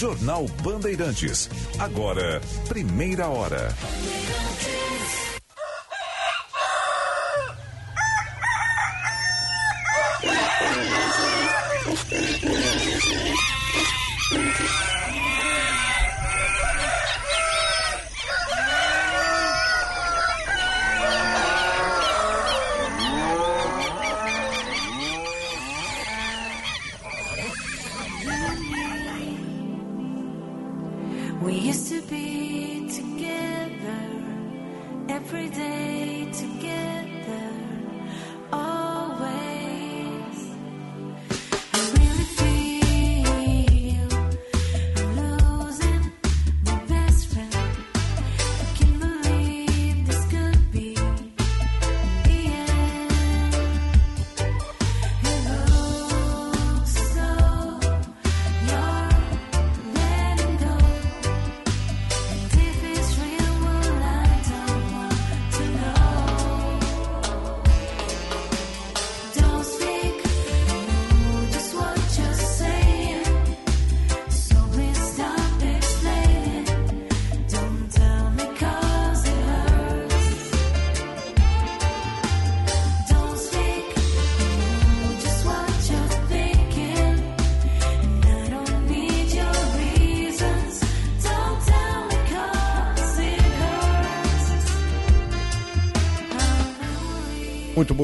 Jornal Bandeirantes. Agora, primeira hora.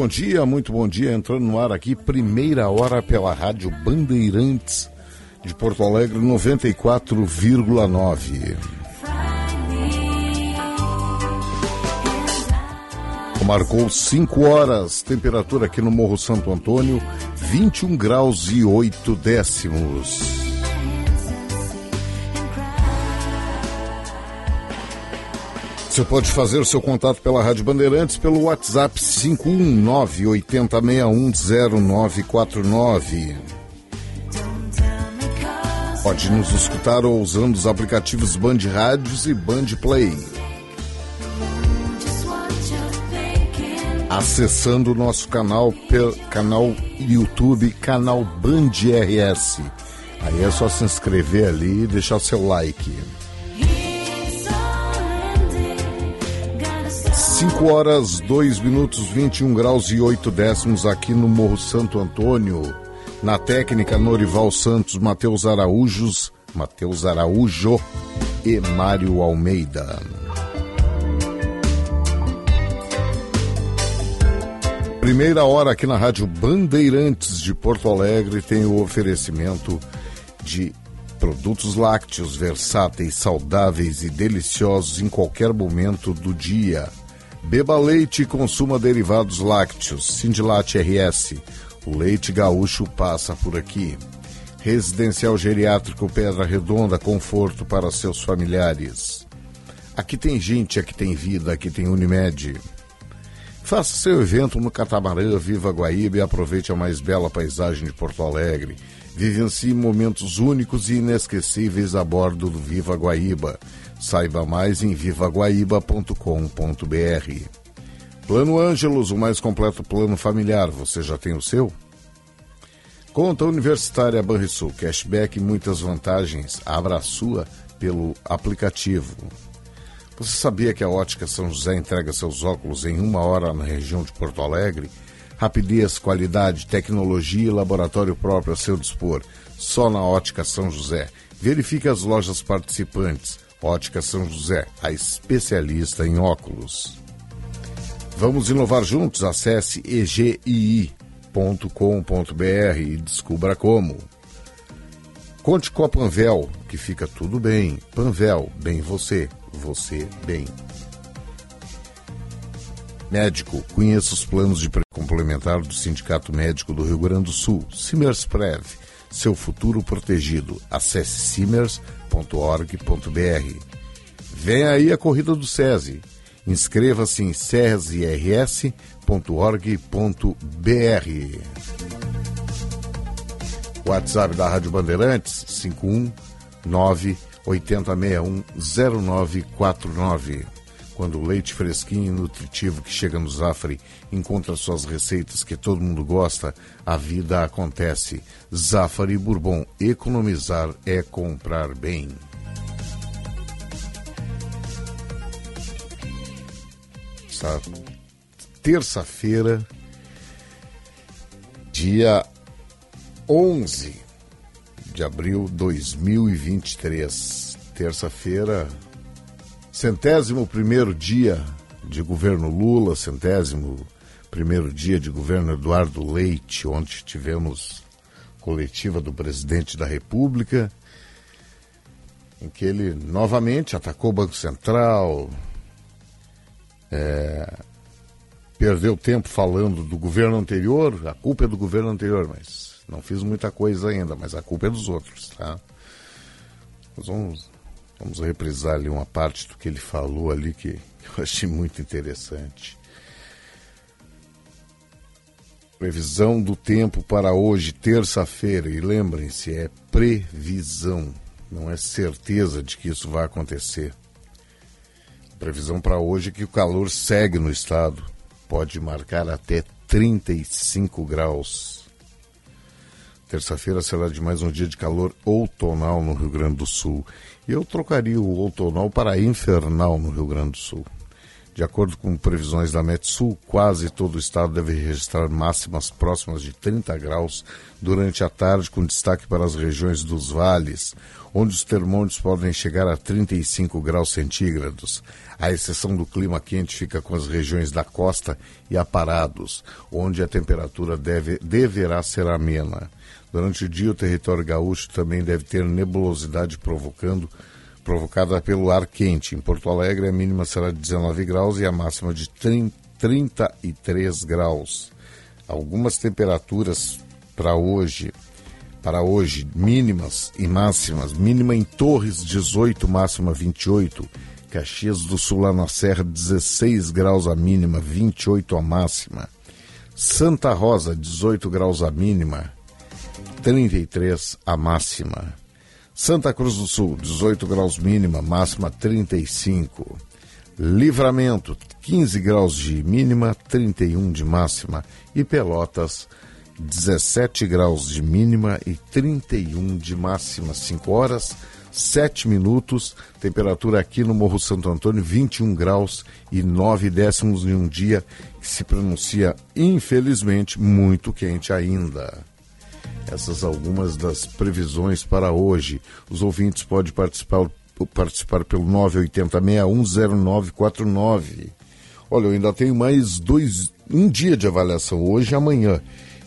Bom dia, muito bom dia. Entrando no ar aqui, primeira hora pela Rádio Bandeirantes de Porto Alegre 94,9. Marcou 5 horas, temperatura aqui no Morro Santo Antônio, 21 graus e 8 décimos. Você pode fazer seu contato pela Rádio Bandeirantes pelo WhatsApp 51980610949. Pode nos escutar usando os aplicativos Band Rádios e Band Play. Acessando o nosso canal, pe- canal YouTube, canal Band RS. Aí é só se inscrever ali e deixar seu like. 5 horas, 2 minutos, 21 graus e 8 décimos aqui no Morro Santo Antônio. Na técnica, Norival Santos, Matheus Araújos, Matheus Araújo e Mário Almeida. Primeira hora aqui na Rádio Bandeirantes de Porto Alegre tem o oferecimento de produtos lácteos versáteis, saudáveis e deliciosos em qualquer momento do dia. Beba leite e consuma derivados lácteos. Sindilate RS. O leite gaúcho passa por aqui. Residencial Geriátrico Pedra Redonda, conforto para seus familiares. Aqui tem gente, aqui tem vida, aqui tem Unimed. Faça seu evento no catamarã Viva Guaíba e aproveite a mais bela paisagem de Porto Alegre. Vivencie momentos únicos e inesquecíveis a bordo do Viva Guaíba. Saiba mais em vivaguaíba.com.br. Plano Ângelos, o mais completo plano familiar. Você já tem o seu? Conta Universitária Banrisul, cashback e muitas vantagens. Abra a sua pelo aplicativo. Você sabia que a Ótica São José entrega seus óculos em uma hora na região de Porto Alegre? Rapidez, qualidade, tecnologia e laboratório próprio a seu dispor. Só na Ótica São José. Verifique as lojas participantes. Ótica São José, a especialista em óculos. Vamos inovar juntos? Acesse egii.com.br e descubra como. Conte com a Panvel, que fica tudo bem. Panvel, bem você, você bem. Médico, conheça os planos de complementar do Sindicato Médico do Rio Grande do Sul, Simersprev, seu futuro protegido. Acesse simers.org.br. Vem aí a corrida do SESI. Inscreva-se em sesirs.org.br. WhatsApp da Rádio Bandeirantes 519 8061 0949. Quando o leite fresquinho e nutritivo que chega no Zafari encontra suas receitas que todo mundo gosta, a vida acontece. Zafari Bourbon, economizar é comprar bem. Essa terça-feira, dia 11 de abril de 2023. Terça-feira, centésimo primeiro dia de governo Lula, centésimo primeiro dia de governo Eduardo Leite, onde tivemos coletiva do presidente da República, em que ele novamente atacou o Banco Central, é, perdeu tempo falando do governo anterior, a culpa é do governo anterior, mas não fiz muita coisa ainda, mas a culpa é dos outros, tá? Nós vamos, vamos reprisar ali uma parte do que ele falou ali que eu achei muito interessante. Previsão do tempo para hoje, terça-feira, e lembrem-se, é previsão, não é certeza de que isso vai acontecer. Previsão para hoje é que o calor segue no estado, pode marcar até 35 graus. Terça-feira será de mais um dia de calor outonal no Rio Grande do Sul. Eu trocaria o outonal para infernal no Rio Grande do Sul. De acordo com previsões da Metsul, quase todo o estado deve registrar máximas próximas de 30 graus durante a tarde, com destaque para as regiões dos vales, onde os termômetros podem chegar a 35 graus centígrados. A exceção do clima quente fica com as regiões da costa e aparados, onde a temperatura deve, deverá ser amena. Durante o dia, o território gaúcho também deve ter nebulosidade provocando provocada pelo ar quente. Em Porto Alegre, a mínima será de 19 graus e a máxima de 30, 33 graus. Algumas temperaturas para hoje, para hoje, mínimas e máximas. Mínima em Torres, 18, máxima 28. Caxias do Sul, lá na Serra, 16 graus a mínima, 28 a máxima. Santa Rosa, 18 graus a mínima, 33 a máxima. Santa Cruz do Sul, 18 graus mínima, máxima 35. Livramento, 15 graus de mínima, 31 de máxima. E Pelotas, 17 graus de mínima e 31 de máxima. 5 horas, 7 minutos. Temperatura aqui no Morro Santo Antônio, 21 graus e 9 décimos em um dia que se pronuncia, infelizmente, muito quente ainda. Essas algumas das previsões para hoje. Os ouvintes podem participar, participar pelo 980-610949. Olha, eu ainda tenho mais dois, um dia de avaliação, hoje e amanhã.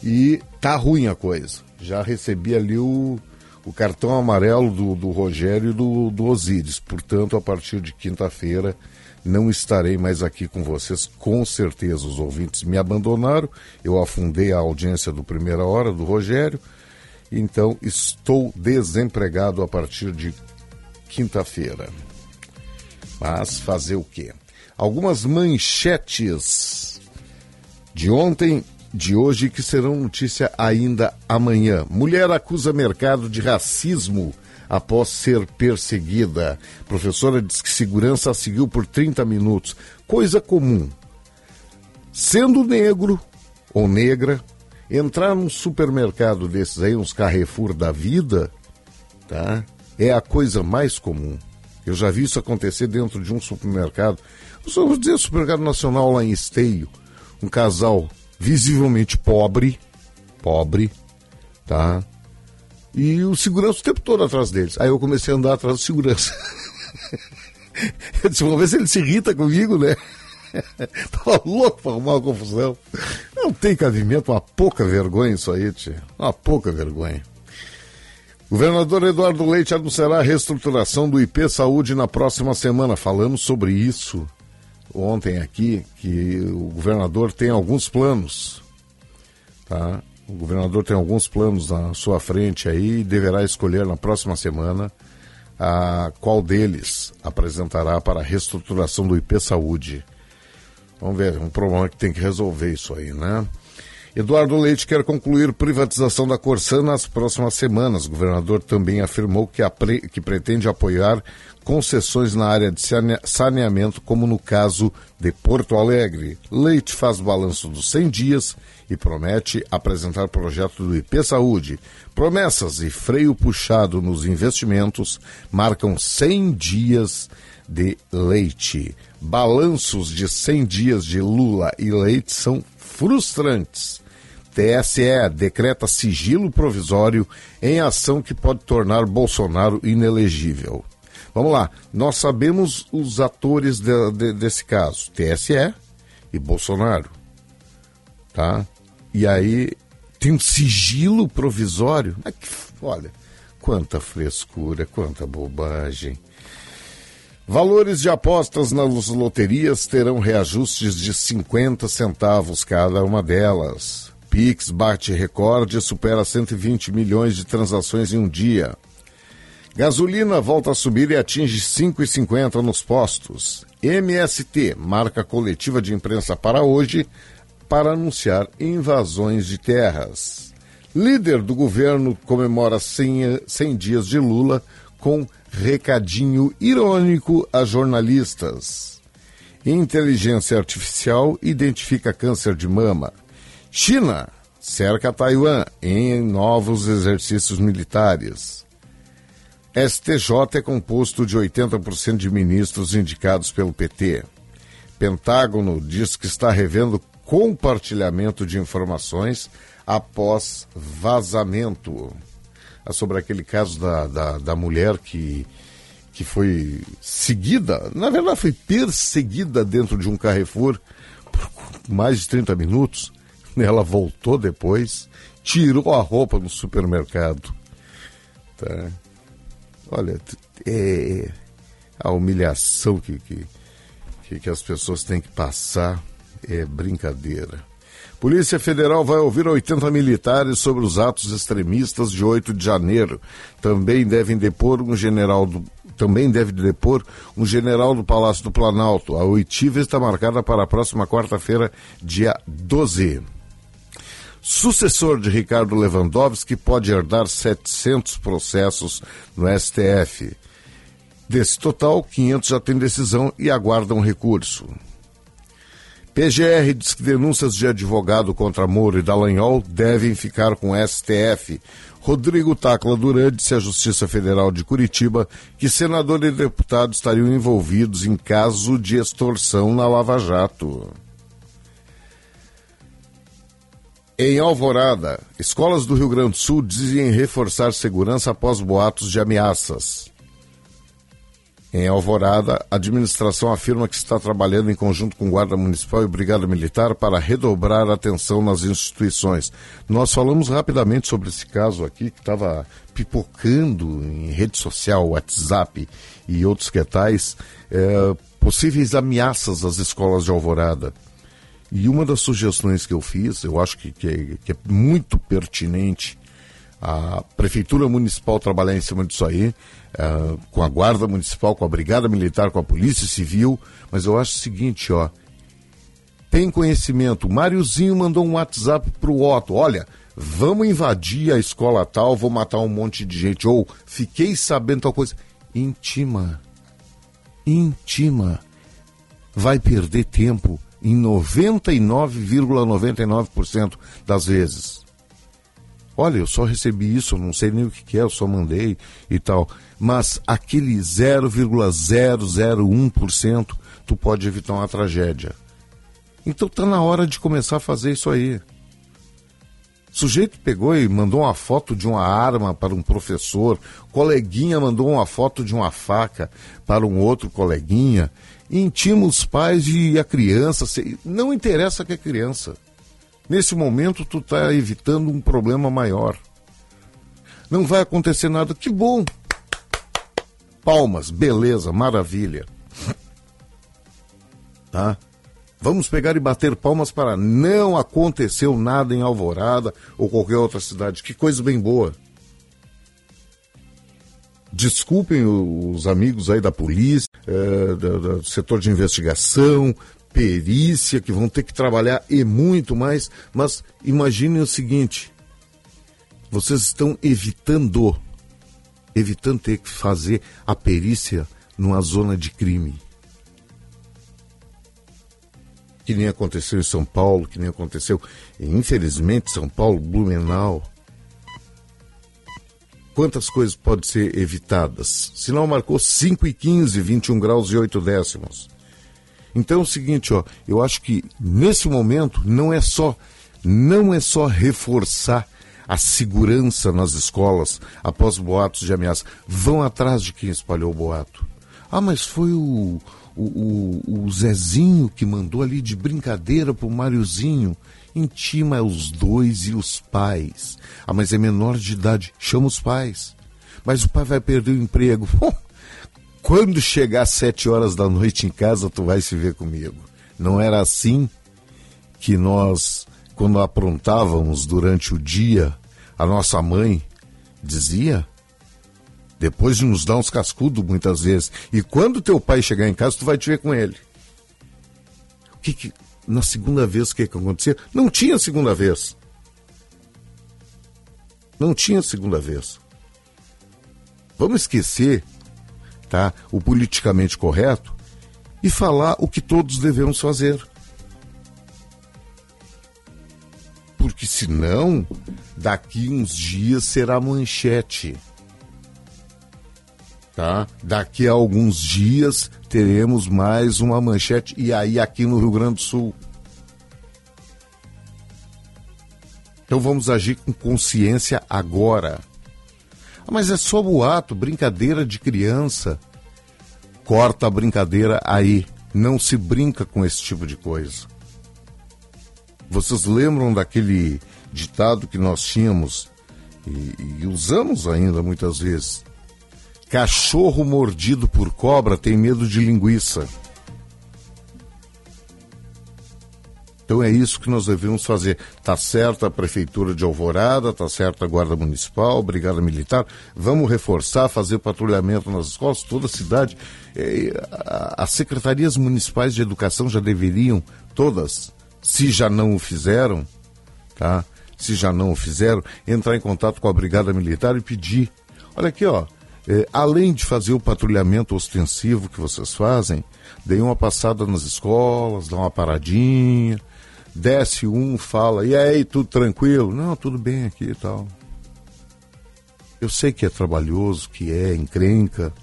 E tá ruim a coisa. Já recebi ali o, o cartão amarelo do, do Rogério e do, do Osíris. Portanto, a partir de quinta-feira não estarei mais aqui com vocês, com certeza. Os ouvintes me abandonaram, eu afundei a audiência do Primeira Hora, do Rogério, então estou desempregado a partir de quinta-feira. Mas fazer o quê? Algumas manchetes de ontem, de hoje, que serão notícia ainda amanhã. Mulher acusa mercado de racismo após ser perseguida. Professora diz que segurança a seguiu por 30 minutos. Coisa comum. Sendo negro ou negra, entrar num supermercado desses aí, uns Carrefour da vida, tá? É a coisa mais comum. Eu já vi isso acontecer dentro de um supermercado. Vou dizer supermercado nacional lá em Esteio. Um casal visivelmente pobre, pobre, tá? E o segurança o tempo todo atrás deles. Aí eu comecei a andar atrás do segurança. eu disse, vamos ver se ele se irrita comigo, né? Tava louco pra arrumar uma confusão. Não tem cabimento, uma pouca vergonha isso aí, tia. Uma pouca vergonha. Governador Eduardo Leite anunciará a reestruturação do IP Saúde na próxima semana. Falamos sobre isso ontem aqui, que o governador tem alguns planos. Tá? O governador tem alguns planos na sua frente aí e deverá escolher na próxima semana a qual deles apresentará para a reestruturação do IP Saúde. Vamos ver, um problema que tem que resolver isso aí, né? Eduardo Leite quer concluir privatização da Corsã nas próximas semanas. O governador também afirmou que, que pretende apoiar concessões na área de sane- saneamento, como no caso de Porto Alegre. Leite faz balanço dos 100 dias e promete apresentar projeto do IP Saúde. Promessas e freio puxado nos investimentos marcam 100 dias de Leite. Balanços de 100 dias de Lula e Leite são frustrantes. TSE decreta sigilo provisório em ação que pode tornar Bolsonaro inelegível. Vamos lá, nós sabemos os atores de- de- desse caso: TSE e Bolsonaro. Tá? E aí tem um sigilo provisório. F- Olha, quanta frescura, quanta bobagem. Valores de apostas nas loterias terão reajustes de 50 centavos cada uma delas. Pix bate recorde e supera 120 milhões de transações em um dia. Gasolina volta a subir e atinge 5,50 nos postos. MST marca coletiva de imprensa para hoje para anunciar invasões de terras. Líder do governo comemora 100, 100 dias de Lula com recadinho irônico a jornalistas. Inteligência artificial identifica câncer de mama. China cerca Taiwan em novos exercícios militares. STJ é composto de 80% de ministros indicados pelo PT. Pentágono diz que está revendo compartilhamento de informações após vazamento. É sobre aquele caso da, da, da mulher que, que foi seguida, na verdade foi perseguida dentro de um Carrefour por mais de 30 minutos. Ela voltou depois, tirou a roupa no supermercado. Tá? Olha, t- é a humilhação que, que, que, que as pessoas têm que passar é brincadeira. Polícia Federal vai ouvir 80 militares sobre os atos extremistas de 8 de janeiro. Também devem depor um general do também deve depor um general do Palácio do Planalto. A oitiva está marcada para a próxima quarta-feira, dia 12. Sucessor de Ricardo Lewandowski pode herdar 700 processos no STF. Desse total, 500 já têm decisão e aguardam recurso. PGR diz que denúncias de advogado contra Moro e Dallagnol devem ficar com o STF. Rodrigo Tacla Duran disse à Justiça Federal de Curitiba que senador e deputado estariam envolvidos em caso de extorsão na Lava Jato. Em Alvorada, escolas do Rio Grande do Sul dizem reforçar segurança após boatos de ameaças. Em Alvorada, a administração afirma que está trabalhando em conjunto com Guarda Municipal e Brigada Militar para redobrar a atenção nas instituições. Nós falamos rapidamente sobre esse caso aqui que estava pipocando em rede social, WhatsApp e outros que tais, eh, possíveis ameaças às escolas de Alvorada. E uma das sugestões que eu fiz, eu acho que, que, é, que é muito pertinente a Prefeitura Municipal trabalhar em cima disso aí, eh, com a Guarda Municipal, com a Brigada Militar, com a Polícia Civil, mas eu acho o seguinte, ó. Tem conhecimento, o Máriozinho mandou um WhatsApp pro Otto, olha, vamos invadir a escola tal, vou matar um monte de gente, ou fiquei sabendo tal coisa. Intima. Intima. Vai perder tempo em 99,99% das vezes. Olha, eu só recebi isso, não sei nem o que, que é, eu só mandei e tal. Mas aquele 0,001% tu pode evitar uma tragédia. Então tá na hora de começar a fazer isso aí. Sujeito pegou e mandou uma foto de uma arma para um professor, coleguinha mandou uma foto de uma faca para um outro coleguinha, intima os pais e a criança, não interessa que é criança. Nesse momento tu está evitando um problema maior. Não vai acontecer nada, que bom. Palmas, beleza, maravilha. Tá? Vamos pegar e bater palmas para não aconteceu nada em Alvorada ou qualquer outra cidade. Que coisa bem boa. Desculpem os amigos aí da polícia, eh, da- da- do setor de investigação, perícia, que vão ter que trabalhar e muito mais, mas imaginem o seguinte: vocês estão evitando, evitando ter que fazer a perícia numa zona de crime. Que nem aconteceu em São Paulo, que nem aconteceu, infelizmente, São Paulo, Blumenau. Quantas coisas podem ser evitadas? Sinal marcou 5 e 15, 21 graus e 8 décimos. Então é o seguinte, ó, eu acho que nesse momento não é só não é só reforçar a segurança nas escolas após boatos de ameaça. Vão atrás de quem espalhou o boato. Ah, mas foi o, o, o, o Zezinho que mandou ali de brincadeira pro Máriozinho. Intima os dois e os pais. Ah, mas é menor de idade. Chama os pais. Mas o pai vai perder o emprego. Quando chegar às sete horas da noite em casa, tu vai se ver comigo. Não era assim que nós, quando aprontávamos durante o dia, a nossa mãe dizia? Depois de nos dar uns cascudos muitas vezes. E quando teu pai chegar em casa, tu vai te ver com ele. O que que. Na segunda vez, o que que acontecia? Não tinha segunda vez. Não tinha segunda vez. Vamos esquecer tá? o politicamente correto e falar o que todos devemos fazer. Porque senão, daqui uns dias será manchete. Tá? Daqui a alguns dias teremos mais uma manchete e aí aqui no Rio Grande do Sul. Então vamos agir com consciência agora. Ah, mas é só boato, brincadeira de criança. Corta a brincadeira aí. Não se brinca com esse tipo de coisa. Vocês lembram daquele ditado que nós tínhamos e, e usamos ainda muitas vezes? Cachorro mordido por cobra tem medo de linguiça. Então é isso que nós devemos fazer. Tá certa a prefeitura de Alvorada, tá certa a guarda municipal, brigada militar. Vamos reforçar, fazer patrulhamento nas escolas, toda a cidade. A- As secretarias municipais de educação já deveriam todas, se já não o fizeram, tá? Se já não o fizeram, entrar em contato com a brigada militar e pedir. Olha aqui, ó. Eh, além de fazer o patrulhamento ostensivo que vocês fazem, deem uma passada nas escolas, dá uma paradinha, desce um, fala, e aí, tudo tranquilo? Não, tudo bem aqui e tal. Eu sei que é trabalhoso, que é encrenca.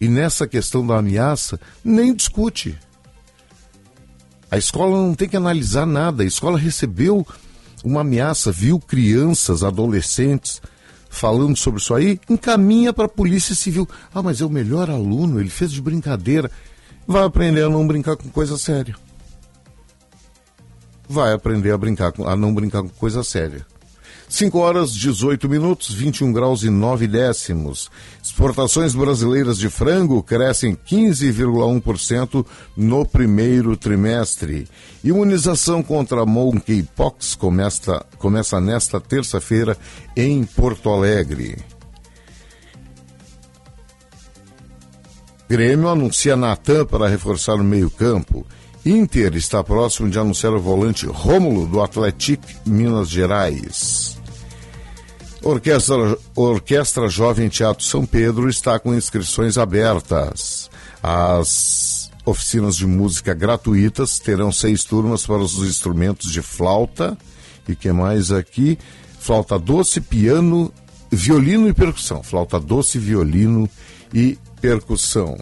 E nessa questão da ameaça, nem discute. A escola não tem que analisar nada. A escola recebeu uma ameaça, viu crianças, adolescentes falando sobre isso aí, encaminha para a Polícia Civil. Ah, mas é o melhor aluno, ele fez de brincadeira. Vai aprender a não brincar com coisa séria. Vai aprender a brincar com, a não brincar com coisa séria. 5 horas 18 minutos, 21 graus e 9 décimos. Exportações brasileiras de frango crescem 15,1% no primeiro trimestre. Imunização contra monkeypox começa, começa nesta terça-feira em Porto Alegre. Grêmio anuncia Natan para reforçar o meio-campo. Inter está próximo de anunciar o volante Rômulo do Atlético Minas Gerais. Orquestra, Orquestra Jovem Teatro São Pedro está com inscrições abertas. As oficinas de música gratuitas terão seis turmas para os instrumentos de flauta e que mais aqui? Flauta doce, piano, violino e percussão. Flauta doce, violino e percussão.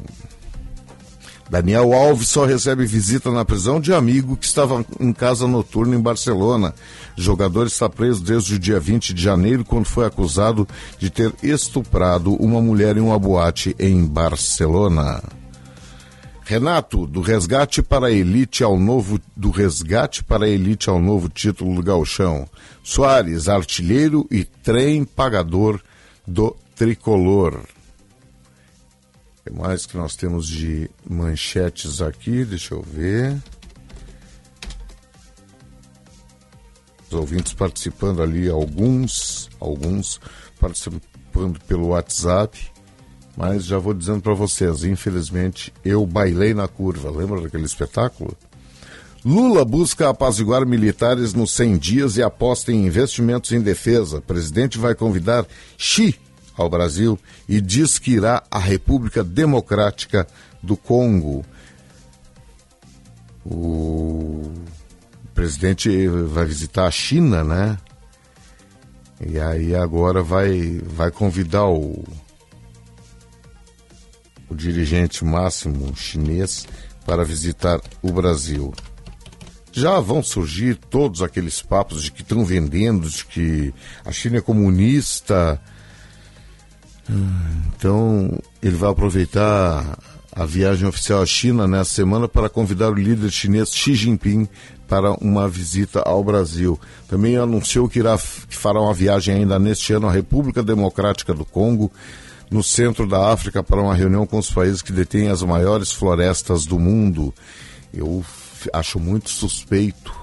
Daniel Alves só recebe visita na prisão de amigo que estava em casa noturna em Barcelona. O jogador está preso desde o dia 20 de janeiro, quando foi acusado de ter estuprado uma mulher em uma boate em Barcelona. Renato, do resgate para a elite ao novo do resgate para a elite ao novo título do Gauchão. Soares, artilheiro e trem pagador do tricolor. Que mais que nós temos de manchetes aqui? Deixa eu ver. Os ouvintes participando ali, alguns, alguns participando pelo WhatsApp. Mas já vou dizendo para vocês, infelizmente, eu bailei na curva. Lembra daquele espetáculo? Lula busca apaziguar militares nos 100 dias e aposta em investimentos em defesa. Presidente vai convidar Xi ao Brasil e diz que irá à República Democrática do Congo. O presidente vai visitar a China, né? E aí agora vai, vai convidar o, o dirigente máximo chinês para visitar o Brasil. Já vão surgir todos aqueles papos de que estão vendendo, de que a China é comunista. Então, ele vai aproveitar a viagem oficial à China nessa semana para convidar o líder chinês Xi Jinping para uma visita ao Brasil. Também anunciou que, irá, que fará uma viagem ainda neste ano à República Democrática do Congo, no centro da África, para uma reunião com os países que detêm as maiores florestas do mundo. Eu acho muito suspeito.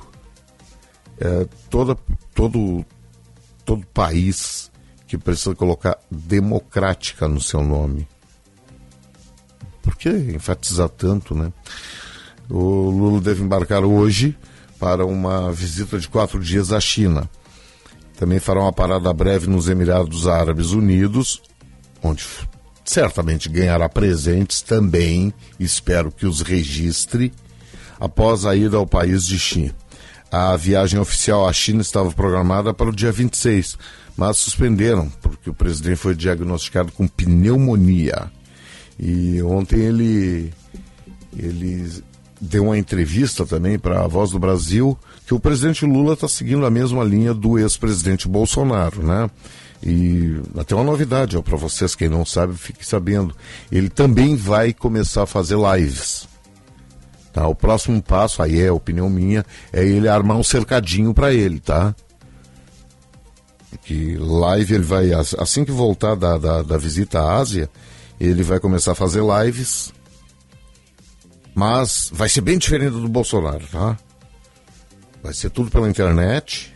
É, toda, todo, todo país que precisa colocar democrática no seu nome. Por que enfatizar tanto, né? O Lula deve embarcar hoje para uma visita de quatro dias à China. Também fará uma parada breve nos Emirados Árabes Unidos, onde certamente ganhará presentes também, espero que os registre, após a ida ao país de Xi. A viagem oficial à China estava programada para o dia 26, mas suspenderam, porque o presidente foi diagnosticado com pneumonia. E ontem ele, ele deu uma entrevista também para a Voz do Brasil que o presidente Lula está seguindo a mesma linha do ex-presidente Bolsonaro, né? E até uma novidade, para vocês, quem não sabe, fique sabendo. Ele também vai começar a fazer lives. Tá? O próximo passo, aí é opinião minha, é ele armar um cercadinho para ele, tá? Que live ele vai, as- assim que voltar da, da, da visita à Ásia, ele vai começar a fazer lives, mas vai ser bem diferente do Bolsonaro, tá? Vai ser tudo pela internet,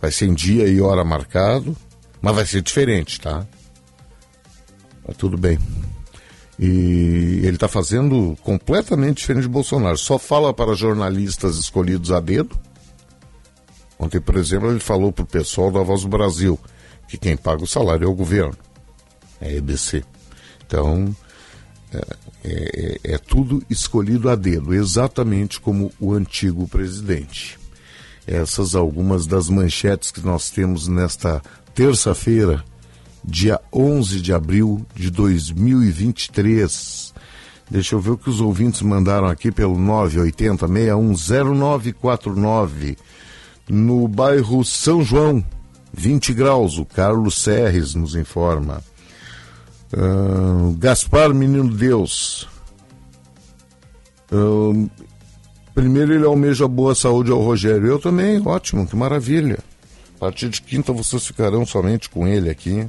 vai ser em dia e hora marcado, mas vai ser diferente, tá? Mas tudo bem. E ele está fazendo completamente diferente de Bolsonaro. Só fala para jornalistas escolhidos a dedo. Ontem, por exemplo, ele falou para o pessoal da Voz do Brasil que quem paga o salário é o governo, é a EBC. Então, é, é- é tudo escolhido a dedo, exatamente como o antigo presidente. Essas algumas das manchetes que nós temos nesta terça-feira, dia 11 de abril de 2023. Deixa eu ver o que os ouvintes mandaram aqui pelo 980 610949 no bairro São João, 20 graus. O Carlos Serres nos informa. Ah, Gaspar Menino Deus. Ah, primeiro ele almeja boa saúde ao Rogério. Eu também, ótimo, que maravilha. A partir de quinta vocês ficarão somente com ele aqui.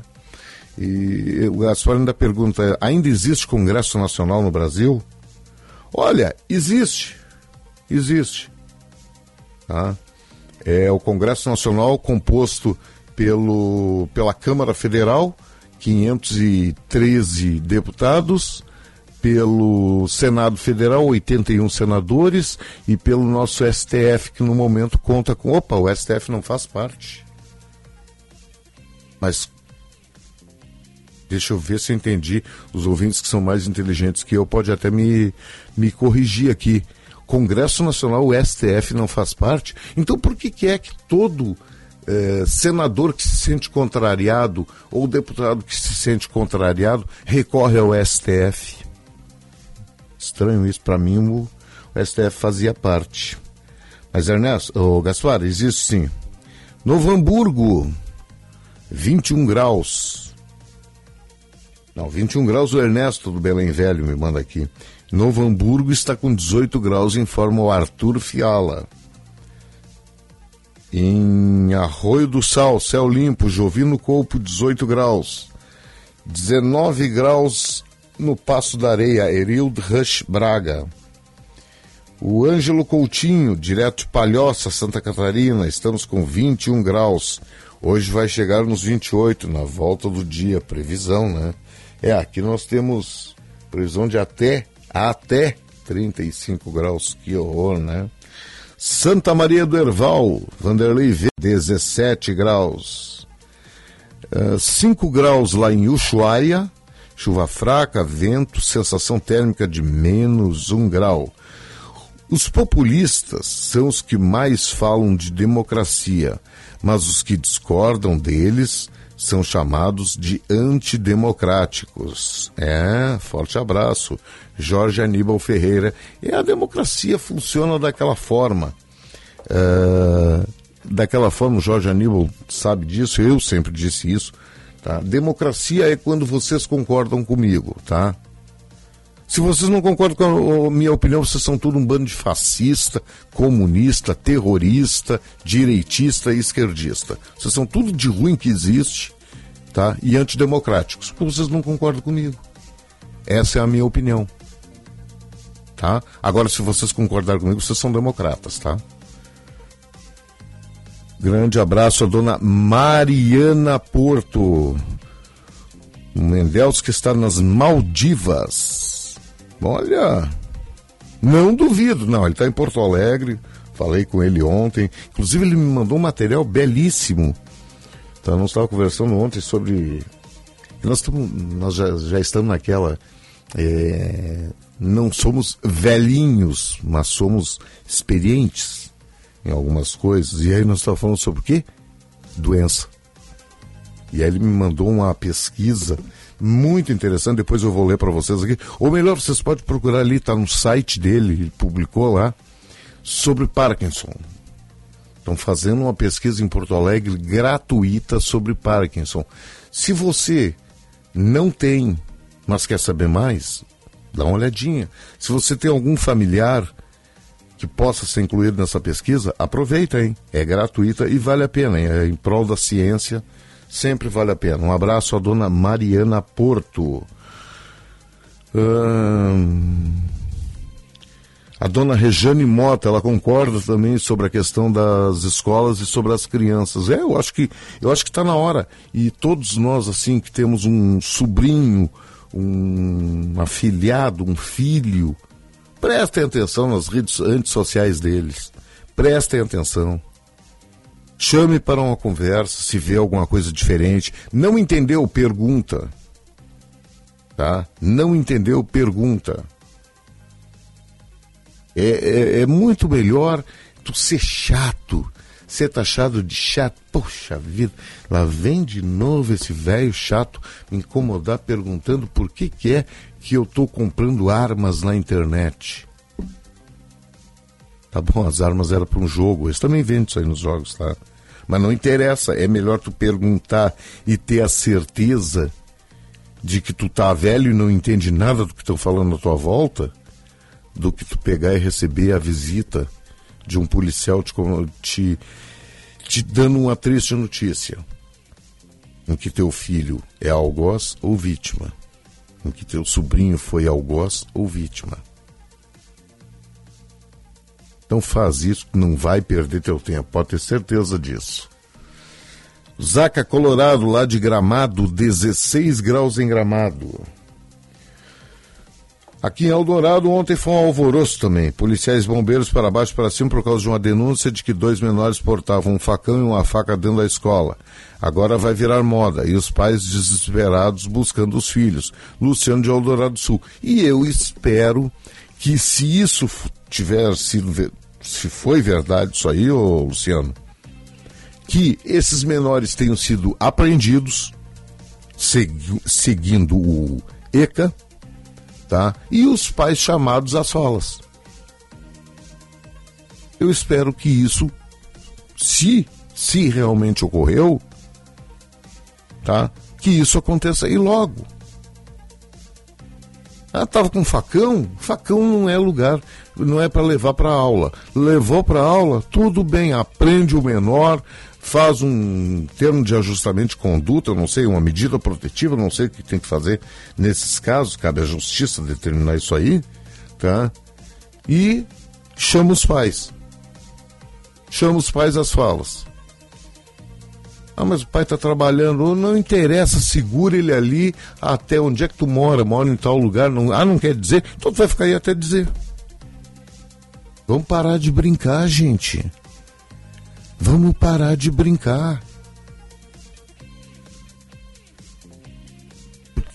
E o Gaspar ainda pergunta: ainda existe Congresso Nacional no Brasil? Olha, existe. Existe. Tá? É o Congresso Nacional composto pelo, pela Câmara Federal, 513 deputados, pelo Senado Federal, 81 senadores, e pelo nosso STF, que no momento conta com. Opa, o STF não faz parte. Mas Deixa eu ver se eu entendi. Os ouvintes que são mais inteligentes que eu pode até me, me corrigir aqui. Congresso Nacional, o STF não faz parte. Então por que, que é que todo eh, senador que se sente contrariado ou deputado que se sente contrariado recorre ao STF? Estranho isso. Para mim, o, o STF fazia parte. Mas, Ernesto, ô, Gaspar, existe sim. Novo Hamburgo, 21 graus. Não, 21 graus o Ernesto do Belém Velho me manda aqui. Novo Hamburgo está com 18 graus, informa o Arthur Fiala. Em Arroio do Sal, céu limpo, Jovino Colpo, 18 graus. 19 graus no Passo da Areia, Erild Rush Braga. O Ângelo Coutinho, direto de Palhoça, Santa Catarina, estamos com 21 graus. Hoje vai chegar nos 28 na volta do dia, previsão, né? É, aqui nós temos previsão de até, até 35 graus. Que horror, né? Santa Maria do Herval, Vanderlei V, 17 graus. 5 graus lá em Ushuaia, chuva fraca, vento, sensação térmica de menos 1 grau. Os populistas são os que mais falam de democracia, mas os que discordam deles são chamados de antidemocráticos. É, forte abraço. Jorge Aníbal Ferreira. E a democracia funciona daquela forma. É, daquela forma, o Jorge Aníbal sabe disso, eu sempre disse isso. Tá? Democracia é quando vocês concordam comigo, tá? Se vocês não concordam com a minha opinião, vocês são tudo um bando de fascista, comunista, terrorista, direitista e esquerdista. Vocês são tudo de ruim que existe, tá? E antidemocráticos, porque vocês não concordam comigo. Essa é a minha opinião. Tá? Agora, se vocês concordarem comigo, vocês são democratas, tá? Grande abraço à dona Mariana Porto. O que está nas Maldivas. Olha, não duvido, não. Ele está em Porto Alegre. Falei com ele ontem. Inclusive, ele me mandou um material belíssimo. Então, nós estávamos conversando ontem sobre. Nós, tamo, nós já, já estamos naquela. é, não somos velhinhos, mas somos experientes em algumas coisas. E aí nós estávamos falando sobre o quê? Doença. E aí ele me mandou uma pesquisa muito interessante, depois eu vou ler para vocês aqui. Ou melhor, vocês podem procurar ali, está no site dele, ele publicou lá, sobre Parkinson. Estão fazendo uma pesquisa em Porto Alegre gratuita sobre Parkinson. Se você não tem, mas quer saber mais, dá uma olhadinha. Se você tem algum familiar que possa ser incluído nessa pesquisa, aproveita, hein? É gratuita e vale a pena, hein? É em prol da ciência, sempre vale a pena. Um abraço à dona Mariana Porto. Ahn, A dona Rejane Mota, ela concorda também sobre a questão das escolas e sobre as crianças. É, eu acho que eu acho que está na hora. E todos nós assim que temos um sobrinho, um afilhado, um filho, prestem atenção nas redes antissociais deles. Prestem atenção. Chame para uma conversa, se vê alguma coisa diferente. Não entendeu? Pergunta. Tá? Não entendeu? Pergunta. É, é, é muito melhor tu ser chato, ser taxado de chato. Poxa vida, lá vem de novo esse velho chato me incomodar perguntando por que, que é que eu estou comprando armas na internet. Tá bom, as armas eram para um jogo, eles também vendem isso aí nos jogos, tá? Mas não interessa, é melhor tu perguntar e ter a certeza de que tu tá velho e não entende nada do que estão falando à tua volta, do que tu pegar e receber a visita de um policial te, te, te dando uma triste notícia. Em que teu filho é algoz ou vítima. Em que teu sobrinho foi algoz ou vítima. Então faz isso, não vai perder teu tempo, pode ter certeza disso. Zaca Colorado, lá de Gramado, 16 graus em Gramado. Aqui em Eldorado, ontem foi um alvoroço também. Policiais e bombeiros para baixo e para cima por causa de uma denúncia de que dois menores portavam um facão e uma faca dentro da escola. Agora vai virar moda e os pais desesperados buscando os filhos. Luciano de Eldorado do Sul. E eu espero que se isso tiver sido, se foi verdade isso aí, ô Luciano, que esses menores tenham sido apreendidos segui- seguindo o ECA, tá? E os pais chamados às falas. Eu espero que isso, se se realmente ocorreu, tá? Que isso aconteça e logo. Ah, tava com facão? Facão não é lugar, não é para levar para aula. Levou para aula, tudo bem, aprende o menor, faz um termo de ajustamento de conduta, não sei, uma medida protetiva, não sei o que tem que fazer nesses casos, cabe à justiça determinar isso aí, tá? E chama os pais. Chama os pais às falas. Ah, mas o pai está trabalhando. Não interessa, segura ele ali até onde é que tu mora, mora em tal lugar. Não, ah, não quer dizer? Então tu vai ficar aí até dizer. Vamos parar de brincar, gente. Vamos parar de brincar.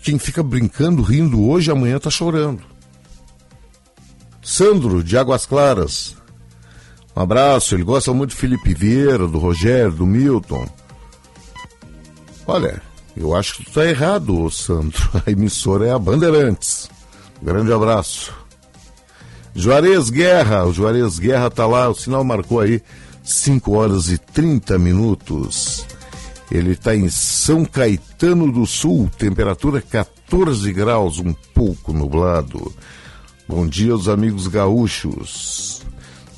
Quem fica brincando, rindo hoje, amanhã tá chorando. Sandro, de Águas Claras. Um abraço, ele gosta muito do Felipe Vieira, do Rogério, do Milton. Olha, eu acho que tu tá errado, Sandro. A emissora é a Bandeirantes. Grande abraço. Juarez Guerra, o Juarez Guerra tá lá, o sinal marcou aí 5 horas e 30 minutos. Ele está em São Caetano do Sul, temperatura 14 graus, um pouco nublado. Bom dia aos amigos gaúchos.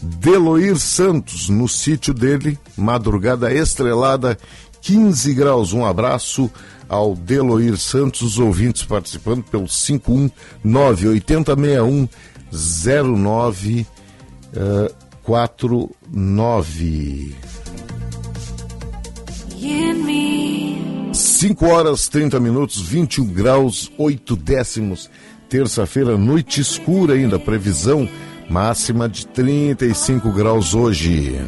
Deloir Santos, no sítio dele, madrugada estrelada, 15 graus. Um abraço ao Deloir Santos, os ouvintes participando pelo 519-8061-0949. You and me. 5 horas 30 minutos, 21 graus, 8 décimos. Terça-feira, noite escura ainda, previsão máxima de 35 graus hoje.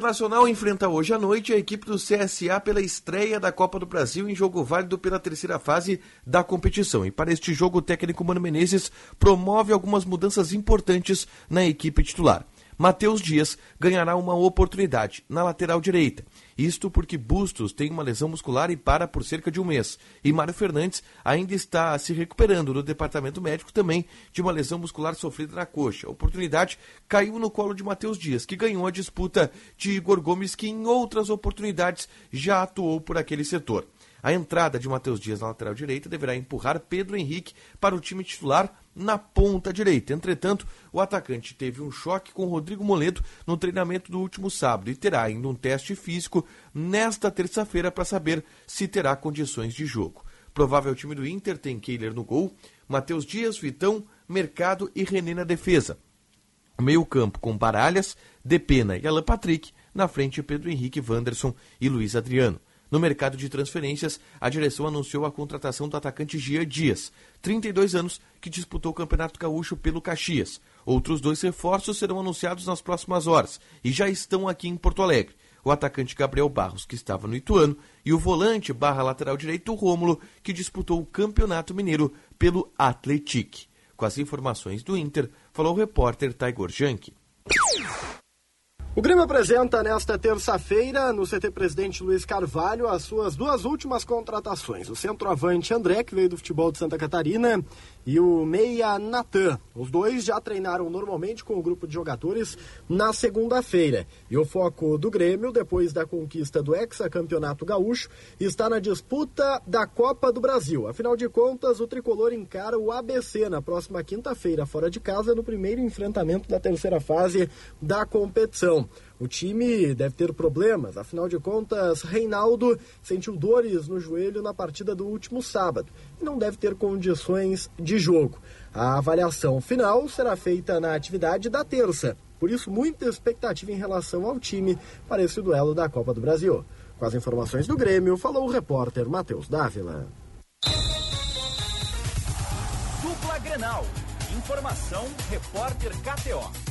Internacional enfrenta hoje à noite a equipe do CSA pela estreia da Copa do Brasil em jogo válido pela terceira fase da competição. E para este jogo, o técnico Mano Menezes promove algumas mudanças importantes na equipe titular. Matheus Dias ganhará uma oportunidade na lateral direita. Isto porque Bustos tem uma lesão muscular e para por cerca de um mês. E Mário Fernandes ainda está se recuperando no departamento médico também de uma lesão muscular sofrida na coxa. A oportunidade caiu no colo de Matheus Dias, que ganhou a disputa de Igor Gomes, que em outras oportunidades já atuou por aquele setor. A entrada de Matheus Dias na lateral direita deverá empurrar Pedro Henrique para o time titular na ponta direita. Entretanto, o atacante teve um choque com Rodrigo Moledo no treinamento do último sábado e terá ainda um teste físico nesta terça-feira para saber se terá condições de jogo. Provável time do Inter tem Keiler no gol, Matheus Dias, Vitão, Mercado e René na defesa. Meio campo com Baralhas, Depena e Alan Patrick, na frente Pedro Henrique, Wanderson e Luiz Adriano. No mercado de transferências, a direção anunciou a contratação do atacante Gia Dias, 32 anos, que disputou o Campeonato Gaúcho pelo Caxias. Outros dois reforços serão anunciados nas próximas horas e já estão aqui em Porto Alegre. O atacante Gabriel Barros, que estava no Ituano, e o volante barra lateral direito Rômulo, que disputou o Campeonato Mineiro pelo Atletic. Com as informações do Inter, falou o repórter Taigor Jank. O Grêmio apresenta nesta terça-feira, no CT Presidente Luiz Carvalho, as suas duas últimas contratações. O centroavante André, que veio do futebol de Santa Catarina, e o meia Natan. Os dois já treinaram normalmente com o grupo de jogadores na segunda-feira. E o foco do Grêmio, depois da conquista do hexacampeonato gaúcho, está na disputa da Copa do Brasil. Afinal de contas, o tricolor encara o ABC na próxima quinta-feira, fora de casa, no primeiro enfrentamento da terceira fase da competição. O time deve ter problemas, afinal de contas, Reinaldo sentiu dores no joelho na partida do último sábado e não deve ter condições de jogo. A avaliação final será feita na atividade da terça, por isso, muita expectativa em relação ao time para esse duelo da Copa do Brasil. Com as informações do Grêmio, falou o repórter Matheus Dávila. Dupla Grenal. Informação, repórter KTO.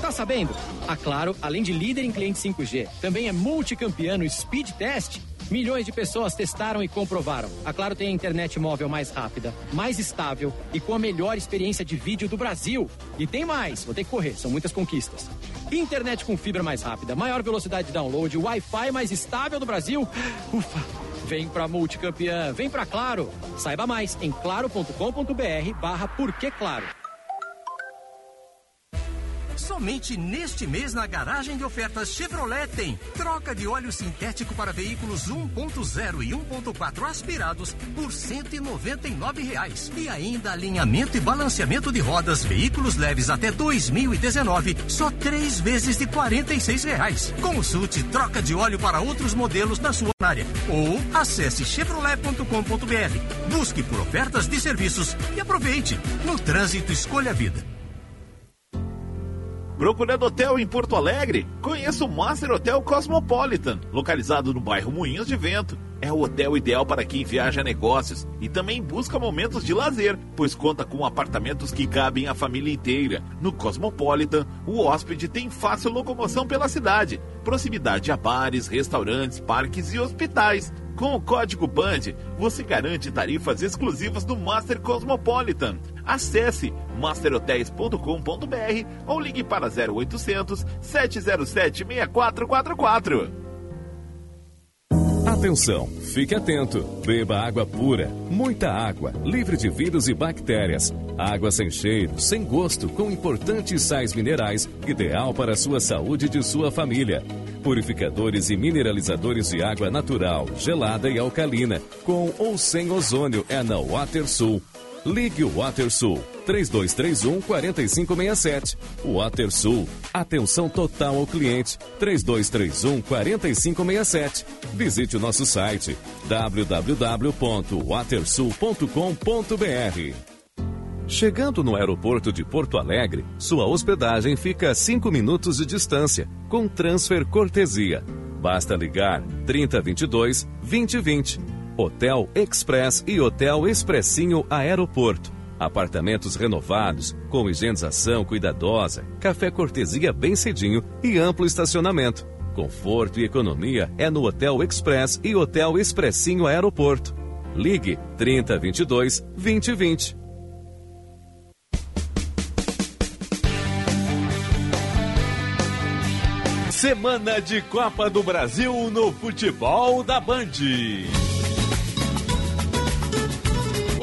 Tá sabendo? A Claro, além de líder em cliente 5G, também é multicampeão no Speed Test. Milhões de pessoas testaram e comprovaram. A Claro tem a internet móvel mais rápida, mais estável e com a melhor experiência de vídeo do Brasil. E tem mais, vou ter que correr, são muitas conquistas. Internet com fibra mais rápida, maior velocidade de download, Wi-Fi mais estável do Brasil. Ufa! Vem pra multicampeã, vem pra Claro. Saiba mais em claro.com.br barra Claro. Somente neste mês na garagem de ofertas Chevrolet tem troca de óleo sintético para veículos 1.0 e 1.4 aspirados por 199 reais. E ainda alinhamento e balanceamento de rodas veículos leves até 2019, só três vezes de 46 reais. Consulte troca de óleo para outros modelos na sua área ou acesse chevrolet.com.br. Busque por ofertas de serviços e aproveite. No trânsito escolha a vida. Procurando hotel em Porto Alegre? Conheça o Master Hotel Cosmopolitan, localizado no bairro Moinhos de Vento. É o hotel ideal para quem viaja a negócios e também busca momentos de lazer, pois conta com apartamentos que cabem a família inteira. No Cosmopolitan, o hóspede tem fácil locomoção pela cidade, proximidade a bares, restaurantes, parques e hospitais. Com o código BAND, você garante tarifas exclusivas do Master Cosmopolitan. Acesse masterhotels.com.br ou ligue para 0800 707 6444. Atenção, fique atento. Beba água pura, muita água, livre de vírus e bactérias. Água sem cheiro, sem gosto, com importantes sais minerais, ideal para a sua saúde e de sua família. Purificadores e mineralizadores de água natural, gelada e alcalina, com ou sem ozônio é na WaterSul. Ligue o WaterSul 3231 4567. WaterSul, atenção total ao cliente 3231 4567. Visite o nosso site www.watersul.com.br. Chegando no aeroporto de Porto Alegre, sua hospedagem fica a 5 minutos de distância, com transfer cortesia. Basta ligar 3022 2020. Hotel Express e Hotel Expressinho Aeroporto. Apartamentos renovados, com higienização cuidadosa, café cortesia bem cedinho e amplo estacionamento. Conforto e economia é no Hotel Express e Hotel Expressinho Aeroporto. Ligue 3022 2020. Semana de Copa do Brasil no futebol da Band.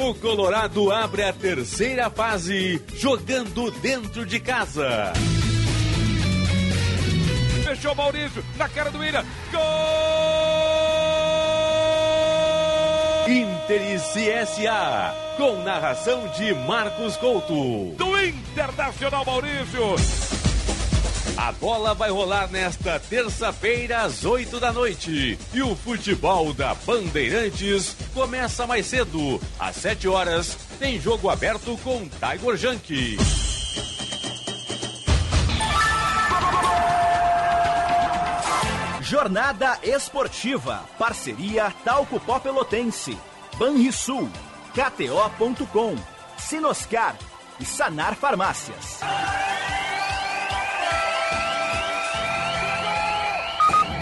O Colorado abre a terceira fase jogando dentro de casa. Fechou Maurício, na cara do William. Gol! Inter e CSA, com narração de Marcos Couto. Do Internacional Maurício. A bola vai rolar nesta terça-feira às 8 da noite. E o futebol da Bandeirantes começa mais cedo. Às 7 horas, tem jogo aberto com Tiger Junk. Jornada Esportiva. Parceria Talco Pó Pelotense. Banrisul. KTO.com. Sinoscar. E Sanar Farmácias.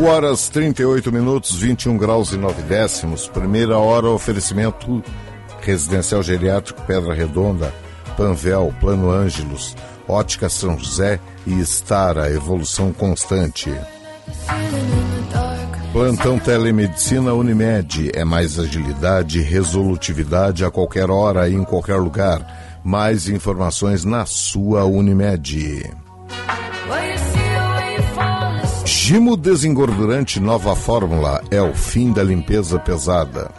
5 horas 38 minutos, 21 graus e 9 décimos. Primeira hora, oferecimento Residencial Geriátrico Pedra Redonda, Panvel, Plano Ângelos, Ótica São José e Estara, evolução constante. Plantão Telemedicina Unimed é mais agilidade e resolutividade a qualquer hora e em qualquer lugar. Mais informações na sua Unimed. Gimo Desengordurante Nova Fórmula é o fim da limpeza pesada.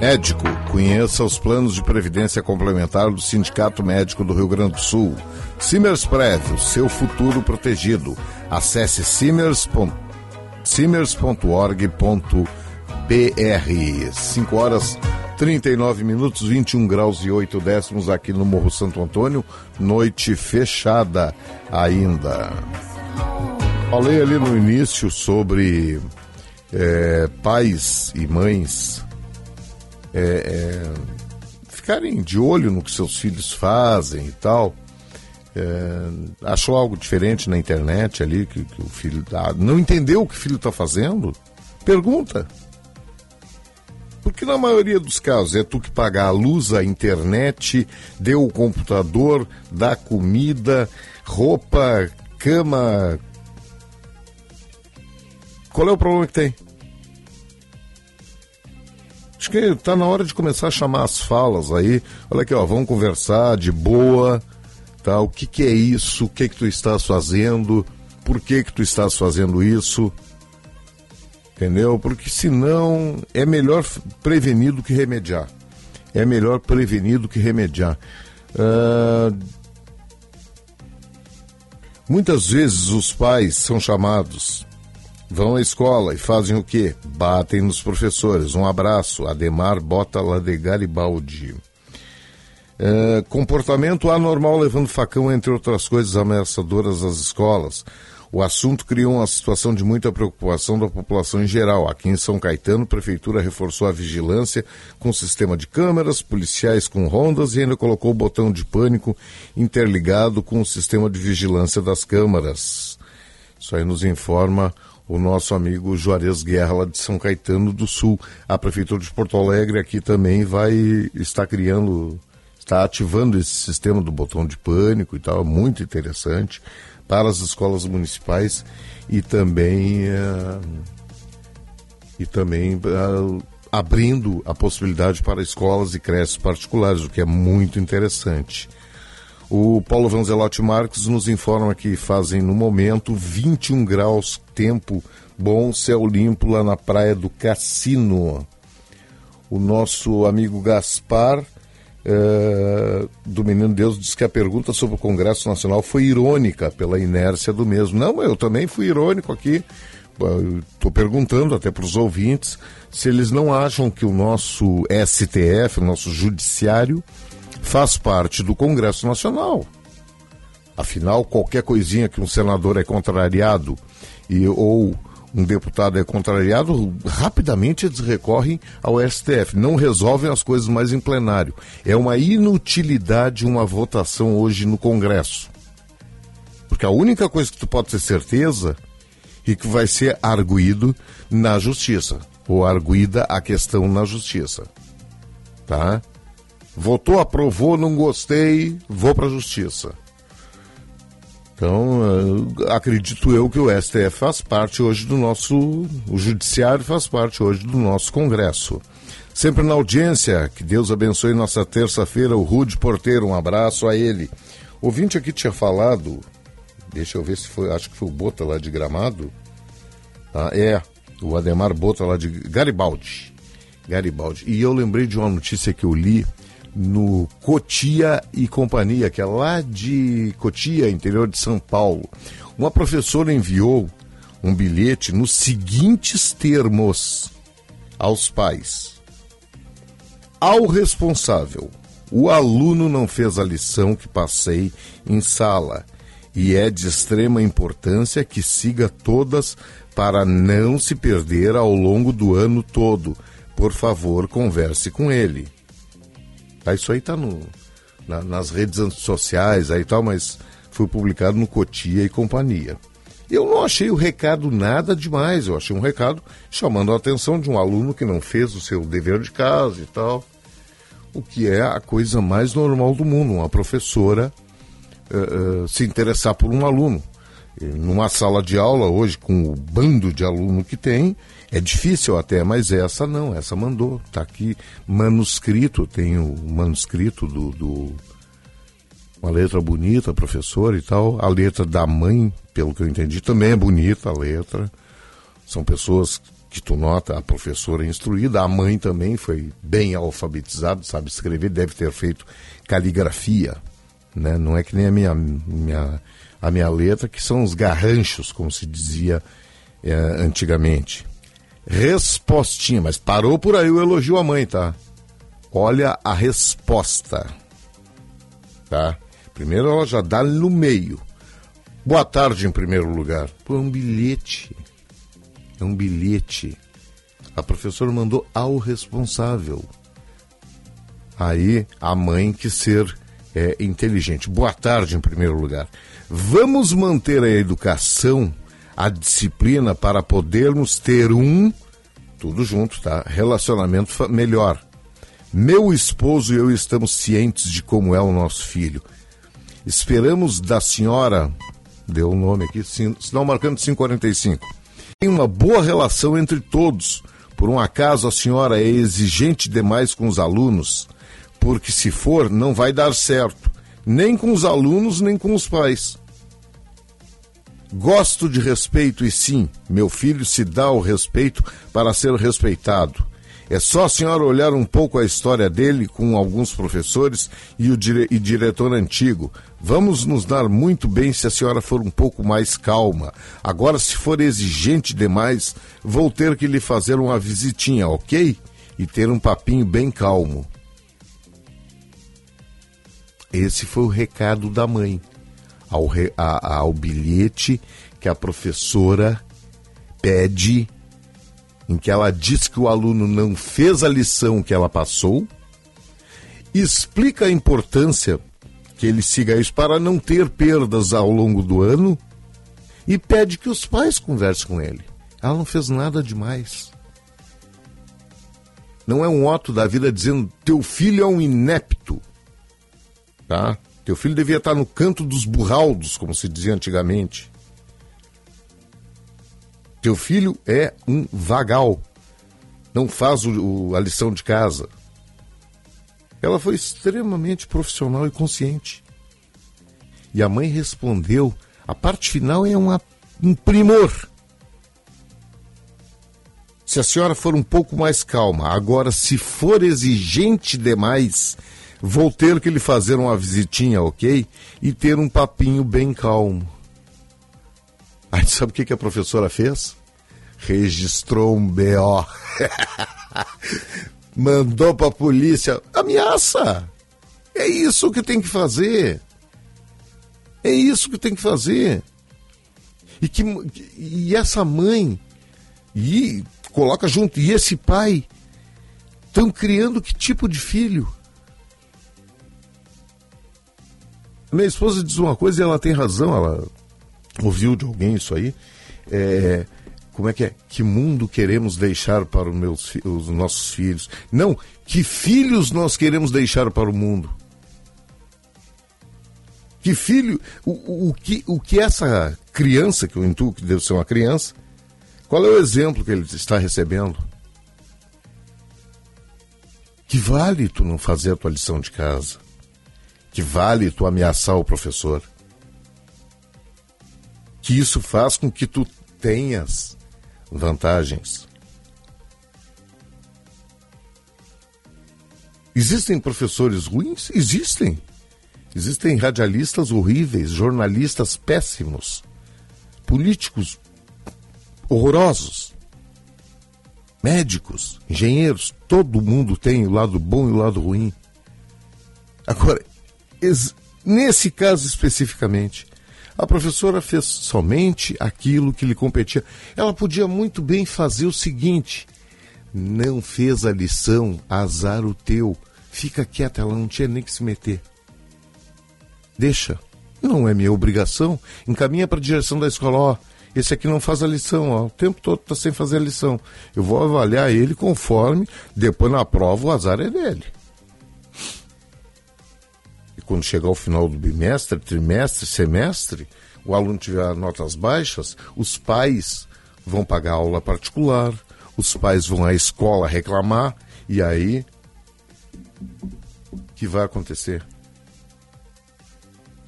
Médico, conheça os planos de previdência complementar do Sindicato Médico do Rio Grande do Sul. Simers o seu futuro protegido. Acesse simers.org.br. 5 horas 39 minutos, 21 graus e 8 décimos aqui no Morro Santo Antônio. Noite fechada ainda. Falei ali no início sobre é, pais e mães é, é, ficarem de olho no que seus filhos fazem e tal. É, achou algo diferente na internet ali que, que o filho dá. Não entendeu o que o filho está fazendo? Pergunta. Porque na maioria dos casos é tu que paga a luz, a internet, deu o computador, dá comida, roupa, cama. Qual é o problema que tem? Acho que tá na hora de começar a chamar as falas aí. Olha aqui, ó, vamos conversar de boa, tá? O que que é isso? O que que tu estás fazendo? Por que que tu estás fazendo isso? Entendeu? Porque senão é melhor prevenir do que remediar. É melhor prevenir do que remediar. Ah, muitas vezes os pais são chamados, vão à escola e fazem o quê? Batem nos professores. Um abraço, Ademar Bota lá de Garibaldi. É, comportamento anormal levando facão, entre outras coisas ameaçadoras às escolas. O assunto criou uma situação de muita preocupação da população em geral. Aqui em São Caetano, a prefeitura reforçou a vigilância com sistema de câmeras, policiais com rondas e ainda colocou o botão de pânico interligado com o sistema de vigilância das câmaras. Isso aí nos informa o nosso amigo Juarez Guerra, lá de São Caetano do Sul. A Prefeitura de Porto Alegre aqui também vai estar criando, está ativando esse sistema do botão de pânico e tal, muito interessante para as escolas municipais e também eh, e também eh, abrindo a possibilidade para escolas e creches particulares, o que é muito interessante. O Paulo Vanzelotti Marques nos informa que fazem no momento 21 graus, tempo bom, céu limpo lá na praia do Cassino. O nosso amigo Gaspar, eh, do Menino Deus, diz que a pergunta sobre o Congresso Nacional foi irônica pela inércia do mesmo. Não, eu também fui irônico aqui. Estou perguntando até para os ouvintes se eles não acham que o nosso STF, o nosso Judiciário, faz parte do Congresso Nacional. Afinal, qualquer coisinha que um senador é contrariado e, ou um deputado é contrariado, rapidamente eles recorrem ao STF. Não resolvem as coisas mais em plenário. É uma inutilidade uma votação hoje no Congresso. Porque a única coisa que tu pode ter certeza é que vai ser arguído na justiça. Ou arguída a questão na justiça. Tá? Votou, aprovou, não gostei, vou para a justiça. Então, eh, acredito eu que o STF faz parte hoje do nosso. O Judiciário faz parte hoje do nosso Congresso. Sempre na audiência, que Deus abençoe nossa terça-feira, o Rude Porteiro, um abraço a ele. Ouvinte aqui tinha falado, deixa eu ver se foi, acho que foi o Bota lá de Gramado. Ah, é, o Ademar Bota lá de Garibaldi. Garibaldi. E eu lembrei de uma notícia que eu li no Cotia e Companhia, que é lá de Cotia, interior de São Paulo. Uma professora enviou um bilhete nos seguintes termos aos pais. Ao responsável, o aluno não fez a lição que passei em sala e é de extrema importância que siga todas para não se perder ao longo do ano todo. Por favor, converse com ele. Tá, isso aí tá no, na- nas redes sociais aí tal, mas foi publicado no Cotia e Companhia. Eu não achei o recado nada demais, eu achei um recado chamando a atenção de um aluno que não fez o seu dever de casa e tal. O que é a coisa mais normal do mundo, uma professora eh, eh, se interessar por um aluno. E Numa sala de aula hoje, com o bando de aluno que tem, é difícil até, mas essa não, essa mandou. Está aqui manuscrito, tem o manuscrito do, do- Uma letra bonita, professora e tal. A letra da mãe, pelo que eu entendi, também é bonita a letra. São pessoas que tu nota, a professora é instruída, a mãe também foi bem alfabetizada, sabe escrever, deve ter feito caligrafia. Né? Não é que nem a minha, minha, a minha letra, que são os garranchos, como se dizia eh, antigamente. Respostinha, mas parou por aí o elogio à mãe, tá? Olha a resposta. Tá? Primeiro ela já dá no meio. Boa tarde, em primeiro lugar. Pô, é um bilhete. É um bilhete. A professora mandou ao responsável. Aí a mãe que ser é, inteligente. Boa tarde, em primeiro lugar. Vamos manter a educação, a disciplina para podermos ter um, tudo junto, tá? Relacionamento melhor. Meu esposo e eu estamos cientes de como é o nosso filho. Esperamos da senhora, deu o nome aqui, sin- sinal marcando 545. Tem uma boa relação entre todos. Por um acaso a senhora é exigente demais com os alunos? Porque se for, não vai dar certo. Nem com os alunos, nem com os pais. Gosto de respeito e sim, meu filho se dá ao respeito para ser respeitado. É só a senhora olhar um pouco a história dele com alguns professores e o dire e diretor antigo. Vamos nos dar muito bem se a senhora for um pouco mais calma. Agora, se for exigente demais, vou ter que lhe fazer uma visitinha, ok? E ter um papinho bem calmo. Esse foi o recado da mãe ao, re- a- ao bilhete que a professora pede, em que ela diz que o aluno não fez a lição que ela passou, explica a importância que ele siga isso para não ter perdas ao longo do ano e pede que os pais conversem com ele. Ela não fez nada demais. Não é um ato da vida dizendo teu filho é um inepto. Tá? Teu filho devia estar no canto dos burraldos, como se dizia antigamente. Teu filho é um vagal. Não faz o- o- a lição de casa. Ela foi extremamente profissional e consciente. E a mãe respondeu. A parte final é uma- um primor. Se a senhora for um pouco mais calma, agora, se for exigente demais, vou ter que lhe fazer uma visitinha, ok? E ter um papinho bem calmo. Aí sabe o que, a professora fez? Registrou um BO. Mandou pra polícia. Ameaça! É isso que tem que fazer. É isso que tem que fazer. E, que, e essa mãe, e coloca junto, e esse pai, estão criando que tipo de filho? Minha esposa diz uma coisa e ela tem razão, ela ouviu de alguém isso aí. É, como é que é? Que mundo queremos deixar para os, meus, os nossos filhos? Não, que filhos nós queremos deixar para o mundo? Que filho, o, o, o que, o que essa criança, que eu intuo que deve ser uma criança, qual é o exemplo que ele está recebendo? Que vale tu não fazer a tua lição de casa? Que vale tu ameaçar o professor? Que isso faz com que tu tenhas vantagens. Existem professores ruins? Existem. Existem radialistas horríveis, jornalistas péssimos, políticos horrorosos, médicos, engenheiros, todo mundo tem o lado bom e o lado ruim. Agora, nesse caso especificamente, a professora fez somente aquilo que lhe competia. Ela podia muito bem fazer o seguinte: não fez a lição, azar o teu. Fica quieta, ela não tinha nem que se meter. Deixa. Não é minha obrigação. Encaminha para a direção da escola, ó. Esse aqui não faz a lição, ó. O tempo todo está sem fazer a lição. Eu vou avaliar ele conforme, depois na prova o azar é dele. Quando chegar ao final do bimestre, trimestre, semestre, o aluno tiver notas baixas, os pais vão pagar aula particular, os pais vão à escola reclamar, e aí o que vai acontecer?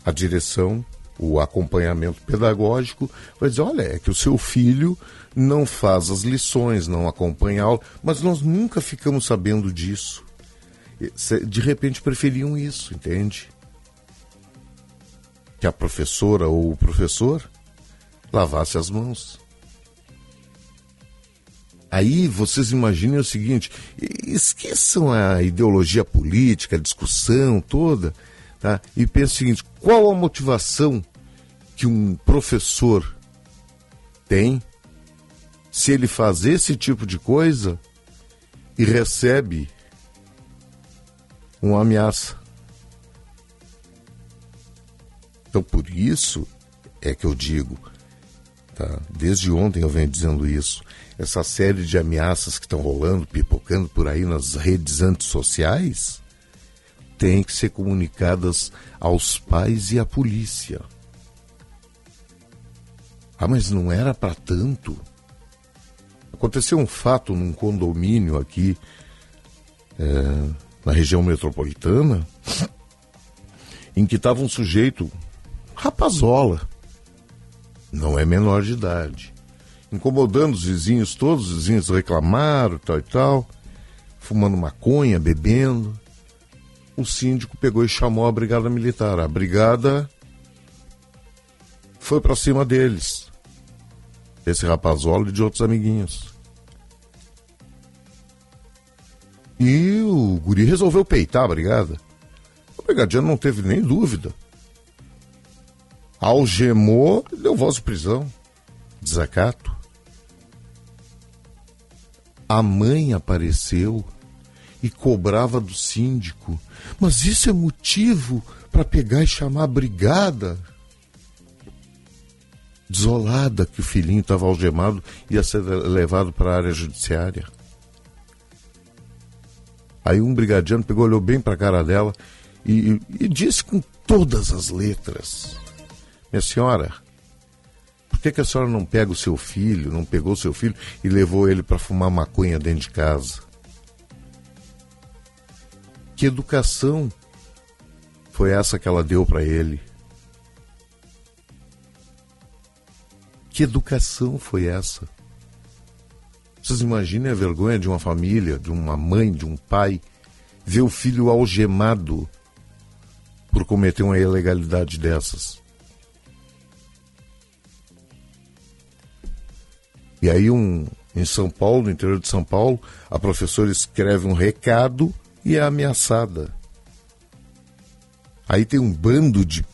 A direção, o acompanhamento pedagógico vai dizer, olha, é que o seu filho não faz as lições, não acompanha a aula, mas nós nunca ficamos sabendo disso. De repente preferiam isso, entende? Que a professora ou o professor lavasse as mãos. Aí vocês imaginem o seguinte: esqueçam a ideologia política, a discussão toda, tá? e pensem o seguinte: qual a motivação que um professor tem se ele faz esse tipo de coisa e recebe uma ameaça. Então, por isso é que eu digo, tá? desde ontem eu venho dizendo isso, essa série de ameaças que estão rolando, pipocando por aí nas redes antissociais, tem que ser comunicadas aos pais e à polícia. Ah, mas não era para tanto. Aconteceu um fato num condomínio aqui é, na região metropolitana em que estava um sujeito rapazola, não é menor de idade, incomodando os vizinhos, todos os vizinhos reclamaram, tal e tal, fumando maconha, bebendo. O síndico pegou e chamou a brigada militar. A brigada foi para cima deles, desse rapazola e de outros amiguinhos. E o guri resolveu peitar a brigada. O brigadiano não teve nem dúvida. Algemou e deu voz de prisão. Desacato. A mãe apareceu e cobrava do síndico. Mas isso é motivo para pegar e chamar a brigada? Desolada que o filhinho estava algemado e ia ser levado para a área judiciária. Aí um brigadiano pegou, olhou bem para a cara dela e, e, disse com todas as letras: Minha senhora, por que, que a senhora não pega o seu filho, não pegou o seu filho e levou ele para fumar maconha dentro de casa? Que educação foi essa que ela deu para ele? Que educação foi essa? Vocês imaginem a vergonha de uma família, de uma mãe, de um pai, ver o filho algemado por cometer uma ilegalidade dessas. E aí um em São Paulo, no interior de São Paulo, a professora escreve um recado e é ameaçada. Aí tem um bando de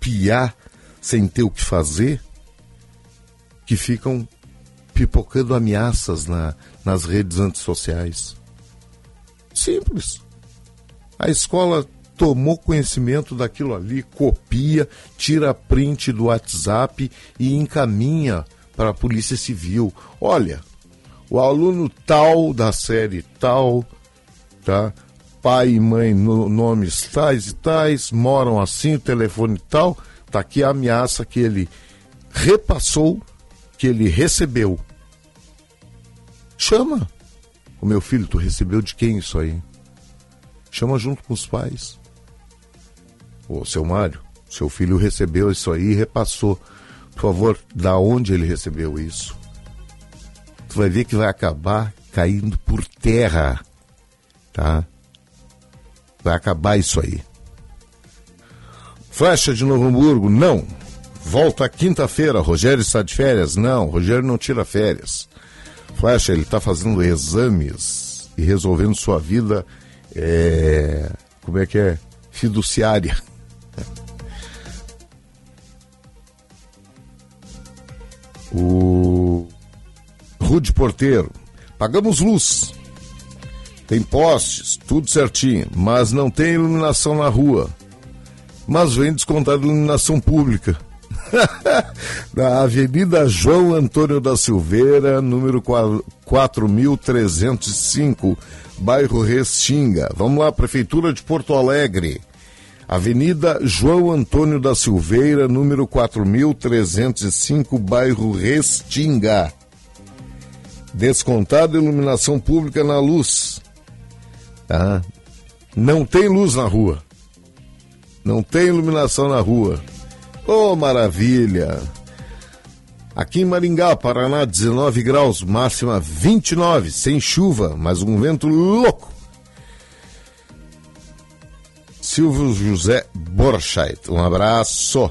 piá sem ter o que fazer que ficam pipocando ameaças na, nas redes antissociais. Simples. A escola tomou conhecimento daquilo ali, copia, tira print do WhatsApp e encaminha para a Polícia Civil. Olha, o aluno tal da série tal, tá? Pai e mãe, no, nomes tais e tais, moram assim, telefone tal, tá aqui a ameaça que ele repassou, que ele recebeu. Chama. O meu filho, tu recebeu de quem isso aí? Chama junto com os pais. Ô, seu Mário, seu filho recebeu isso aí e repassou. Por favor, da onde ele recebeu isso? Tu vai ver que vai acabar caindo por terra, tá? Vai acabar isso aí. Flecha de Novo Hamburgo, não. Volta quinta-feira, Rogério está de férias? Não, Rogério não tira férias. Flecha, ele está fazendo exames e resolvendo sua vida, é, como é que é? Fiduciária. O Rude Porteiro, pagamos luz, tem postes, tudo certinho, mas não tem iluminação na rua. Mas vem descontado iluminação pública. Na Avenida João Antônio da Silveira, número 4305, bairro Restinga. Vamos lá, Prefeitura de Porto Alegre. Avenida João Antônio da Silveira, número 4305, bairro Restinga. Descontado iluminação pública na luz. Tá? Não tem luz na rua. Não tem iluminação na rua. Oh, maravilha! Aqui em Maringá, Paraná, 19 graus, máxima 29, sem chuva, mas um vento louco. Silvio José Borcheit, um abraço.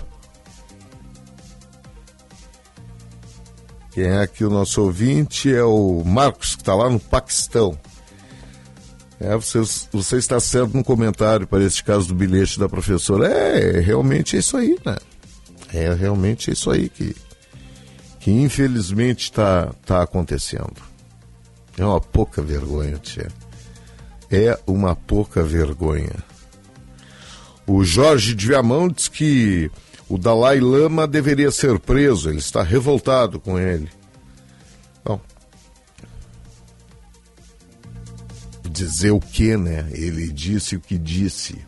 Quem é aqui o nosso ouvinte é o Marcos, que está lá no Paquistão. É, você, você está certo no comentário para este caso do bilhete da professora. É, realmente é isso aí, né? É realmente isso aí que, que infelizmente está tá acontecendo. É uma pouca vergonha, tia. É uma pouca vergonha. O Jorge Diamão diz que o Dalai Lama deveria ser preso, ele está revoltado com ele. Bom, dizer o que, né? Ele disse o que disse.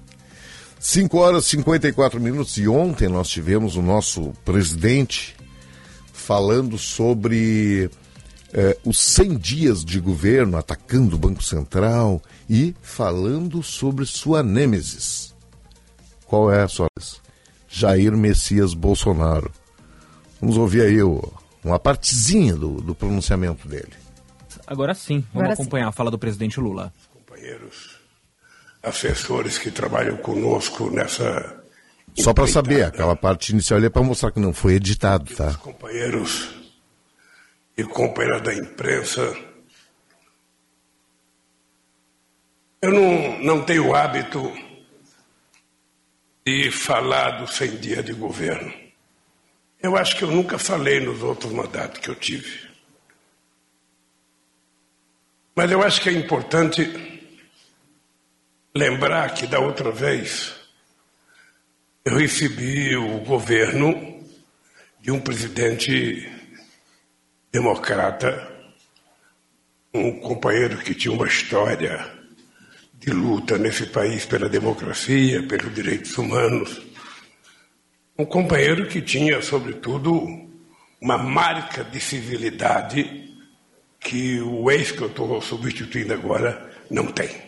5 horas e 54 minutos e ontem nós tivemos o nosso presidente falando sobre eh, os 100 dias de governo, atacando o Banco Central e falando sobre sua nêmesis. Qual é, senhoras? Jair Messias Bolsonaro. Vamos ouvir aí o- uma partezinha do, do pronunciamento dele. Agora sim, vamos Agora sim. acompanhar a fala do presidente Lula. companheiros assessores que trabalham conosco nessa Só para saber, aquela parte inicial ali é para mostrar que não foi editado, tá? companheiros e companheiras da imprensa. Eu não, não tenho o hábito de falar dos 100 dias de governo. Eu acho que eu nunca falei nos outros mandatos que eu tive. Mas eu acho que é importante lembrar que da outra vez eu recebi o governo de um presidente democrata, um companheiro que tinha uma história de luta nesse país pela democracia, pelos direitos humanos, um companheiro que tinha, sobretudo, uma marca de civilidade que o ex que eu estou substituindo agora não tem.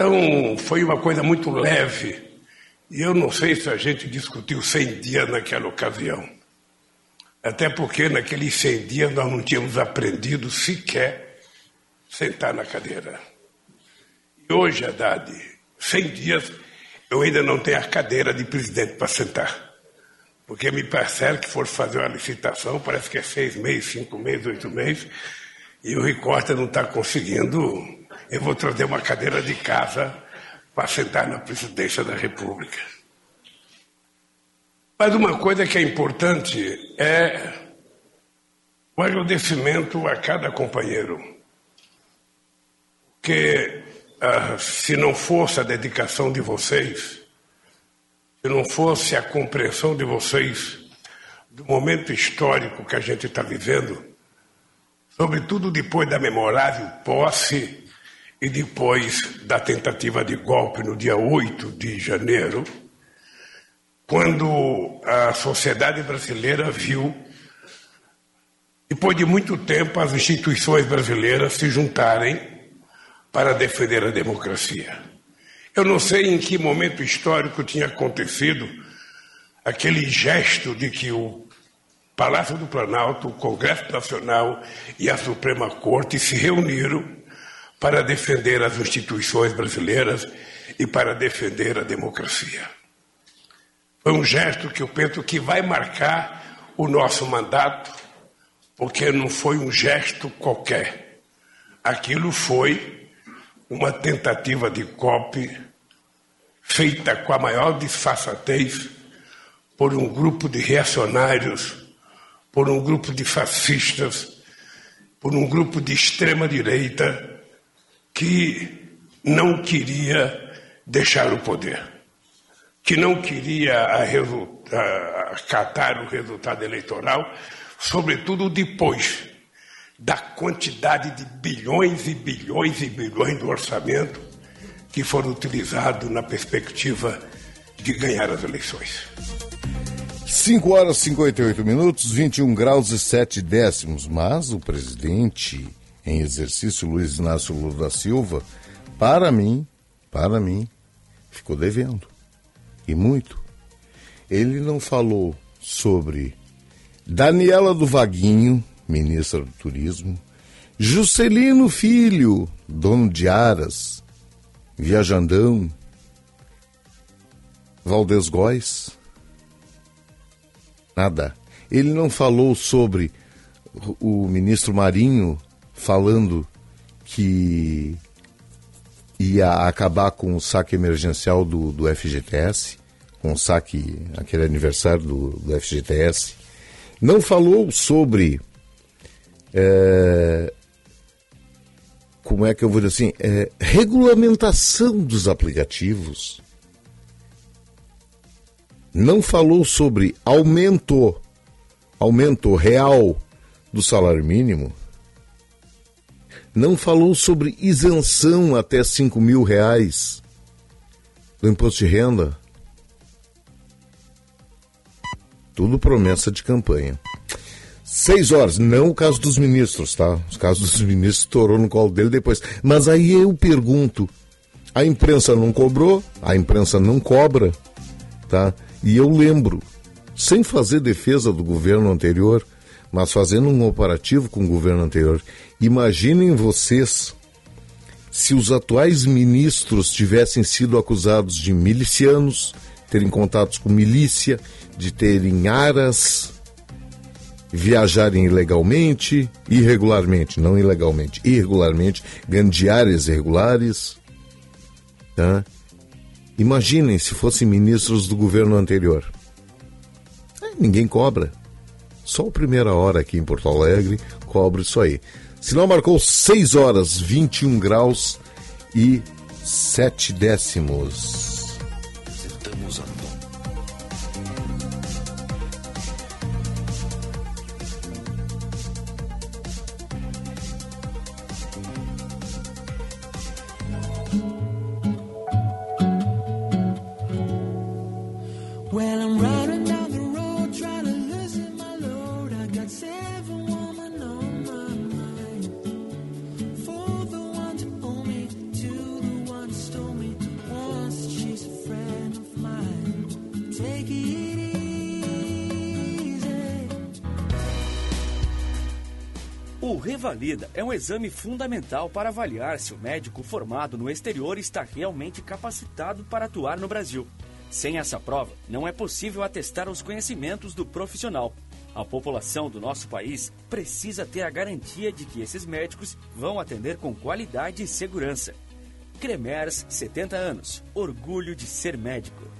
Então, foi uma coisa muito leve. E eu não sei se a gente discutiu 100 dias naquela ocasião. Até porque naqueles 100 dias nós não tínhamos aprendido sequer sentar na cadeira. E hoje, Haddad, 100 dias eu ainda não tenho a cadeira de presidente para sentar. Porque me parece que for fazer uma licitação, parece que é seis meses, cinco meses, oito meses, e o Ricorta não está conseguindo. Eu vou trazer uma cadeira de casa para sentar na presidência da República. Mas uma coisa que é importante é o agradecimento a cada companheiro. Porque ah, se não fosse a dedicação de vocês, se não fosse a compreensão de vocês do momento histórico que a gente está vivendo, sobretudo depois da memorável posse e depois da tentativa de golpe no dia 8 de janeiro, quando a sociedade brasileira viu, depois de muito tempo, as instituições brasileiras se juntarem para defender a democracia. Eu não sei em que momento histórico tinha acontecido aquele gesto de que o Palácio do Planalto, o Congresso Nacional e a Suprema Corte se reuniram para defender as instituições brasileiras e para defender a democracia. Foi um gesto que eu penso que vai marcar o nosso mandato, porque não foi um gesto qualquer. Aquilo foi uma tentativa de golpe feita com a maior disfarçatez por um grupo de reacionários, por um grupo de fascistas, por um grupo de extrema-direita que não queria deixar o poder, que não queria acatar o resultado eleitoral, sobretudo depois da quantidade de bilhões e bilhões e bilhões do orçamento que foram utilizados na perspectiva de ganhar as eleições. 5 horas e 58 minutos, 21 graus e 7 décimos. Mas o presidente em exercício, Luiz Inácio Lula da Silva, para mim, para mim, ficou devendo. E muito. Ele não falou sobre Daniela do Vaguinho, ministra do Turismo, Juscelino Filho, dono de Aras, Viajandão, Valdez Góes, nada. Ele não falou sobre o ministro Marinho falando que ia acabar com o saque emergencial do, do FGTS, com o saque, aquele aniversário do, do FGTS, não falou sobre. é, como é que eu vou dizer assim? é, regulamentação dos aplicativos. Não falou sobre aumento, aumento real do salário mínimo. Não falou sobre isenção até 5 mil reais do imposto de renda. Tudo promessa de campanha. Seis horas, não o caso dos ministros, tá? Os casos dos ministros estourou no colo dele depois. Mas aí eu pergunto: a imprensa não cobrou, a imprensa não cobra, tá? E eu lembro, sem fazer defesa do governo anterior, mas fazendo um comparativo com o governo anterior, imaginem vocês se os atuais ministros tivessem sido acusados de milicianos, terem contatos com milícia, de terem aras, viajarem ilegalmente, irregularmente, não ilegalmente, irregularmente, ganhando diárias irregulares. Tá? Imaginem se fossem ministros do governo anterior. Ninguém cobra. Só o primeira hora aqui em Porto Alegre cobra isso aí. Sinal marcou 6 horas, 21 graus e 7 décimos. Um exame fundamental para avaliar se o médico formado no exterior está realmente capacitado para atuar no Brasil. Sem essa prova, não é possível atestar os conhecimentos do profissional. A população do nosso país precisa ter a garantia de que esses médicos vão atender com qualidade e segurança. Cremers, 70 anos. Orgulho de ser médico.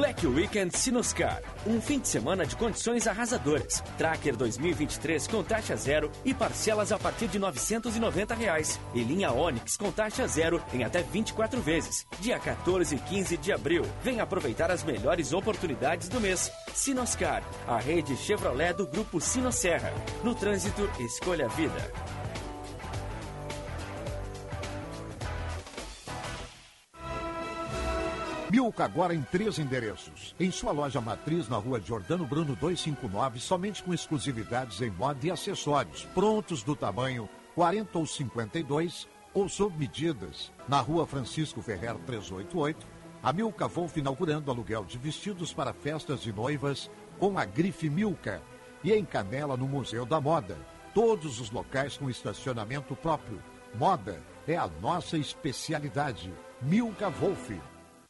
Black Weekend Sinoscar. Um fim de semana de condições arrasadoras. Tracker 2023 com taxa zero e parcelas a partir de 990 reais. E linha Onix com taxa zero em até 24 vezes. Dia 14 e 15 de abril. Venha aproveitar as melhores oportunidades do mês. Sinoscar, a rede Chevrolet do grupo Sinosserra. No trânsito, escolha a vida. Milka agora em três endereços. Em sua loja matriz na rua Jordano Bruno 259, somente com exclusividades em moda e acessórios, prontos do tamanho 40 ou 52 ou sob medidas. Na rua Francisco Ferrer 388, a Milka Wolf inaugurando aluguel de vestidos para festas de noivas com a grife Milka. E em Canela, no Museu da Moda. Todos os locais com estacionamento próprio. Moda é a nossa especialidade. Milka Wolf.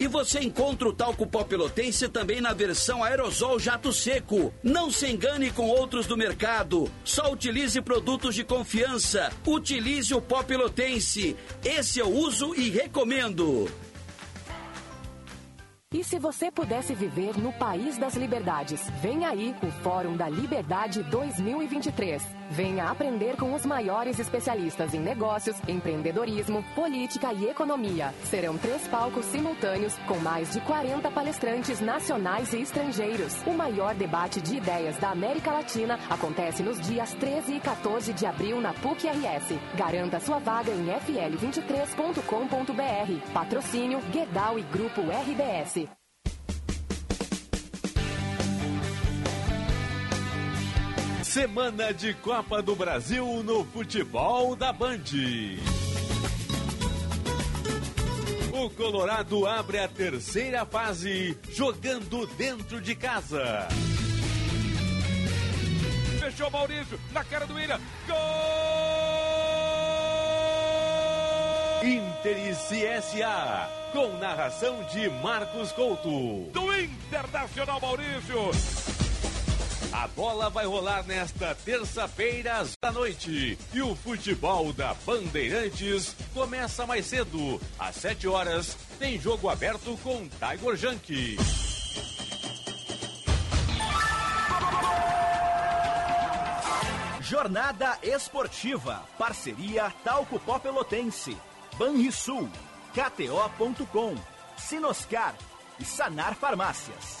E você encontra o talco pó pelotense também na versão aerosol jato seco. Não se engane com outros do mercado. Só utilize produtos de confiança. Utilize o pó pelotense. Esse eu uso e recomendo. E se você pudesse viver no país das liberdades? Vem aí o Fórum da Liberdade 2023. Venha aprender com os maiores especialistas em negócios, empreendedorismo, política e economia. Serão três palcos simultâneos com mais de 40 palestrantes nacionais e estrangeiros. O maior debate de ideias da América Latina acontece nos dias 13 e 14 de abril na PUC-RS. Garanta sua vaga em fl23.com.br. Patrocínio Guedal e Grupo RBS. Semana de Copa do Brasil no futebol da Band. O Colorado abre a terceira fase jogando dentro de casa. Fechou Maurício, na cara do William. Gol! Inter e CSA, com narração de Marcos Couto. Do Internacional Maurício. A bola vai rolar nesta terça-feira da noite. E o futebol da Bandeirantes começa mais cedo. Às 7 horas, tem jogo aberto com Tiger Junk. Jornada Esportiva. Parceria Talco Pó Pelotense. Banrisul. KTO.com. Sinoscar. E Sanar Farmácias.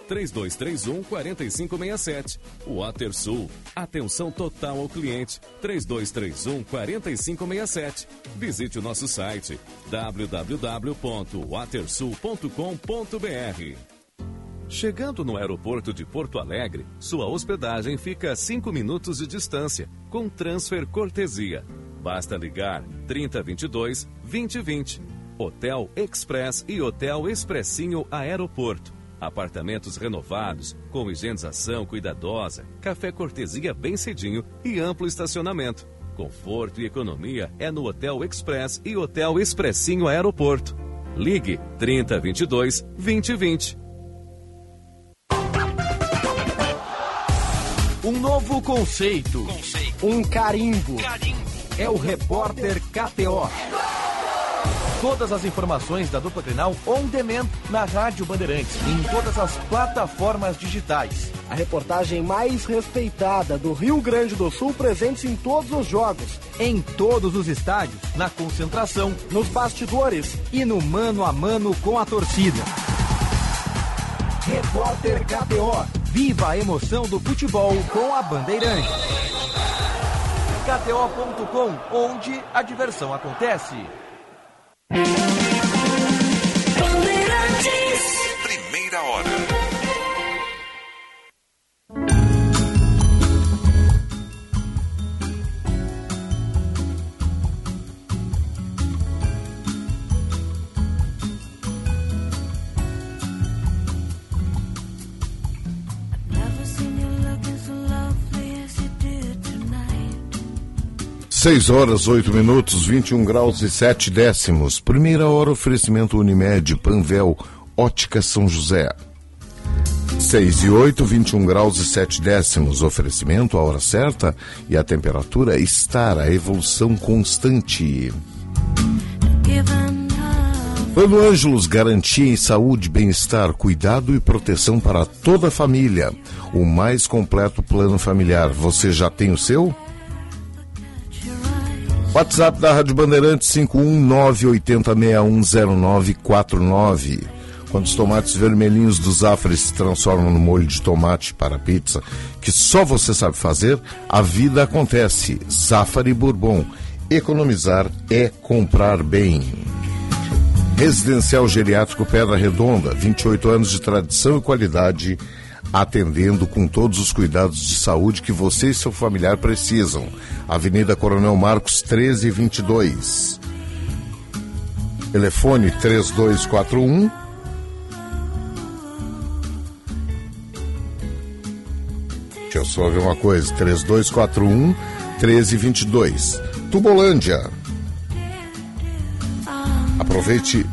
3231 4567. WaterSul. Atenção total ao cliente 3231 4567. Visite o nosso site www.watersul.com.br. Chegando no aeroporto de Porto Alegre, sua hospedagem fica a 5 minutos de distância, com transfer cortesia. Basta ligar 3022 2020. Hotel Express e Hotel Expressinho Aeroporto. Apartamentos renovados, com higienização cuidadosa, café cortesia bem cedinho e amplo estacionamento. Conforto e economia é no Hotel Express e Hotel Expressinho Aeroporto. Ligue 3022 2020. Um novo conceito. Um carimbo. É o repórter KTO. Todas as informações da dupla Grenal on demand na Rádio Bandeirantes e em todas as plataformas digitais. A reportagem mais respeitada do Rio Grande do Sul presente em todos os jogos. Em todos os estádios, Na concentração, Nos bastidores. e no mano a mano com a torcida. Repórter KTO. Viva a emoção do futebol com a Bandeirante. KTO.com, onde a diversão acontece. Primeira 6 horas, 8 minutos, 21 graus e 7 décimos. Primeira hora, oferecimento Unimed, Panvel, Ótica São José. 6 e 8, 21 graus e 7 décimos. Oferecimento, a hora certa e a temperatura estar a evolução constante. Plano Ângelos, garantia em saúde, bem-estar, cuidado e proteção para toda a família. O mais completo plano familiar. Você já tem o seu? WhatsApp da Rádio Bandeirantes 51980610949. Quando os tomates vermelhinhos do Zafra se transformam no molho de tomate para pizza, que só você sabe fazer, a vida acontece. Zafari Bourbon. Economizar é comprar bem. Residencial Geriátrico Pedra Redonda, 28 anos de tradição e qualidade, atendendo com todos os cuidados de saúde que você e seu familiar precisam. Avenida Coronel Marcos 1322. Telefone 3241 Deixa eu só ver uma coisa. 3241 1322. Tubolândia. Aproveite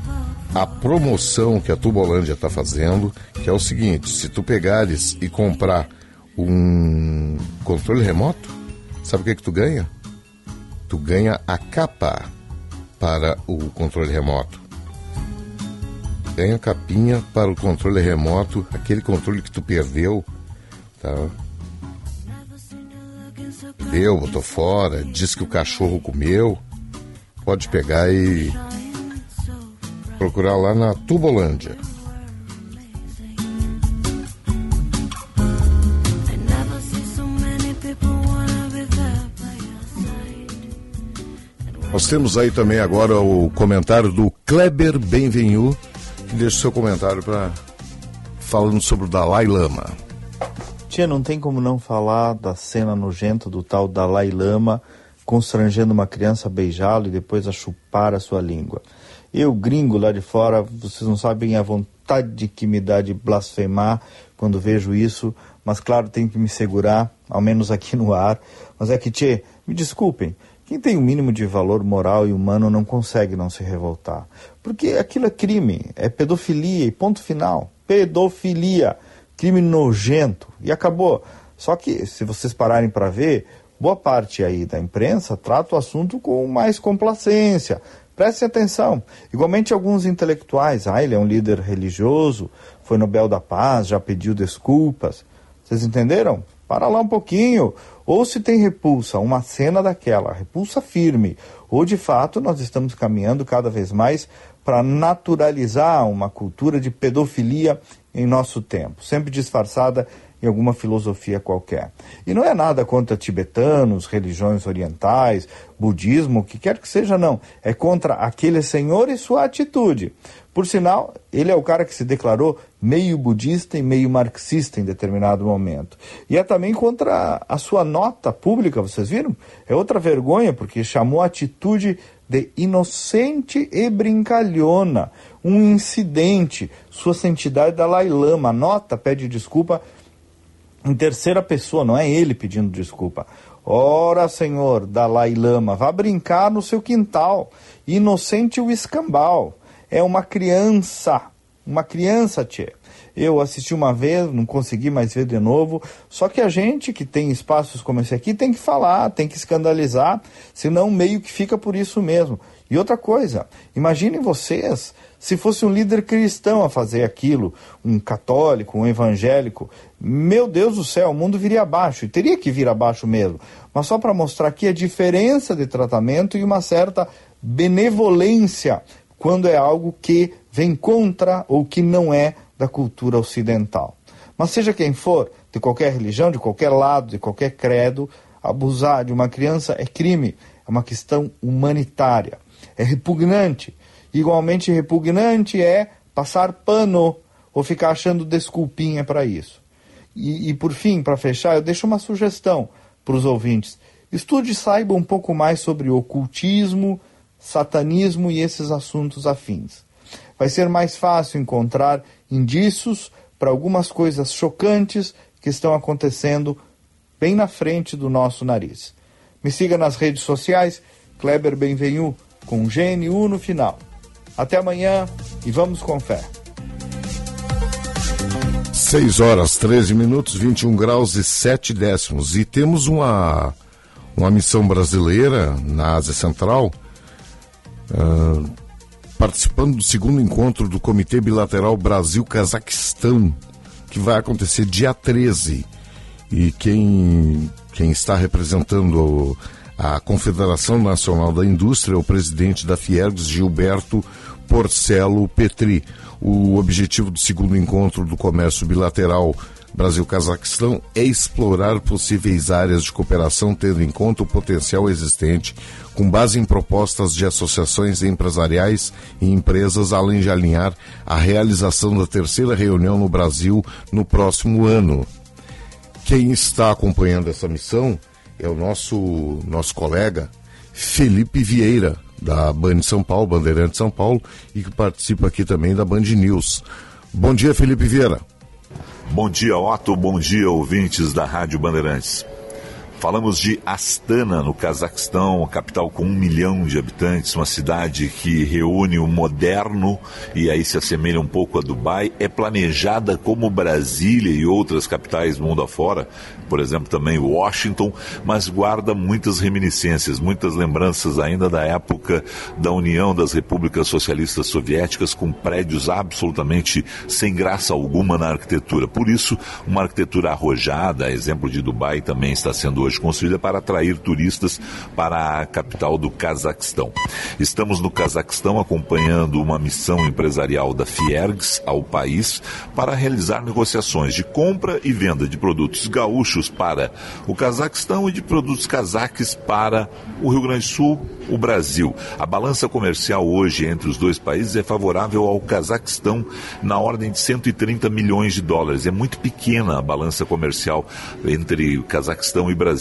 a promoção que a Tubolândia está fazendo, que é o seguinte: se tu pegares e comprar um controle remoto, sabe o que, que tu ganha? Tu ganha a capa para o controle remoto. Ganha a capinha para o controle remoto, aquele controle que tu perdeu, tá? Deu, botou fora, disse que o cachorro comeu. Pode pegar e procurar lá na Tubolândia. Nós temos aí também agora o comentário do Kleber Benvenu, que deixa seu comentário para falando sobre o Dalai Lama. Tia, não tem como não falar da cena nojenta do tal Dalai Lama constrangendo uma criança a beijá-lo e depois a chupar a sua língua. Eu, gringo lá de fora, vocês não sabem a vontade que me dá de blasfemar quando vejo isso, mas claro, tenho que me segurar, ao menos aqui no ar. Mas é que, tchê, me desculpem, quem tem o um mínimo de valor moral e humano não consegue não se revoltar. Porque aquilo é crime, é pedofilia e ponto final. Pedofilia, crime nojento. E acabou. Só que, se vocês pararem para ver, boa parte aí da imprensa trata o assunto com mais complacência. Prestem atenção. Igualmente alguns intelectuais, ah, ele é um líder religioso, foi Nobel da Paz, já pediu desculpas. Vocês entenderam? Para lá um pouquinho. Ou se tem repulsa, uma cena daquela, repulsa firme, ou de fato nós estamos caminhando cada vez mais para naturalizar uma cultura de pedofilia em nosso tempo, sempre disfarçada em alguma filosofia qualquer. E não é nada contra tibetanos, religiões orientais, budismo, o que quer que seja, não. É contra aquele senhor e sua atitude. Por sinal, ele é o cara que se declarou meio budista e meio marxista em determinado momento. E é também contra a sua nota pública, vocês viram? É outra vergonha, porque chamou a atitude de inocente e brincalhona. Um incidente. Sua santidade Dalai Lama. A nota pede desculpa em terceira pessoa, não é ele pedindo desculpa. Ora, senhor Dalai Lama, vá brincar no seu quintal. Inocente o escambau. É uma criança. Uma criança, tchê. Eu assisti uma vez, não consegui mais ver de novo. Só que a gente que tem espaços como esse aqui tem que falar, tem que escandalizar, senão meio que fica por isso mesmo. E outra coisa, imaginem vocês se fosse um líder cristão a fazer aquilo, um católico, um evangélico. Meu Deus do céu, o mundo viria abaixo, e teria que vir abaixo mesmo. Mas só para mostrar aqui a diferença de tratamento e uma certa benevolência quando é algo que vem contra ou que não é da cultura ocidental. Mas seja quem for, de qualquer religião, de qualquer lado, de qualquer credo, abusar de uma criança é crime, é uma questão humanitária, é repugnante. Igualmente repugnante é passar pano ou ficar achando desculpinha para isso. E, e, por fim, para fechar, eu deixo uma sugestão para os ouvintes. Estude e saiba um pouco mais sobre ocultismo, satanismo e esses assuntos afins. Vai ser mais fácil encontrar indícios para algumas coisas chocantes que estão acontecendo bem na frente do nosso nariz. Me siga nas redes sociais, Kleber Benvenu, com GNU no final. Até amanhã e vamos com fé. 6 horas, 13 minutos, 21 graus e 7 décimos. E temos uma, uma missão brasileira na Ásia Central, uh, participando do segundo encontro do Comitê Bilateral Brasil-Cazaquistão, que vai acontecer dia 13. E quem, quem está representando a Confederação Nacional da Indústria o presidente da Fiergs, Gilberto Porcelo Petri. O objetivo do segundo encontro do comércio bilateral Brasil-Cazaquistão é explorar possíveis áreas de cooperação, tendo em conta o potencial existente, com base em propostas de associações empresariais e empresas, além de alinhar a realização da terceira reunião no Brasil no próximo ano. Quem está acompanhando essa missão é o nosso, nosso colega Felipe Vieira, da Band São Paulo, Bandeirante São Paulo, e que participa aqui também da Band News. Bom dia, Felipe Vieira. Bom dia, Otto. Bom dia, ouvintes da Rádio Bandeirantes. Falamos de Astana, no Cazaquistão, capital com um milhão de habitantes, uma cidade que reúne o moderno e aí se assemelha um pouco a Dubai. É planejada como Brasília e outras capitais mundo afora, por exemplo, também Washington, mas guarda muitas reminiscências, muitas lembranças ainda da época da União das Repúblicas Socialistas Soviéticas, com prédios absolutamente sem graça alguma na arquitetura. Por isso, uma arquitetura arrojada, exemplo de Dubai, também está sendo hoje construída para atrair turistas para a capital do Cazaquistão. Estamos no Cazaquistão acompanhando uma missão empresarial da Fiergs ao país para realizar negociações de compra e venda de produtos gaúchos para o Cazaquistão e de produtos cazaques para o Rio Grande do Sul, o Brasil. A balança comercial hoje entre os dois países é favorável ao Cazaquistão na ordem de 130 milhões de dólares. É muito pequena a balança comercial entre o Cazaquistão e Brasil.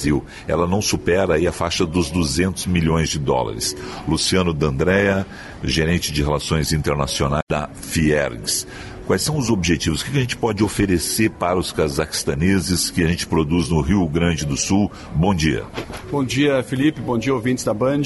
Ela não supera aí a faixa dos 200 milhões de dólares. Luciano D'Andrea, gerente de relações internacionais da Fiergs. Quais são os objetivos? O que a gente pode oferecer para os cazaquistaneses que a gente produz no Rio Grande do Sul? Bom dia. Bom dia, Felipe. Bom dia, ouvintes da Band.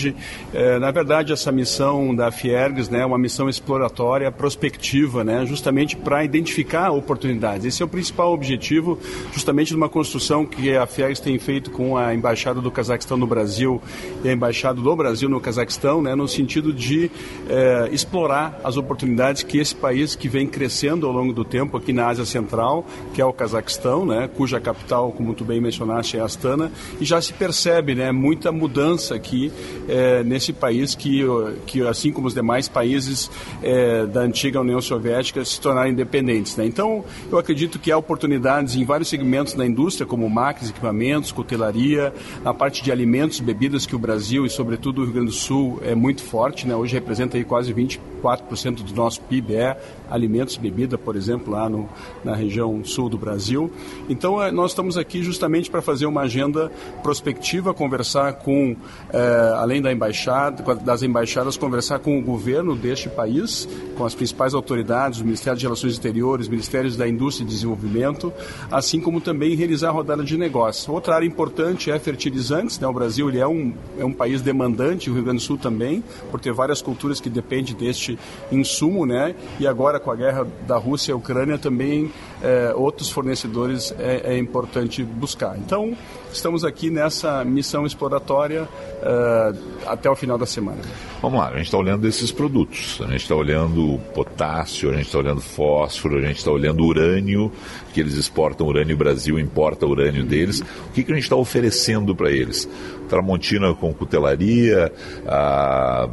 É, na verdade, essa missão da Fiergs né, é uma missão exploratória, prospectiva, né, justamente para identificar oportunidades. Esse é o principal objetivo, justamente de uma construção que a Fiergs tem feito com a Embaixada do Cazaquistão no Brasil e a Embaixada do Brasil no Cazaquistão, né, no sentido de é, explorar as oportunidades que esse país que vem crescendo ao longo do tempo aqui na Ásia Central, que é o Cazaquistão, né, cuja capital, como tu bem mencionaste, é Astana, e já se percebe né, muita mudança aqui é, nesse país que, que, assim como os demais países é, da antiga União Soviética, se tornaram independentes. Né? Então, eu acredito que há oportunidades em vários segmentos da indústria, como máquinas, equipamentos, cutelaria, na parte de alimentos, bebidas, que o Brasil e, sobretudo, o Rio Grande do Sul é muito forte, né? hoje representa aí quase 24% do nosso PIB é alimentos, bebida, por exemplo, lá no, na região sul do Brasil. Então, eh, nós estamos aqui justamente para fazer uma agenda prospectiva, conversar com, eh, além da embaixada, das embaixadas, conversar com o governo deste país, com as principais autoridades, o Ministério de Relações Exteriores, Ministérios da Indústria e Desenvolvimento, assim como também realizar a rodada de negócios. Outra área importante é fertilizantes, né? o Brasil ele é, um, é um país demandante, o Rio Grande do Sul também, por ter várias culturas que dependem deste insumo, né? e agora com a guerra da Rússia e Ucrânia também é, outros fornecedores é, é, importante buscar. Então, estamos aqui nessa missão exploratória é, até o final da semana. Vamos lá, a gente está olhando esses produtos. A gente está olhando potássio, a gente está olhando fósforo, a gente está olhando urânio, que eles exportam urânio, o Brasil importa urânio deles. O que, que a gente está oferecendo para eles? Tramontina com cutelaria, a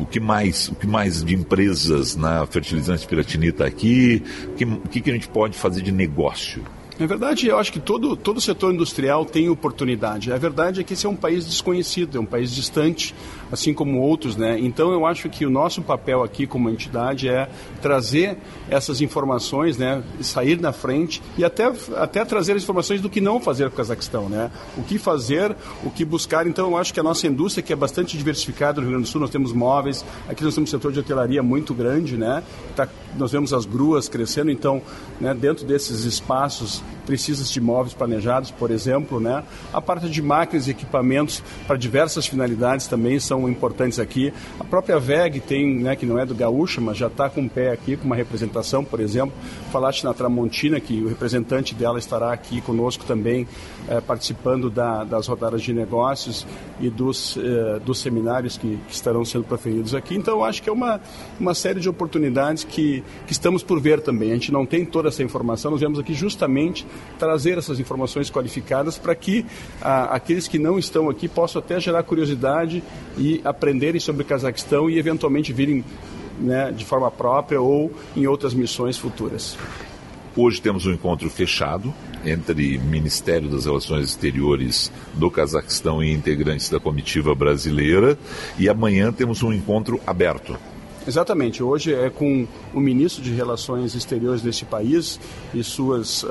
o que mais, o que mais de empresas na fertilizante piratinita aqui, o que, o que a gente pode fazer de negócio? Na verdade, eu acho que todo, todo setor industrial tem oportunidade. A verdade é que esse é um país desconhecido, é um país distante, assim como outros, né? Então, eu acho que o nosso papel aqui como entidade é trazer essas informações, né? Sair na frente e até, até trazer as informações do que não fazer para o Cazaquistão, né? O que fazer, o que buscar. Então, eu acho que a nossa indústria, que é bastante diversificada no Rio Grande do Sul, nós temos móveis, aqui nós temos um setor de hotelaria muito grande, né? Tá, nós vemos as gruas crescendo, então, né, dentro desses espaços precisa de móveis planejados, por exemplo, né? A parte de máquinas e equipamentos para diversas finalidades também são importantes aqui. A própria VEG tem, né, que não é do Gaúcho, mas já está com o pé aqui, com uma representação, por exemplo. Falaste na Tramontina, que o representante dela estará aqui conosco também, eh, participando da, das rodadas de negócios e dos, eh, dos seminários que, que, estarão sendo proferidos aqui. Então, acho que é uma, uma série de oportunidades que, que estamos por ver também. A gente não tem toda essa informação, nós vemos aqui justamente trazer essas informações qualificadas para que ah, aqueles que não estão aqui possam até gerar curiosidade e aprenderem sobre o Cazaquistão e eventualmente virem né, de forma própria ou em outras missões futuras. Hoje temos um encontro fechado entre Ministério das Relações Exteriores do Cazaquistão e integrantes da comitiva brasileira e amanhã temos um encontro aberto Exatamente. Hoje é com o ministro de Relações Exteriores desse país e suas uh,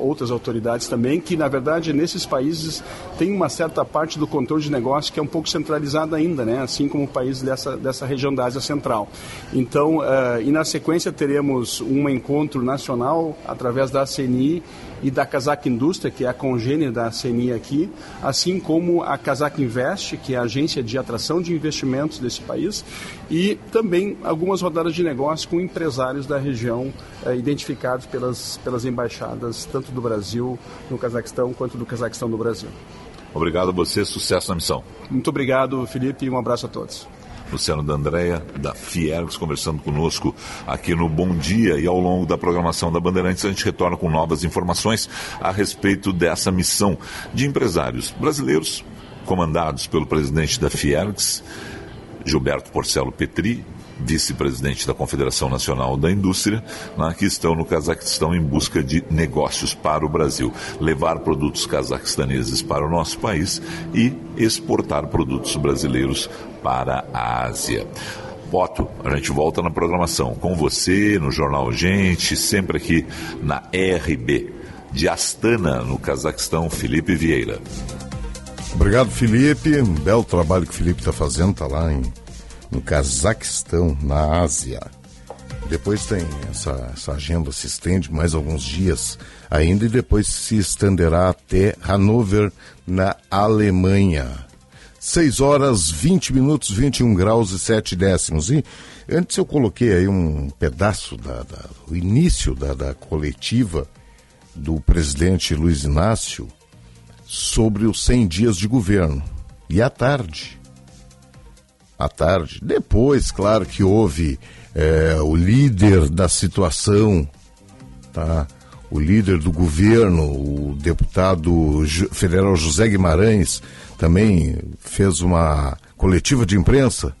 outras autoridades também, que na verdade nesses países tem uma certa parte do controle de negócio que é um pouco centralizada ainda, né? assim como o país dessa, dessa região da Ásia Central. Então, uh, e na sequência teremos um encontro nacional através da CNI e da Kazakh Indústria, que é a congênere da CNI aqui, assim como a Kazakh Invest, que é a agência de atração de investimentos desse país, e também algumas rodadas de negócio com empresários da região eh, identificados pelas, pelas embaixadas, tanto do Brasil no Cazaquistão quanto do Cazaquistão no Brasil. Obrigado a você, sucesso na missão. Muito obrigado, Felipe, e um abraço a todos. Luciano D'Andrea, da Fiergs, conversando conosco aqui no Bom Dia e ao longo da programação da Bandeirantes a gente retorna com novas informações a respeito dessa missão de empresários brasileiros comandados pelo presidente da Fiergs, Gilberto Porcelo Petri, vice-presidente da Confederação Nacional da Indústria, né, que estão no Cazaquistão em busca de negócios para o Brasil. Levar produtos cazaquistaneses para o nosso país e exportar produtos brasileiros para a Ásia. Boto, a gente volta na programação com você, no Jornal Gente, sempre aqui na RB. De Astana, no Cazaquistão, Felipe Vieira. Obrigado, Felipe. Um belo trabalho que o Felipe está fazendo, está lá em, no Cazaquistão, na Ásia. Depois tem essa, essa agenda, se estende mais alguns dias ainda e depois se estenderá até Hanover, na Alemanha. 6 horas 20 minutos, 21 graus e 7 décimos. E antes eu coloquei aí um pedaço da, da início da, da coletiva do presidente Luiz Inácio sobre os 100 dias de governo. E à tarde, à tarde, depois, claro que houve é, o líder da situação, tá? o líder do governo, o deputado federal José Guimarães, também fez uma coletiva de imprensa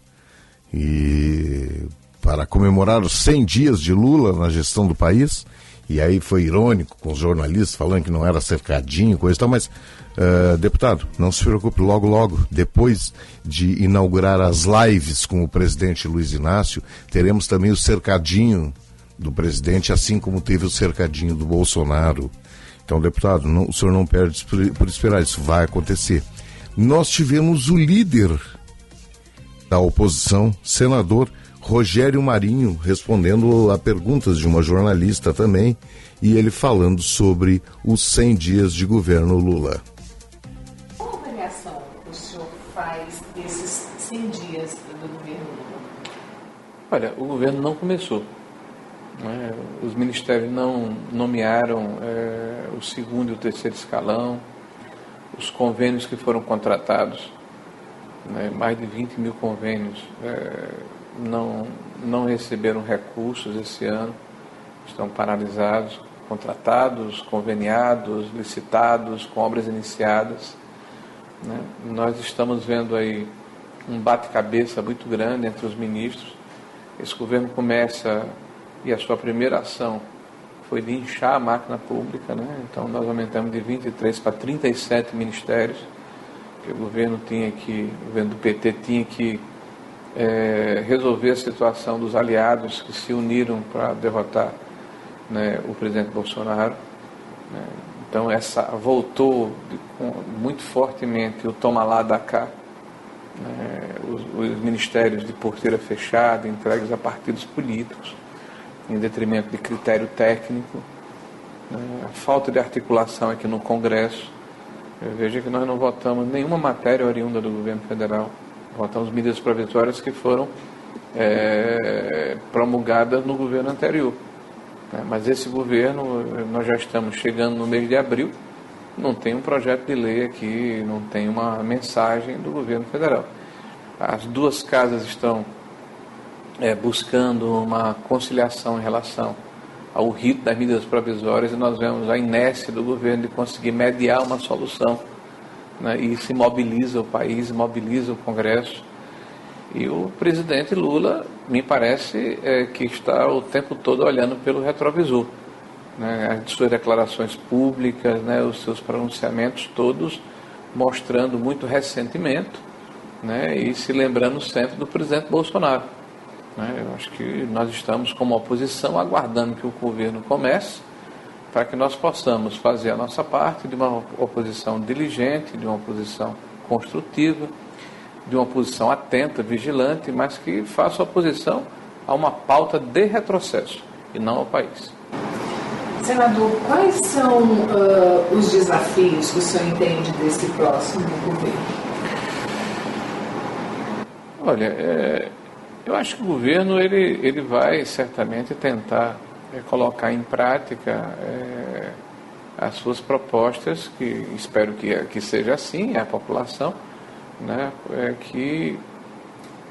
e para comemorar os 100 dias de Lula na gestão do país. E aí foi irônico com os jornalistas falando que não era cercadinho, coisa e tal, mas, uh, deputado, não se preocupe, logo, logo, depois de inaugurar as lives com o presidente Luiz Inácio, teremos também o cercadinho do presidente, assim como teve o cercadinho do Bolsonaro. Então, deputado, não, o senhor não perde por esperar, isso vai acontecer. Nós tivemos o líder da oposição, senador Rogério Marinho, respondendo a perguntas de uma jornalista também, e ele falando sobre os 100 dias de governo Lula. Qual avaliação o senhor faz desses 100 dias do governo Lula? Olha, o governo não começou. Né? Os ministérios não nomearam é, o segundo e o terceiro escalão, os convênios que foram contratados, né? mais de 20 mil convênios, é, não, não receberam recursos esse ano, estão paralisados, contratados, conveniados, licitados, com obras iniciadas. Né? Nós estamos vendo aí um bate-cabeça muito grande entre os ministros. Esse governo começa, e a sua primeira ação foi de inchar a máquina pública, né? então nós aumentamos de 23 para 37 ministérios, que o governo tinha que, o governo do PT tinha que é, resolver a situação dos aliados que se uniram para derrotar né, o presidente Bolsonaro. Né. Então essa voltou de, com, muito fortemente o toma lá da cá, né, os, os, ministérios de porteira fechada entregues a partidos políticos, em detrimento de critério técnico, né, a falta de articulação aqui no Congresso. Veja que nós não votamos nenhuma matéria oriunda do governo federal votamos medidas provisórias que foram é, promulgadas no governo anterior. Né? Mas esse governo, nós já estamos chegando no mês de abril, não tem um projeto de lei aqui, não tem uma mensagem do governo federal. As duas casas estão é, buscando uma conciliação em relação ao rito das medidas provisórias e nós vemos a inércia do governo de conseguir mediar uma solução né, e se mobiliza o país, mobiliza o Congresso. E o presidente Lula, me parece, é, que está o tempo todo olhando pelo retrovisor. Né, as suas declarações públicas, né, os seus pronunciamentos todos mostrando muito ressentimento né, e se lembrando sempre do presidente Bolsonaro. Né? Eu acho que nós estamos como oposição aguardando que o governo comece para que nós possamos fazer a nossa parte de uma oposição diligente, de uma oposição construtiva, de uma oposição atenta, vigilante, mas que faça oposição a uma pauta de retrocesso e não ao país. Senador, quais são ah, os desafios que o senhor entende desse próximo governo? Olha, é, eu acho que o governo ele, ele vai certamente tentar é, colocar em prática é, as suas propostas, que espero que, que seja assim, a população, né, é, que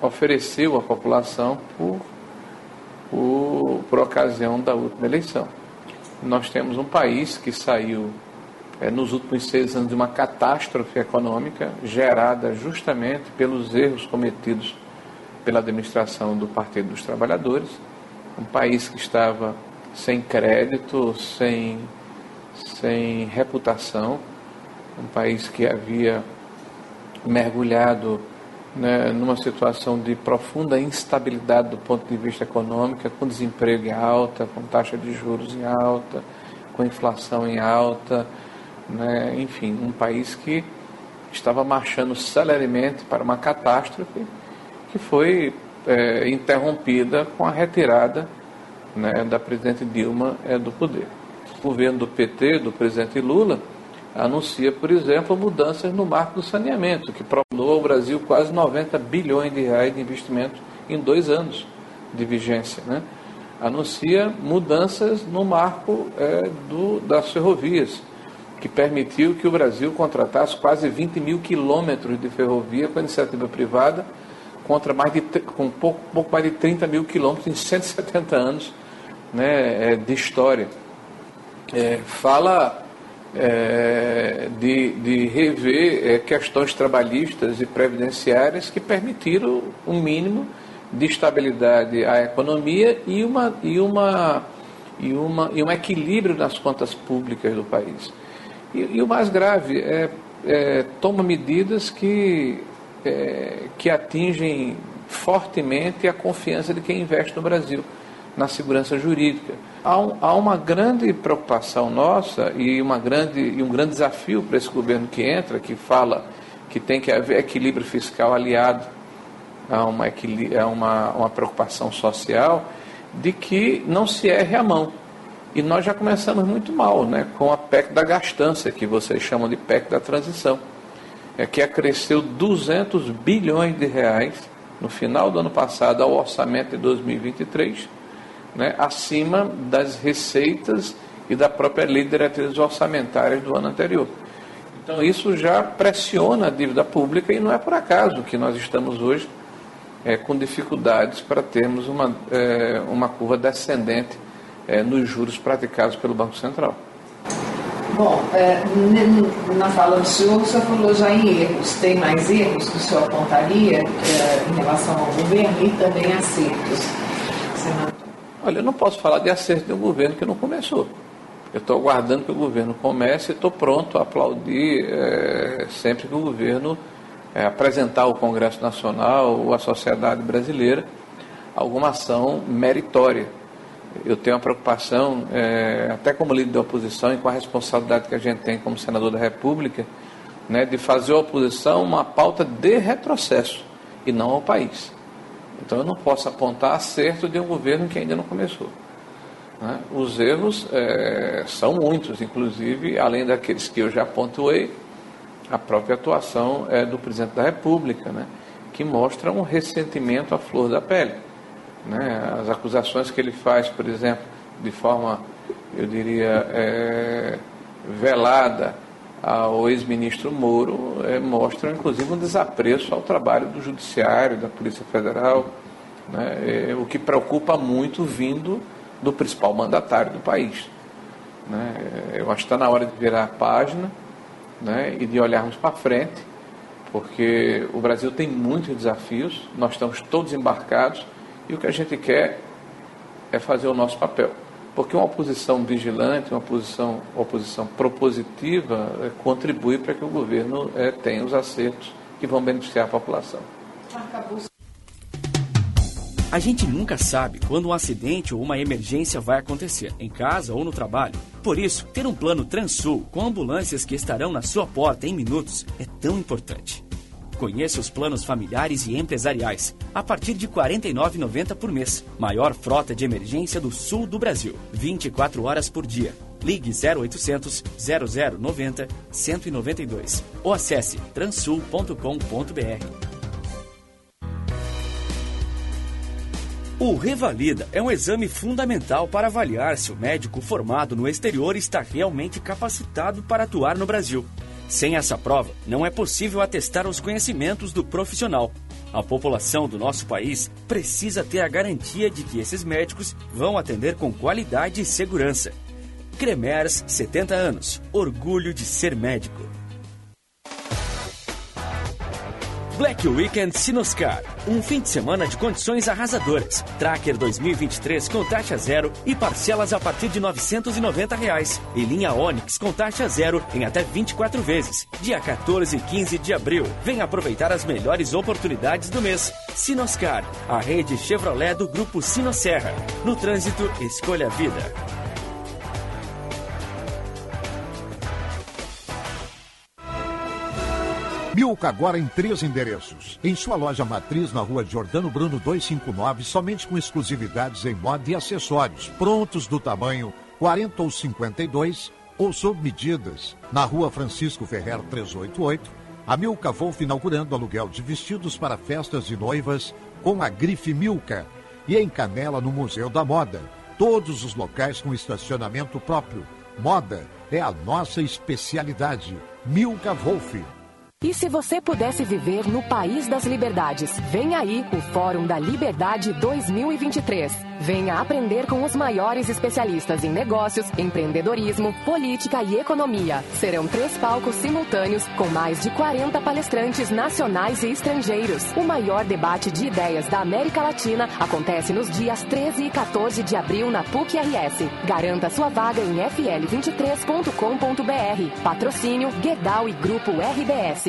ofereceu à população por, por, por ocasião da última eleição. Nós temos um país que saiu é, nos últimos seis anos de uma catástrofe econômica gerada justamente pelos erros cometidos pela administração do Partido dos Trabalhadores, um país que estava sem crédito, sem, sem reputação, um país que havia mergulhado né, numa situação de profunda instabilidade do ponto de vista econômico, com desemprego em alta, com taxa de juros em alta, com inflação em alta, né, enfim, um país que estava marchando celeremente para uma catástrofe que foi é, interrompida com a retirada né, da presidente Dilma é, do poder. O governo do PT, do presidente Lula, anuncia, por exemplo, mudanças no marco do saneamento, que proporcionou ao Brasil quase 90 bilhões de reais de investimento em dois anos de vigência. Né? Anuncia mudanças no marco é, do, das ferrovias, que permitiu que o Brasil contratasse quase 20 mil quilômetros de ferrovia com iniciativa privada, contra mais de, com pouco, pouco mais de 30 mil quilômetros em 170 anos né, é, de história. É, fala é, de, de, rever é, questões trabalhistas e previdenciárias que permitiram um mínimo de estabilidade à economia e, uma, e, uma, e, uma, e um equilíbrio nas contas públicas do país. E, e o mais grave é, é toma medidas que, é, que atingem fortemente a confiança de quem investe no Brasil na segurança jurídica. Há, um, há uma grande preocupação nossa e, uma grande, e um grande desafio para esse governo que entra, que fala que tem que haver equilíbrio fiscal aliado a uma, a uma, uma preocupação social, de que não se erre a mão. E nós já começamos muito mal né, com a PEC da gastança, que vocês chamam de PEC da transição, é que acresceu 200 bilhões de reais no final do ano passado ao orçamento de 2023 né, acima das receitas e da própria lei de diretrizes orçamentárias do ano anterior. Então isso já pressiona a dívida pública e não é por acaso que nós estamos hoje é, com dificuldades para termos uma, é, uma curva descendente é, nos juros praticados pelo Banco Central. Bom, é, na fala do senhor, o senhor falou já em erros. Tem mais erros que o senhor apontaria é, em relação ao governo e também acertos, senador? Olha, eu não posso falar de acerto de um governo que não começou. Eu estou aguardando que o governo comece e estou pronto a aplaudir é, sempre que o governo é, apresentar ao Congresso Nacional ou à sociedade brasileira alguma ação meritória. Eu tenho uma preocupação, é, até como líder da oposição e com a responsabilidade que a gente tem como senador da República, né, de fazer a oposição uma pauta de retrocesso e não ao país. Então eu não posso apontar acerto de um governo que ainda não começou. Né? Os erros é, são muitos, inclusive, além daqueles que eu já pontuei, a própria atuação é, do presidente da República, né? que mostra um ressentimento à flor da pele. Né? As acusações que ele faz, por exemplo, de forma, eu diria, é, velada ao ex-ministro Moro é, mostram, inclusive, um desapreço ao trabalho do Judiciário, da Polícia Federal, né, é, o que preocupa muito vindo do principal mandatário do país. Né. Eu acho que está na hora de virar a página né, e de olharmos para frente, porque o Brasil tem muitos desafios, nós estamos todos embarcados e o que a gente quer é fazer o nosso papel. Porque uma oposição vigilante, uma posição, uma oposição propositiva, é, contribui para que o governo é, tenha os acertos que vão beneficiar a população. A gente nunca sabe quando um acidente ou uma emergência vai acontecer, em casa ou no trabalho. Por isso, ter um plano Transul com ambulâncias que estarão na sua porta em minutos é tão importante. Conheça os planos familiares e empresariais a partir de R$ 49,90 por mês. Maior frota de emergência do sul do Brasil. 24 horas por dia. Ligue 0800 0090 192 ou acesse transul.com.br. O Revalida é um exame fundamental para avaliar se o médico formado no exterior está realmente capacitado para atuar no Brasil. Sem essa prova, não é possível atestar os conhecimentos do profissional. A população do nosso país precisa ter a garantia de que esses médicos vão atender com qualidade e segurança. Cremers, 70 anos. Orgulho de ser médico. Black Weekend Sinoscar. Um fim de semana de condições arrasadoras. Tracker 2023 com taxa zero e parcelas a partir de 990 reais. E linha Onix com taxa zero em até 24 vezes. Dia 14 e 15 de abril. Venha aproveitar as melhores oportunidades do mês. Sinoscar, a rede Chevrolet do grupo Sinosserra. No trânsito, escolha a vida. Milka agora em três endereços. Em sua loja matriz na rua Jordano Bruno 259, somente com exclusividades em moda e acessórios, prontos do tamanho 40 ou 52 ou sob medidas. Na rua Francisco Ferrer 388, a Milka Wolf inaugurando aluguel de vestidos para festas de noivas com a grife Milka. E em Canela, no Museu da Moda. Todos os locais com estacionamento próprio. Moda é a nossa especialidade. Milka Wolf. E se você pudesse viver no País das Liberdades? Vem aí o Fórum da Liberdade 2023. Venha aprender com os maiores especialistas em negócios, empreendedorismo, política e economia. Serão três palcos simultâneos com mais de 40 palestrantes nacionais e estrangeiros. O maior debate de ideias da América Latina acontece nos dias 13 e 14 de abril na PUC-RS. Garanta sua vaga em fl23.com.br. Patrocínio Guedal e Grupo RBS.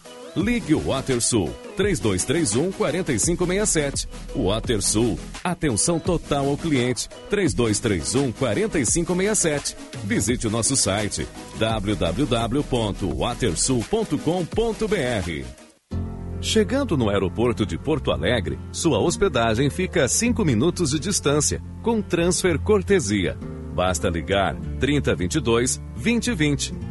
Ligue o WaterSul 3231 4567. WaterSul, atenção total ao cliente 3231 4567. Visite o nosso site www.watersul.com.br. Chegando no aeroporto de Porto Alegre, sua hospedagem fica a 5 minutos de distância, com transfer cortesia. Basta ligar 3022 2020.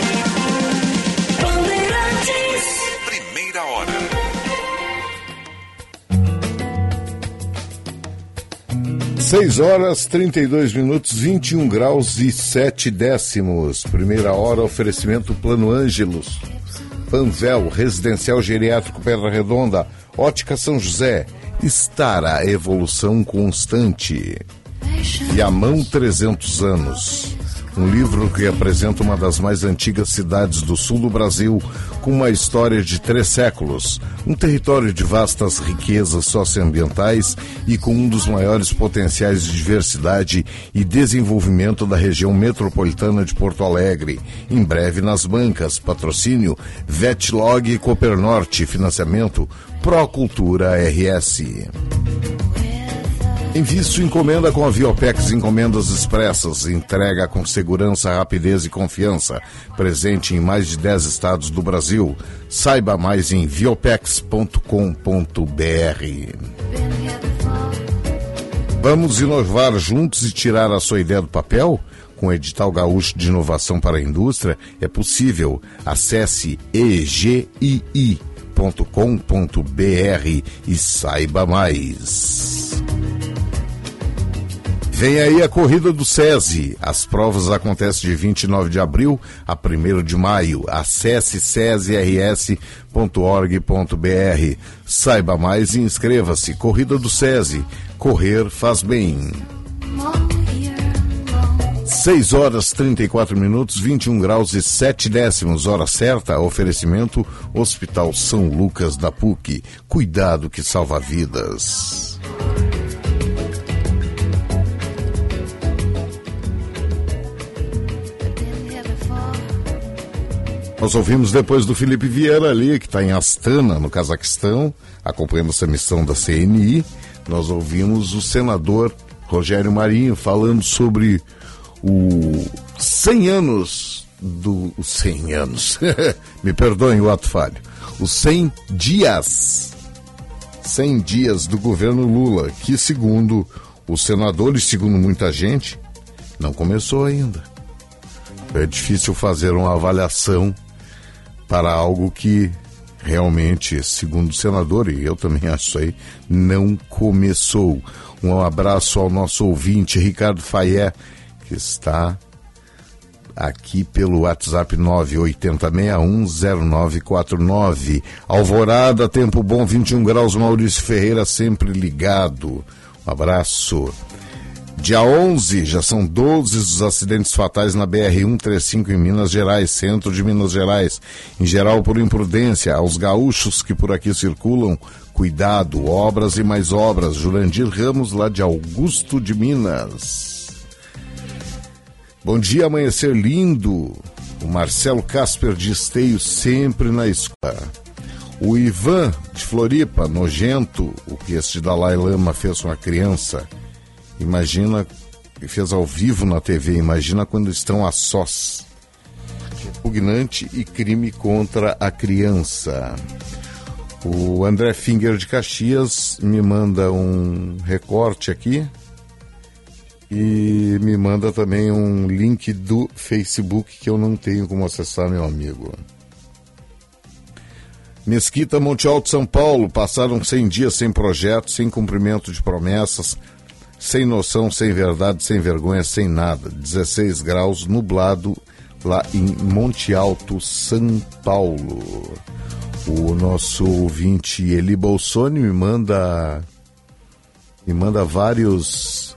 6 horas 32 minutos, 21 graus e 7 décimos. Primeira hora, oferecimento Plano Ângelos. Panvel, Residencial Geriátrico Pedra Redonda, Ótica São José. Estar a evolução constante. E a mão 300 anos. Um livro que apresenta uma das mais antigas cidades do sul do Brasil, com uma história de três séculos, um território de vastas riquezas socioambientais e com um dos maiores potenciais de diversidade e desenvolvimento da região metropolitana de Porto Alegre. Em breve nas bancas, patrocínio Vetlog e Coopernorte, financiamento Procultura RS. Envie sua encomenda com a Viopex Encomendas Expressas. Entrega com segurança, rapidez e confiança. Presente em mais de 10 estados do Brasil. Saiba mais em viopex.com.br. Vamos inovar juntos e tirar a sua ideia do papel? Com o edital gaúcho de inovação para a indústria, é possível. Acesse egii.com.br e saiba mais. Vem aí a corrida do SESI. As provas acontecem de 29 de abril a 1 de maio. Acesse sesirs.org.br. Saiba mais e inscreva-se. Corrida do SESI. Correr faz bem. 6 horas 34 minutos, 21 graus e 7 décimos, hora certa, oferecimento Hospital São Lucas da PUC. Cuidado que salva vidas. Nós ouvimos depois do Felipe Vieira ali, que está em Astana, no Cazaquistão, acompanhando essa missão da CNI. Nós ouvimos o senador Rogério Marinho falando sobre o 100 anos do. Os 100 anos. Me perdoem o ato falho. Os 100 dias. 100 dias do governo Lula, que, segundo os senadores, segundo muita gente, não começou ainda. É difícil fazer uma avaliação para algo que realmente, segundo o senador, e eu também acho aí, não começou. Um abraço ao nosso ouvinte, Ricardo Fayet, que está aqui pelo WhatsApp 980610949. Alvorada, tempo bom, 21 graus, Maurício Ferreira sempre ligado. Um abraço. Dia 11, já são 12 os acidentes fatais na BR-135 em Minas Gerais, centro de Minas Gerais. Em geral, por imprudência, aos gaúchos que por aqui circulam, cuidado, obras e mais obras. Jurandir Ramos, lá de Augusto de Minas. Bom dia, amanhecer lindo. O Marcelo Casper de Esteio, sempre na escola. O Ivan de Floripa, nojento, o que este Dalai Lama fez com a criança. Imagina, fez ao vivo na TV, imagina quando estão a sós. Repugnante e crime contra a criança. O André Finger de Caxias me manda um recorte aqui e me manda também um link do Facebook que eu não tenho como acessar, meu amigo. Mesquita Monte Alto, São Paulo, passaram 100 dias sem projeto, sem cumprimento de promessas, sem noção, sem verdade, sem vergonha, sem nada. 16 graus, nublado lá em Monte Alto, São Paulo. O nosso ouvinte Eli Bolsoni me manda me manda vários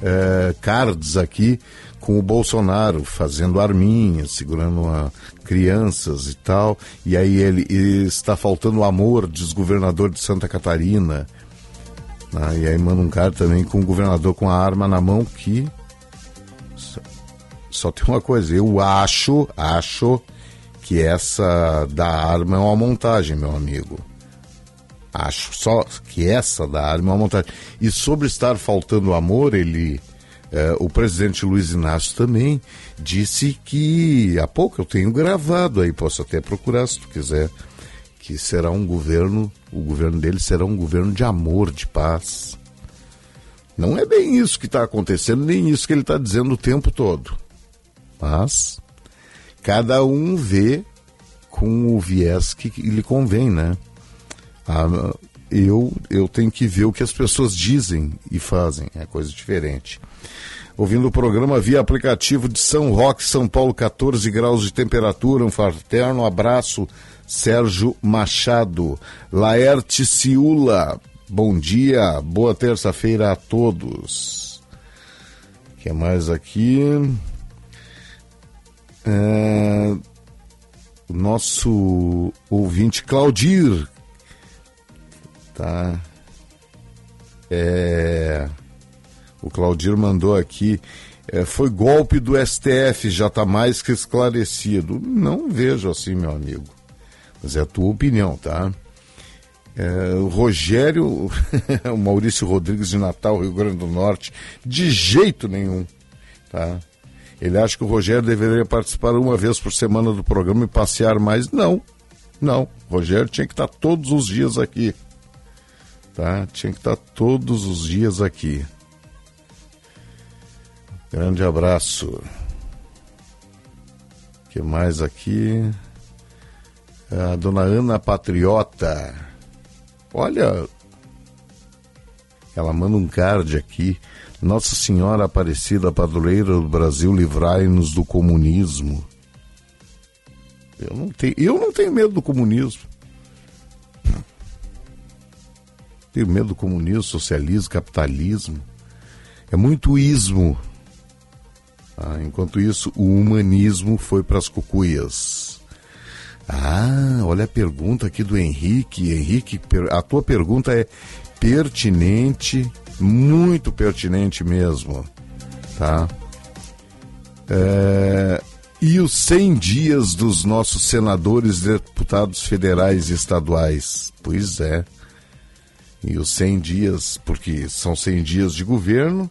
eh, cards aqui com o Bolsonaro fazendo arminhas, segurando uma, crianças e tal. E aí ele está faltando amor, diz o governador de Santa Catarina. Ah, e aí manda um cara também com o governador com a arma na mão que só, só tem uma coisa, eu acho, acho que essa da arma é uma montagem, meu amigo. Acho só que essa da arma é uma montagem. E sobre estar faltando amor, ele, eh, o presidente Luiz Inácio também disse que há pouco eu tenho gravado aí, posso até procurar se tu quiser, que será um governo, o governo dele será um governo de amor, de paz. Não é bem isso que está acontecendo, nem isso que ele está dizendo o tempo todo. Mas cada um vê com o viés que lhe convém, né? Ah, eu, eu tenho que ver o que as pessoas dizem e fazem, é coisa diferente. Ouvindo o programa via aplicativo de São Roque, São Paulo, 14 graus de temperatura, um fraterno abraço, Sérgio Machado. Laerte Ciula, bom dia, boa terça-feira a todos. O que mais aqui? É, nosso ouvinte Claudir, tá? É, o Claudir mandou aqui, é, foi golpe do STF, já está mais que esclarecido. Não vejo assim, meu amigo. Mas é a tua opinião, tá? É, o Rogério, o Maurício Rodrigues de Natal, Rio Grande do Norte, de jeito nenhum, tá? Ele acha que o Rogério deveria participar uma vez por semana do programa e passear mais. Não, não. O Rogério tinha que estar todos os dias aqui, tá? Tinha que estar todos os dias aqui. Grande abraço. O que mais aqui? A dona Ana Patriota. Olha, ela manda um card aqui Nossa Senhora Aparecida, padroeira do Brasil, livrai-nos do comunismo. Eu não, tenho, eu não tenho medo do comunismo. Tenho medo do comunismo, socialismo, capitalismo. É muito ismo. Ah, enquanto isso, o humanismo foi para as cucuias. Ah, olha a pergunta aqui do Henrique. Henrique, a tua pergunta é pertinente, muito pertinente mesmo, tá? É, e os 100 dias dos nossos senadores, deputados federais e estaduais? Pois é. E os 100 dias, porque são 100 dias de governo,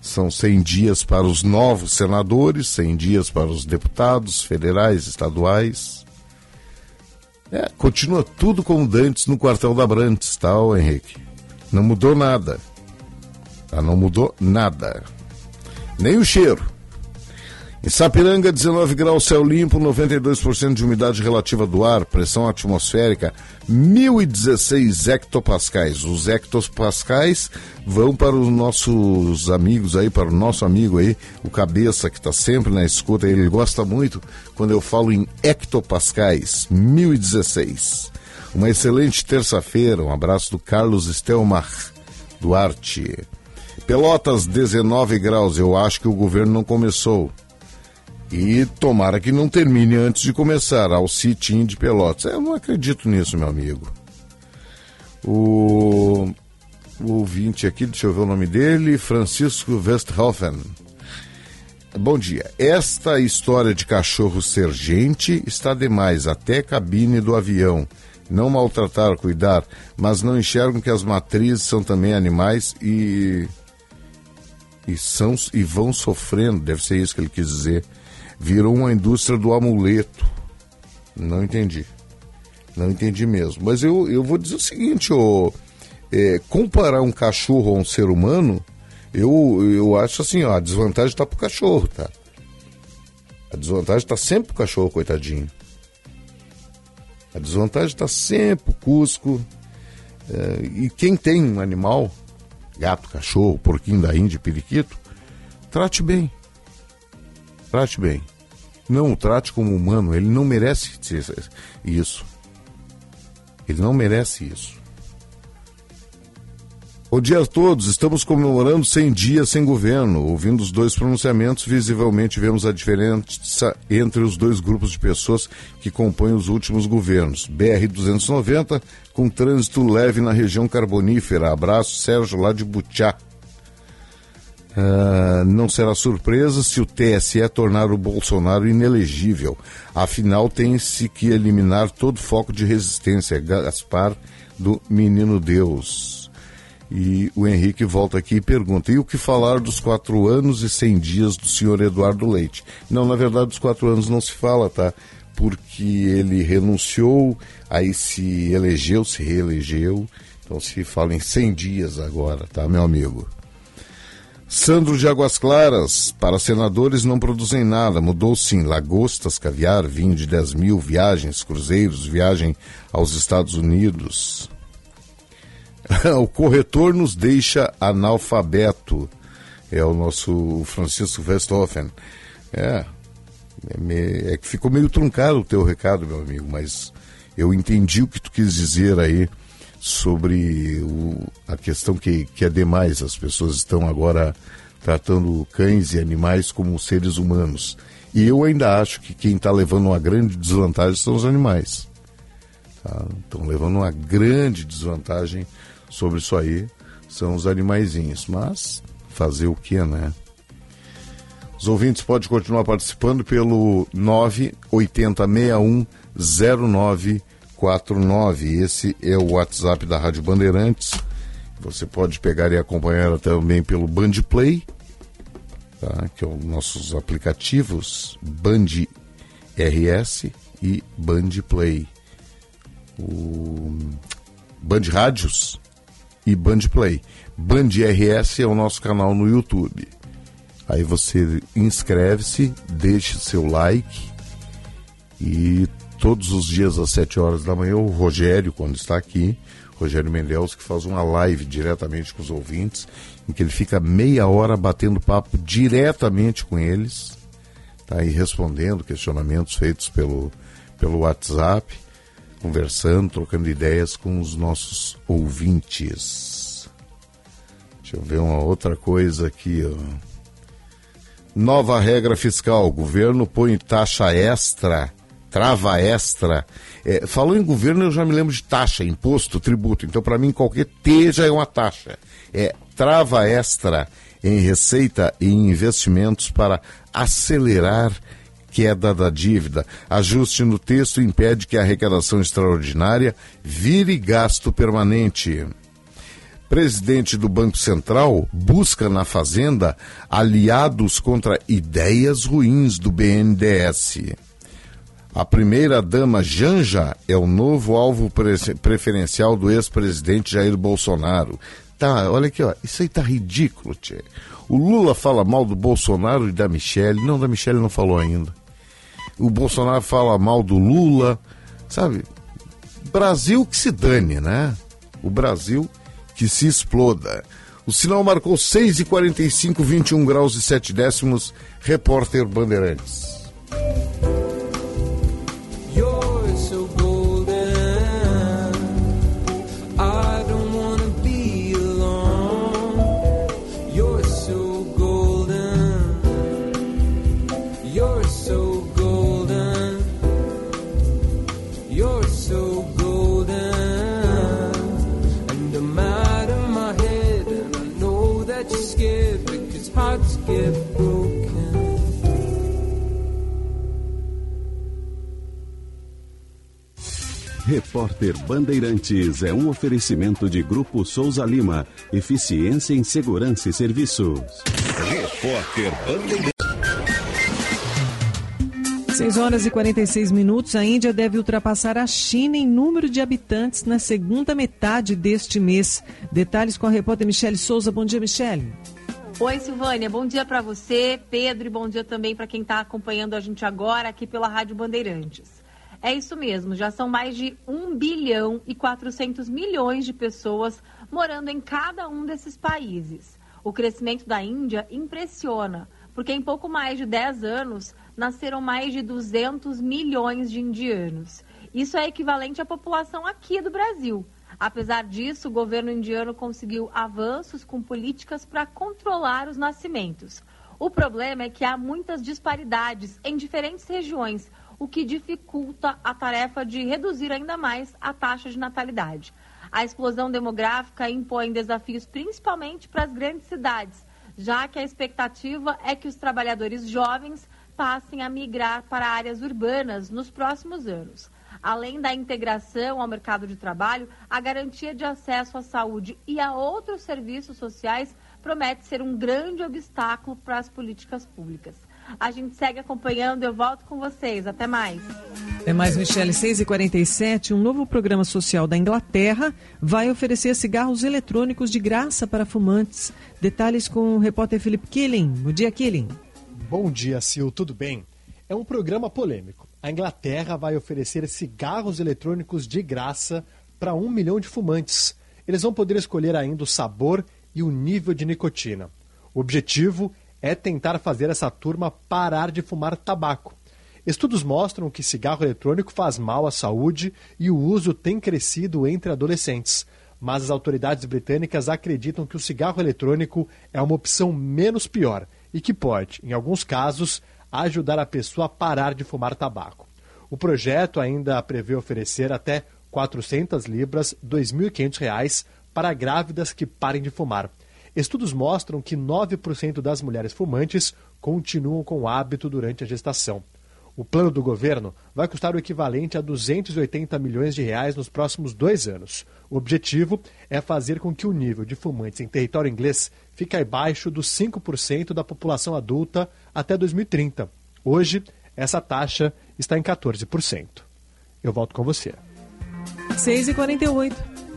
são 100 dias para os novos senadores, 100 dias para os deputados federais, estaduais. É, continua tudo como dantes no quartel da Brantes, tá, ô Henrique? Não mudou nada. Tá? Não mudou nada. Nem o cheiro. Em Sapiranga, 19 graus, céu limpo, 92% de umidade relativa do ar, pressão atmosférica 1016 hectopascais. Os hectopascais vão para os nossos amigos aí, para o nosso amigo aí, o Cabeça, que está sempre na escuta, ele gosta muito quando eu falo em hectopascais, 1016. Uma excelente terça-feira, um abraço do Carlos Estelmar Duarte. Pelotas, 19 graus, eu acho que o governo não começou. E tomara que não termine antes de começar, ao sit-in de Pelotas. Eu não acredito nisso, meu amigo. O, o ouvinte aqui, deixa eu ver o nome dele, Francisco Westhofen. Bom dia. Esta história de cachorro ser gente está demais, até cabine do avião. Não maltratar, cuidar, mas não enxergam que as matrizes são também animais e e são e vão sofrendo, deve ser isso que ele quis dizer. Virou uma indústria do amuleto. Não entendi. Não entendi mesmo. Mas eu, eu vou dizer o seguinte, ô, é, comparar um cachorro a um ser humano, eu, eu acho assim, ó, a desvantagem está pro cachorro, tá? A desvantagem está sempre pro cachorro, coitadinho. A desvantagem está sempre pro Cusco. É, e quem tem um animal, gato, cachorro, porquinho da Índia, periquito, trate bem. Trate bem. Não o trate como humano, ele não merece isso. Ele não merece isso. Bom dia a todos. Estamos comemorando 100 dias sem governo. Ouvindo os dois pronunciamentos, visivelmente vemos a diferença entre os dois grupos de pessoas que compõem os últimos governos. BR-290, com trânsito leve na região carbonífera. Abraço, Sérgio, lá de Butiá. Ah, não será surpresa se o TSE tornar o Bolsonaro inelegível. Afinal, tem-se que eliminar todo foco de resistência. Gaspar do Menino Deus. E o Henrique volta aqui e pergunta: e o que falar dos quatro anos e cem dias do senhor Eduardo Leite? Não, na verdade, dos quatro anos não se fala, tá? Porque ele renunciou, aí se elegeu, se reelegeu. Então se fala em 100 dias agora, tá, meu amigo? Sandro de Águas Claras, para senadores não produzem nada, mudou sim, lagostas, caviar, vinho de 10 mil, viagens, cruzeiros, viagem aos Estados Unidos. o corretor nos deixa analfabeto, é o nosso Francisco Westhofen. É, é, é que ficou meio truncado o teu recado, meu amigo, mas eu entendi o que tu quis dizer aí sobre o- a questão que, que é demais. As pessoas estão agora tratando cães e animais como seres humanos. E eu ainda acho que quem está levando uma grande desvantagem são os animais. Estão levando uma grande desvantagem sobre isso aí, são os animaizinhos. Mas fazer o que, né? Os ouvintes podem continuar participando pelo 980610949. Esse é o WhatsApp da Rádio Bandeirantes. Você pode pegar e acompanhar também pelo Band Play, tá? que é os nossos aplicativos Band RS e Band Play. O Band Rádios e Band Play. Band RS é o nosso canal no YouTube. Aí você inscreve-se, deixa seu like e todos os dias às 7 horas da manhã, o Rogério, quando está aqui, Rogério Mendels, que faz uma live diretamente com os ouvintes, em que ele fica meia hora batendo papo diretamente com eles, tá aí respondendo questionamentos feitos pelo, pelo WhatsApp, conversando, trocando ideias com os nossos ouvintes. Deixa eu ver uma outra coisa aqui, ó. Nova regra fiscal. O governo põe taxa extra, trava extra. É, falou em governo, eu já me lembro de taxa, imposto, tributo. Então, para mim, qualquer T já é uma taxa. É trava extra em receita e em investimentos para acelerar queda da dívida. Ajuste no texto impede que a arrecadação extraordinária vire gasto permanente presidente do Banco Central busca na Fazenda aliados contra ideias ruins do BNDES. A primeira-dama Janja é o novo alvo pre- preferencial do ex-presidente Jair Bolsonaro. Tá, olha aqui, ó, isso aí tá ridículo, tchê. O Lula fala mal do Bolsonaro e da Michelle. Não, da Michelle não falou ainda. O Bolsonaro fala mal do Lula, sabe? Brasil que se dane, né? O Brasil que se exploda. O sinal marcou 6 e 45, 21 graus e 7 décimos. Repórter Bandeirantes. Repórter Bandeirantes é um oferecimento de Grupo Souza Lima. Eficiência em Segurança e Serviços. Repórter Bandeirantes. 6 horas e 46 minutos. A Índia deve ultrapassar a China em número de habitantes na segunda metade deste mês. Detalhes com a repórter Michele Souza. Bom dia, Michele. Oi, Silvânia. Bom dia para você, Pedro, e bom dia também para quem está acompanhando a gente agora aqui pela Rádio Bandeirantes. É isso mesmo, já são mais de 1 bilhão e 400 milhões de pessoas morando em cada um desses países. O crescimento da Índia impressiona, porque em pouco mais de 10 anos nasceram mais de 200 milhões de indianos. Isso é equivalente à população aqui do Brasil. Apesar disso, o governo indiano conseguiu avanços com políticas para controlar os nascimentos. O problema é que há muitas disparidades em diferentes regiões, o que dificulta a tarefa de reduzir ainda mais a taxa de natalidade. A explosão demográfica impõe desafios principalmente para as grandes cidades, já que a expectativa é que os trabalhadores jovens passem a migrar para áreas urbanas nos próximos anos. Além da integração ao mercado de trabalho, a garantia de acesso à saúde e a outros serviços sociais promete ser um grande obstáculo para as políticas públicas. A gente segue acompanhando, eu volto com vocês. Até mais. É mais, Michele, 6h47. Um novo programa social da Inglaterra vai oferecer cigarros eletrônicos de graça para fumantes. Detalhes com o repórter Felipe Killing. Bom dia, Killing. Bom dia, Sil, tudo bem? É um programa polêmico. A Inglaterra vai oferecer cigarros eletrônicos de graça para um milhão de fumantes. Eles vão poder escolher ainda o sabor e o nível de nicotina. O objetivo é tentar fazer essa turma parar de fumar tabaco. Estudos mostram que cigarro eletrônico faz mal à saúde e o uso tem crescido entre adolescentes. Mas as autoridades britânicas acreditam que o cigarro eletrônico é uma opção menos pior e que pode, em alguns casos, ajudar a pessoa a parar de fumar tabaco. O projeto ainda prevê oferecer até 400 libras, 2.500 reais, para grávidas que parem de fumar. Estudos mostram que 9% das mulheres fumantes continuam com o hábito durante a gestação. O plano do governo vai custar o equivalente a 280 milhões de reais nos próximos dois anos. O objetivo é fazer com que o nível de fumantes em território inglês fique abaixo dos 5% da população adulta até 2030. Hoje, essa taxa está em 14%. Eu volto com você. 6h48.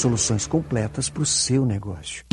Soluções completas para o seu negócio.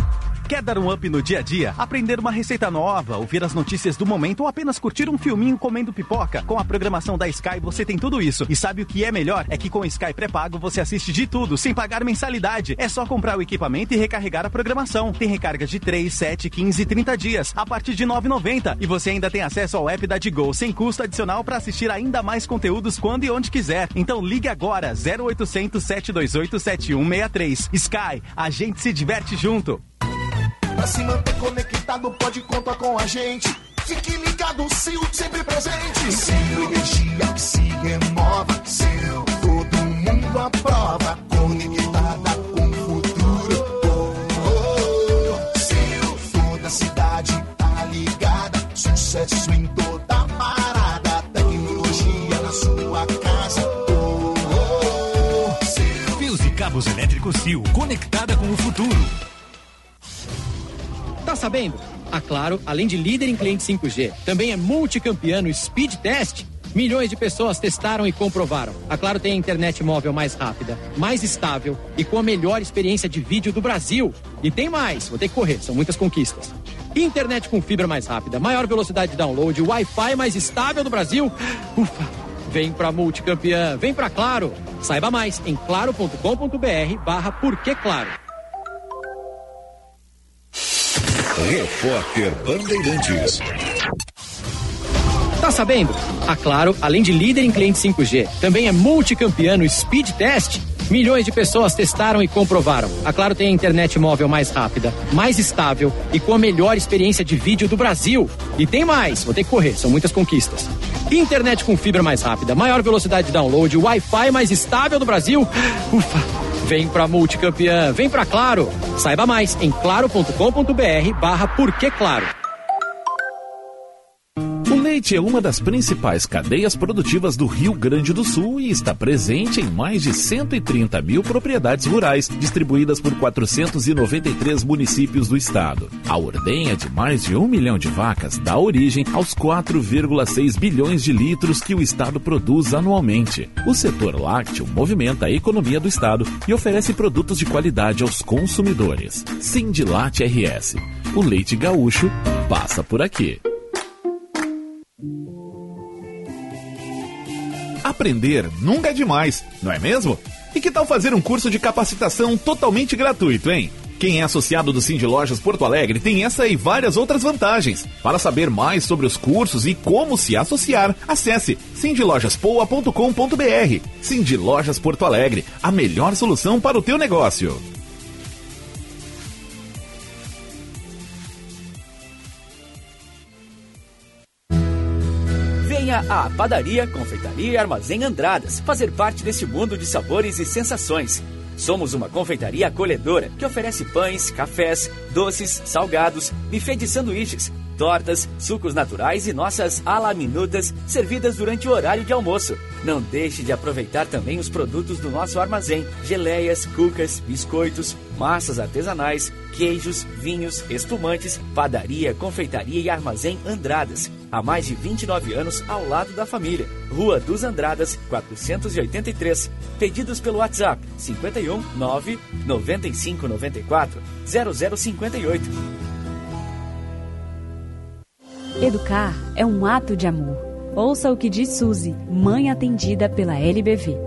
Quer dar um up no dia a dia? Aprender uma receita nova, ouvir as notícias do momento ou apenas curtir um filminho comendo pipoca? Com a programação da Sky você tem tudo isso. E sabe o que é melhor? É que com Sky pré-pago você assiste de tudo, sem pagar mensalidade. É só comprar o equipamento e recarregar a programação. Tem recarga de 3, 7, 15 e 30 dias, a partir de R$ 9,90. E você ainda tem acesso ao app da Digo, sem custo adicional para assistir ainda mais conteúdos quando e onde quiser. Então ligue agora, 0800 728 7163. Sky, a gente se diverte junto. Pra se manter conectado, pode contar com a gente. Fique ligado, Sil, sempre presente. Sil, energia que se renova. Sil, todo mundo aprova. Conectada com o futuro. Oh, oh. Sil, toda cidade tá ligada. Sucesso em toda parada. Tecnologia na sua casa. Oh, oh. Fios e cabos elétricos Sil, conectada com o futuro. Tá sabendo? A Claro, além de líder em cliente 5G, também é multicampeão no Speed Test. Milhões de pessoas testaram e comprovaram. A Claro tem a internet móvel mais rápida, mais estável e com a melhor experiência de vídeo do Brasil. E tem mais, vou ter que correr, são muitas conquistas. Internet com fibra mais rápida, maior velocidade de download, Wi-Fi mais estável do Brasil. Ufa! Vem pra multicampeã, vem pra Claro. Saiba mais em claro.com.br barra Claro. Repórter Bandeirantes. Tá sabendo? A Claro, além de líder em cliente 5G, também é multicampeão no Speed Test. Milhões de pessoas testaram e comprovaram. A Claro tem a internet móvel mais rápida, mais estável e com a melhor experiência de vídeo do Brasil. E tem mais, vou ter que correr, são muitas conquistas. Internet com fibra mais rápida, maior velocidade de download, Wi-Fi mais estável do Brasil. Ufa! Vem pra multicampeã, vem pra Claro. Saiba mais em claro.com.br barra Claro. Leite é uma das principais cadeias produtivas do Rio Grande do Sul e está presente em mais de 130 mil propriedades rurais, distribuídas por 493 municípios do estado. A ordenha de mais de um milhão de vacas dá origem aos 4,6 bilhões de litros que o estado produz anualmente. O setor lácteo movimenta a economia do estado e oferece produtos de qualidade aos consumidores. Sindilate RS. O leite gaúcho passa por aqui. Aprender nunca é demais, não é mesmo? E que tal fazer um curso de capacitação totalmente gratuito, hein? Quem é associado do Cindy Lojas Porto Alegre tem essa e várias outras vantagens. Para saber mais sobre os cursos e como se associar, acesse cindylojaspoa.com.br. Cindy Lojas Porto Alegre, a melhor solução para o teu negócio. À Padaria, Confeitaria e Armazém Andradas fazer parte desse mundo de sabores e sensações. Somos uma confeitaria acolhedora que oferece pães, cafés, doces, salgados, buffet de sanduíches, tortas, sucos naturais e nossas alaminutas servidas durante o horário de almoço. Não deixe de aproveitar também os produtos do nosso armazém: geleias, cucas, biscoitos, massas artesanais, queijos, vinhos, espumantes, padaria, confeitaria e armazém Andradas. Há mais de 29 anos ao lado da família. Rua dos Andradas, 483. Pedidos pelo WhatsApp 51 9 95 94 0058. Educar é um ato de amor. Ouça o que diz Suzy, mãe atendida pela LBV.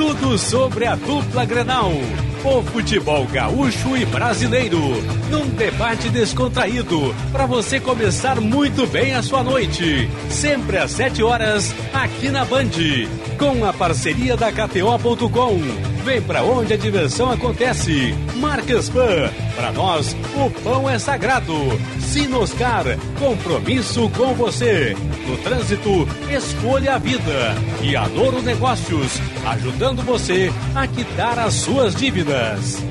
Tudo sobre a dupla Grenal. O futebol gaúcho e brasileiro. Num debate descontraído. Para você começar muito bem a sua noite. Sempre às 7 horas, aqui na Band. Com a parceria da KTO.com. Vem pra onde a diversão acontece. Marcas Pan. Pra nós, o pão é sagrado. Sinoscar. Compromisso com você. No trânsito, escolha a vida. E Adoro Negócios. Ajudando você a quitar as suas dívidas.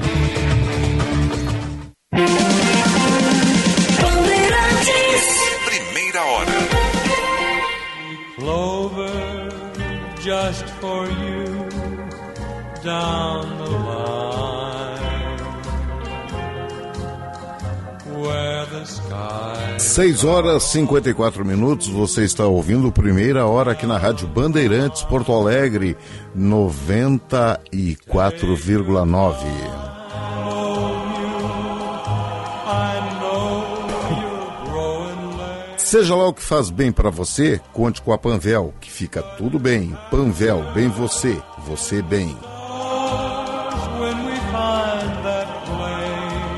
Primeira hora. Clover, just for you, down the line. Where the sky 6 horas e 54 minutos, você está ouvindo primeira hora aqui na Rádio Bandeirantes Porto Alegre 94,9. Seja lá o que faz bem para você, conte com a Panvel, que fica tudo bem. Panvel, bem você, você bem.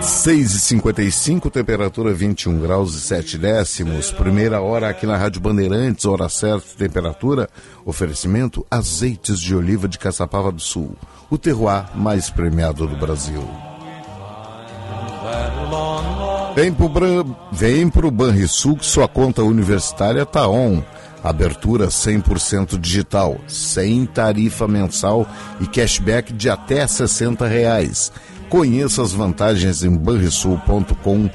6h55, temperatura 21 graus e 7 décimos. Primeira hora aqui na Rádio Bandeirantes, hora certa, temperatura. Oferecimento: azeites de oliva de Caçapava do Sul, o terroir mais premiado do Brasil. Vem pro, Bran... Vem pro Banrisul que sua conta universitária tá on. Abertura 100% digital, sem tarifa mensal e cashback de até 60 reais. Conheça as vantagens em banrisul.com.br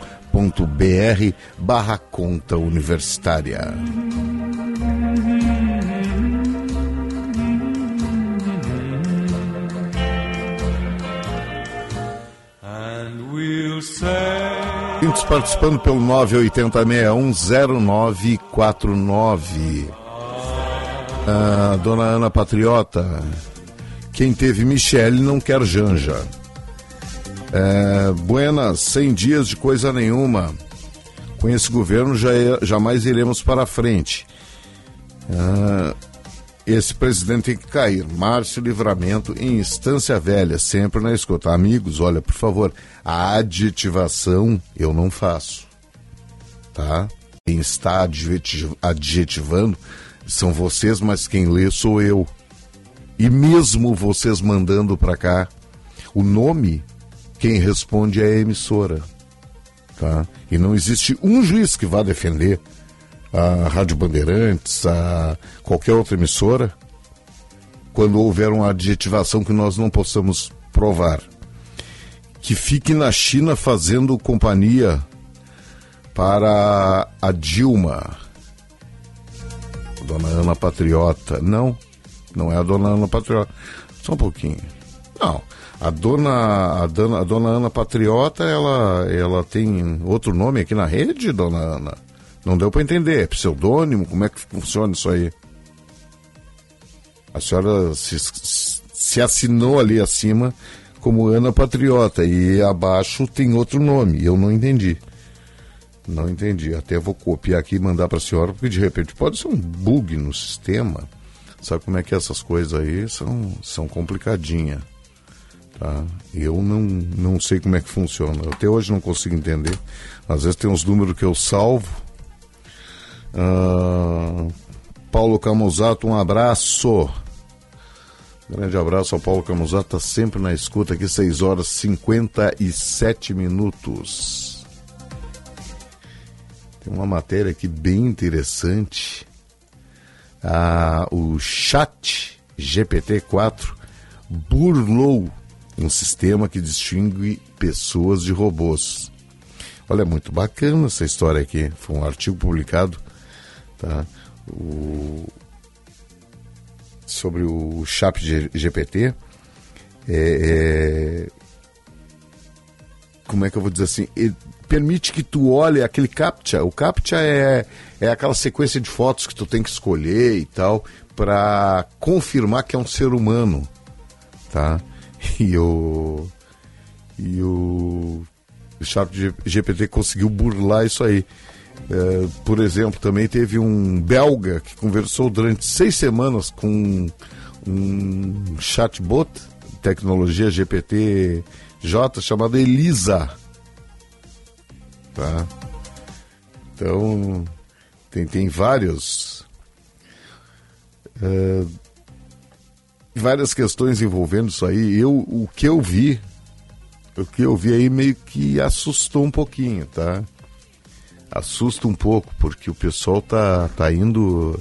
barra conta universitária. Ouvintes participando pelo 980610949. Ah, dona Ana Patriota, quem teve Michele não quer Janja. É, Buenas, 100 dias de coisa nenhuma. Com esse governo já, jamais iremos para frente. Ah, esse presidente tem que cair. Márcio Livramento em Instância Velha, sempre na escuta. Amigos, olha, por favor, a adjetivação eu não faço. Tá? Quem está adjeti- adjetivando são vocês, mas quem lê sou eu. E mesmo vocês mandando para cá, o nome, quem responde é a emissora. Tá? E não existe um juiz que vá defender a Rádio Bandeirantes, a qualquer outra emissora, quando houver uma adjetivação que nós não possamos provar. Que fique na China fazendo companhia para a Dilma. Dona Ana Patriota. Não, não é a Dona Ana Patriota. Só um pouquinho. Não, a dona, a dona, a dona Ana Patriota, ela, ela tem outro nome aqui na rede, Dona Ana? Não deu para entender. É pseudônimo? Como é que funciona isso aí? A senhora se, se assinou ali acima como Ana Patriota e abaixo tem outro nome. Eu não entendi. Não entendi. Até vou copiar aqui e mandar para a senhora, porque de repente pode ser um bug no sistema. Sabe como é que essas coisas aí são, são complicadinhas. Tá? Eu não, não sei como é que funciona. Até hoje não consigo entender. Às vezes tem uns números que eu salvo. Ah, Paulo Camusato, um abraço. Grande abraço ao Paulo Camusato, está sempre na escuta aqui, 6 horas e 57 minutos. Tem uma matéria aqui bem interessante. Ah, o chat GPT-4 burlou um sistema que distingue pessoas de robôs. Olha, é muito bacana essa história aqui. Foi um artigo publicado tá? o, sobre o chat GPT. É, é, como é que eu vou dizer assim? Ele permite que tu olhe aquele captcha. O captcha é, é aquela sequência de fotos que tu tem que escolher e tal para confirmar que é um ser humano, tá? E o e o, chat GPT conseguiu burlar isso aí. É, por exemplo, também teve um belga que conversou durante seis semanas com um chatbot, tecnologia GPT-J, chamado Elisa. Tá? Então, tem, tem vários. é, várias questões envolvendo isso aí. Eu, o que eu vi, o que eu vi aí meio que assustou um pouquinho, tá? Assusta um pouco, porque o pessoal tá, tá indo.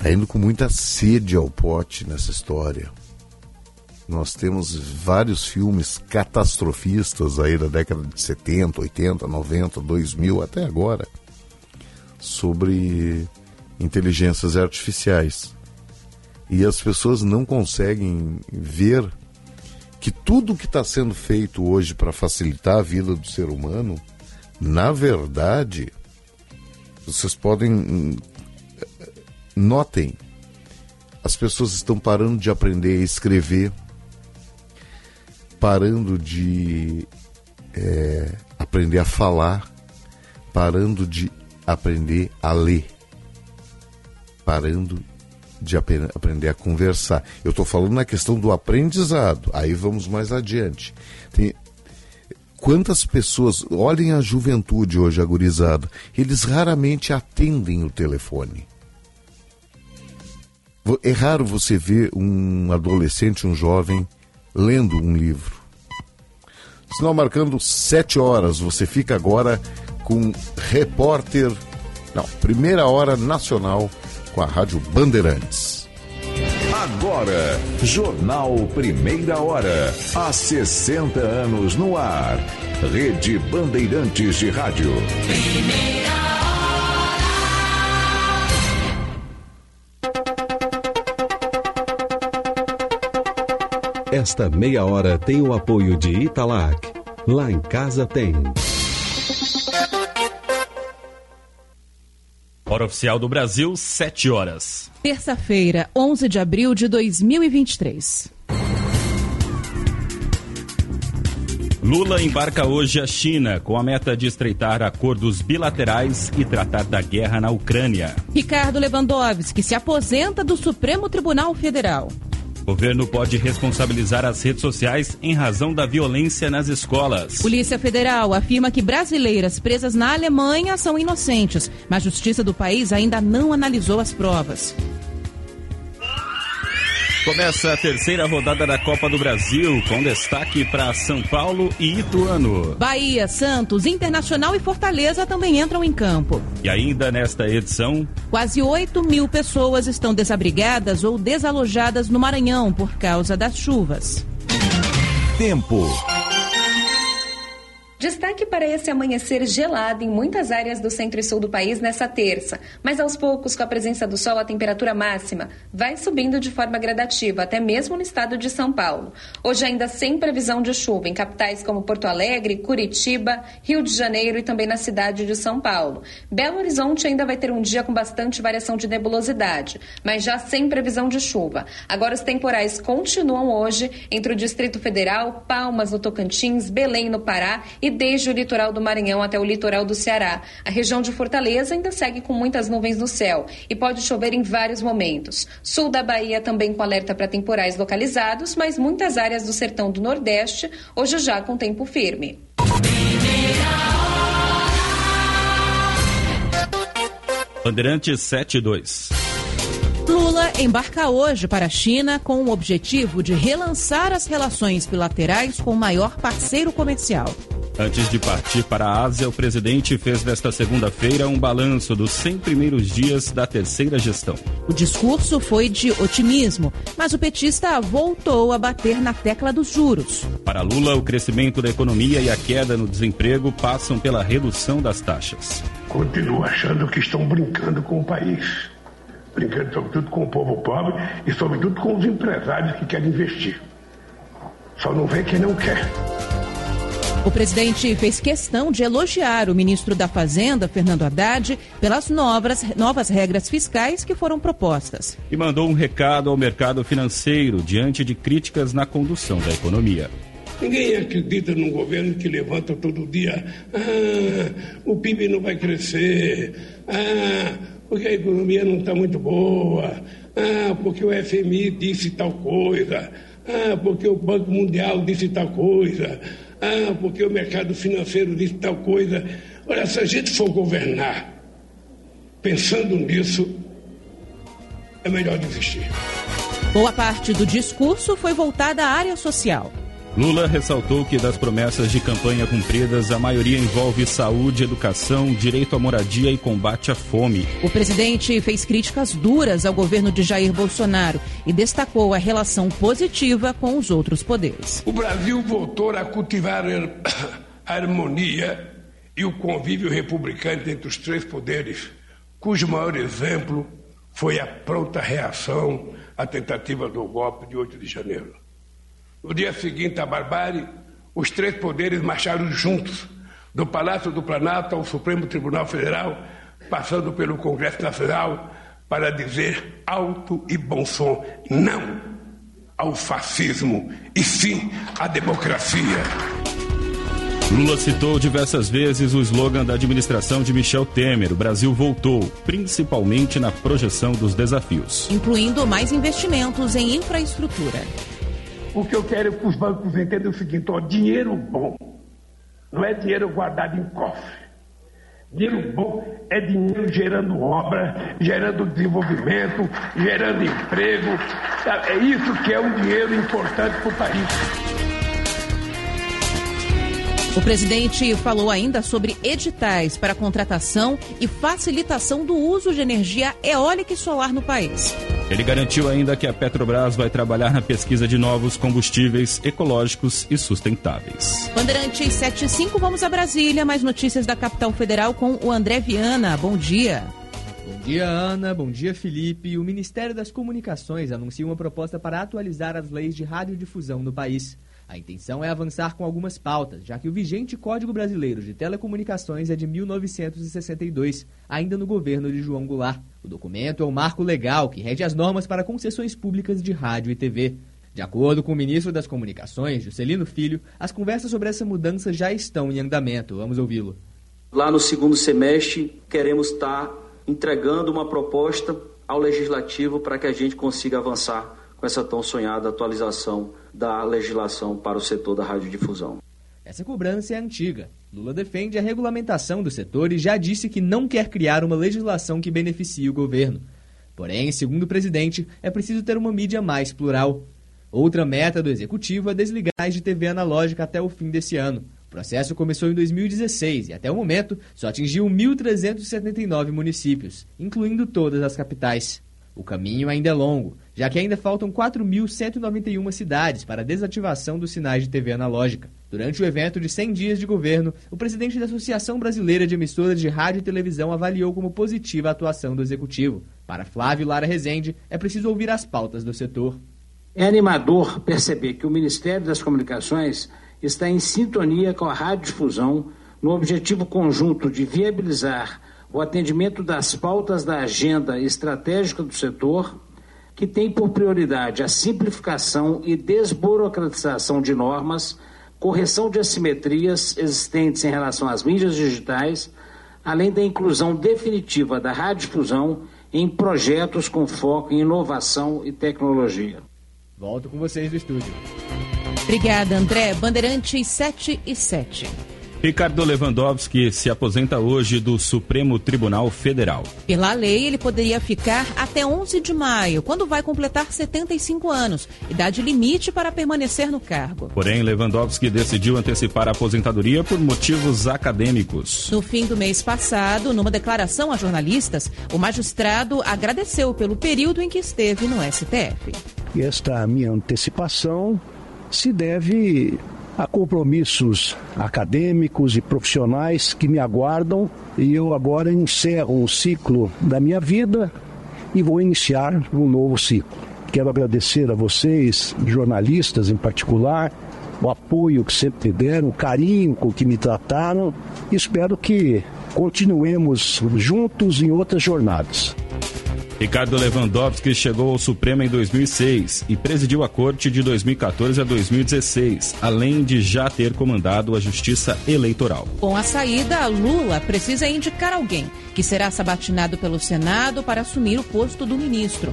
Tá indo com muita sede ao pote nessa história. Nós temos vários filmes catastrofistas aí da década de 70, 80, 90, 2000 até agora sobre inteligências artificiais. E as pessoas não conseguem ver que tudo que está sendo feito hoje para facilitar a vida do ser humano, na verdade, vocês podem. Notem, as pessoas estão parando de aprender a escrever, parando de é, aprender a falar, parando de aprender a ler, parando de ap aprender a conversar. Eu estou falando na questão do aprendizado, aí vamos mais adiante. Tem... Quantas pessoas, olhem a juventude hoje agorizada, eles raramente atendem o telefone. É raro você ver um adolescente, um jovem, lendo um livro. Sinal marcando sete horas, você fica agora com repórter, não, primeira hora nacional com a Rádio Bandeirantes. Agora, Jornal Primeira Hora, há 60 anos no ar. Rede Bandeirantes de Rádio. Esta meia hora tem o apoio de Italac. Lá em casa tem. Hora oficial do Brasil, 7 horas. Terça-feira, 11 de abril de 2023. Lula embarca hoje a China com a meta de estreitar acordos bilaterais e tratar da guerra na Ucrânia. Ricardo Lewandowski se aposenta do Supremo Tribunal Federal. Governo pode responsabilizar as redes sociais em razão da violência nas escolas. Polícia Federal afirma que brasileiras presas na Alemanha são inocentes, mas a justiça do país ainda não analisou as provas. Começa a terceira rodada da Copa do Brasil, com destaque para São Paulo e Ituano. Bahia, Santos, Internacional e Fortaleza também entram em campo. E ainda nesta edição. Quase 8 mil pessoas estão desabrigadas ou desalojadas no Maranhão por causa das chuvas. Tempo. Destaque para esse amanhecer gelado em muitas áreas do centro e sul do país nessa terça, mas aos poucos, com a presença do sol, a temperatura máxima vai subindo de forma gradativa, até mesmo no estado de São Paulo. Hoje, ainda sem previsão de chuva em capitais como Porto Alegre, Curitiba, Rio de Janeiro e também na cidade de São Paulo. Belo Horizonte ainda vai ter um dia com bastante variação de nebulosidade, mas já sem previsão de chuva. Agora, os temporais continuam hoje entre o Distrito Federal, Palmas no Tocantins, Belém no Pará e desde o litoral do Maranhão até o litoral do Ceará. A região de Fortaleza ainda segue com muitas nuvens no céu e pode chover em vários momentos. Sul da Bahia também com alerta para temporais localizados, mas muitas áreas do sertão do Nordeste hoje já com tempo firme. Bandeirantes 72. Lula embarca hoje para a China com o objetivo de relançar as relações bilaterais com o maior parceiro comercial. Antes de partir para a Ásia, o presidente fez nesta segunda-feira um balanço dos 100 primeiros dias da terceira gestão. O discurso foi de otimismo, mas o petista voltou a bater na tecla dos juros. Para Lula, o crescimento da economia e a queda no desemprego passam pela redução das taxas. Continuo achando que estão brincando com o país. Brincando sobretudo com o povo pobre e sobretudo com os empresários que querem investir. Só não vê quem não quer. O presidente fez questão de elogiar o ministro da Fazenda, Fernando Haddad, pelas novas, novas regras fiscais que foram propostas. E mandou um recado ao mercado financeiro diante de críticas na condução da economia. Ninguém acredita num governo que levanta todo dia: ah, o PIB não vai crescer, ah, porque a economia não está muito boa, ah, porque o FMI disse tal coisa, ah, porque o Banco Mundial disse tal coisa. Ah, porque o mercado financeiro disse tal coisa. Olha, se a gente for governar pensando nisso, é melhor desistir. Boa parte do discurso foi voltada à área social. Lula ressaltou que das promessas de campanha cumpridas, a maioria envolve saúde, educação, direito à moradia e combate à fome. O presidente fez críticas duras ao governo de Jair Bolsonaro e destacou a relação positiva com os outros poderes. O Brasil voltou a cultivar a harmonia e o convívio republicano entre os três poderes, cujo maior exemplo foi a pronta reação à tentativa do golpe de 8 de janeiro. No dia seguinte à barbárie, os três poderes marcharam juntos, do Palácio do Planalto ao Supremo Tribunal Federal, passando pelo Congresso Nacional, para dizer alto e bom som não ao fascismo e sim à democracia. Lula citou diversas vezes o slogan da administração de Michel Temer: o Brasil voltou, principalmente na projeção dos desafios. Incluindo mais investimentos em infraestrutura. O que eu quero é que os bancos entendam o seguinte: ó, dinheiro bom não é dinheiro guardado em cofre. Dinheiro bom é dinheiro gerando obra, gerando desenvolvimento, gerando emprego. É isso que é um dinheiro importante para o país. O presidente falou ainda sobre editais para contratação e facilitação do uso de energia eólica e solar no país. Ele garantiu ainda que a Petrobras vai trabalhar na pesquisa de novos combustíveis ecológicos e sustentáveis. Bandeirantes 75, vamos a Brasília. Mais notícias da capital federal com o André Viana. Bom dia. Bom dia, Ana. Bom dia, Felipe. O Ministério das Comunicações anuncia uma proposta para atualizar as leis de radiodifusão no país. A intenção é avançar com algumas pautas, já que o vigente Código Brasileiro de Telecomunicações é de 1962, ainda no governo de João Goulart. O documento é o marco legal que rege as normas para concessões públicas de rádio e TV. De acordo com o ministro das Comunicações, Juscelino Filho, as conversas sobre essa mudança já estão em andamento. Vamos ouvi-lo. Lá no segundo semestre, queremos estar entregando uma proposta ao legislativo para que a gente consiga avançar com essa tão sonhada atualização da legislação para o setor da radiodifusão. Essa cobrança é antiga. Lula defende a regulamentação do setor e já disse que não quer criar uma legislação que beneficie o governo. Porém, segundo o presidente, é preciso ter uma mídia mais plural. Outra meta do executivo é desligar as de TV analógica até o fim desse ano. O processo começou em 2016 e até o momento só atingiu 1.379 municípios, incluindo todas as capitais. O caminho ainda é longo, já que ainda faltam 4.191 cidades para a desativação dos sinais de TV analógica. Durante o evento de 100 dias de governo, o presidente da Associação Brasileira de Emissoras de Rádio e Televisão avaliou como positiva a atuação do executivo. Para Flávio Lara Rezende, é preciso ouvir as pautas do setor. É animador perceber que o Ministério das Comunicações está em sintonia com a radiodifusão no objetivo conjunto de viabilizar o atendimento das pautas da agenda estratégica do setor, que tem por prioridade a simplificação e desburocratização de normas, correção de assimetrias existentes em relação às mídias digitais, além da inclusão definitiva da radiodifusão em projetos com foco em inovação e tecnologia. Volto com vocês do estúdio. Obrigada, André. Bandeirantes 7 e 7. Ricardo Lewandowski se aposenta hoje do Supremo Tribunal Federal. Pela lei, ele poderia ficar até 11 de maio, quando vai completar 75 anos, idade limite para permanecer no cargo. Porém, Lewandowski decidiu antecipar a aposentadoria por motivos acadêmicos. No fim do mês passado, numa declaração a jornalistas, o magistrado agradeceu pelo período em que esteve no STF. Esta minha antecipação se deve a compromissos acadêmicos e profissionais que me aguardam e eu agora encerro um ciclo da minha vida e vou iniciar um novo ciclo. Quero agradecer a vocês, jornalistas em particular, o apoio que sempre me deram, o carinho com que me trataram espero que continuemos juntos em outras jornadas. Ricardo Lewandowski chegou ao Supremo em 2006 e presidiu a corte de 2014 a 2016, além de já ter comandado a Justiça Eleitoral. Com a saída, Lula precisa indicar alguém que será sabatinado pelo Senado para assumir o posto do ministro.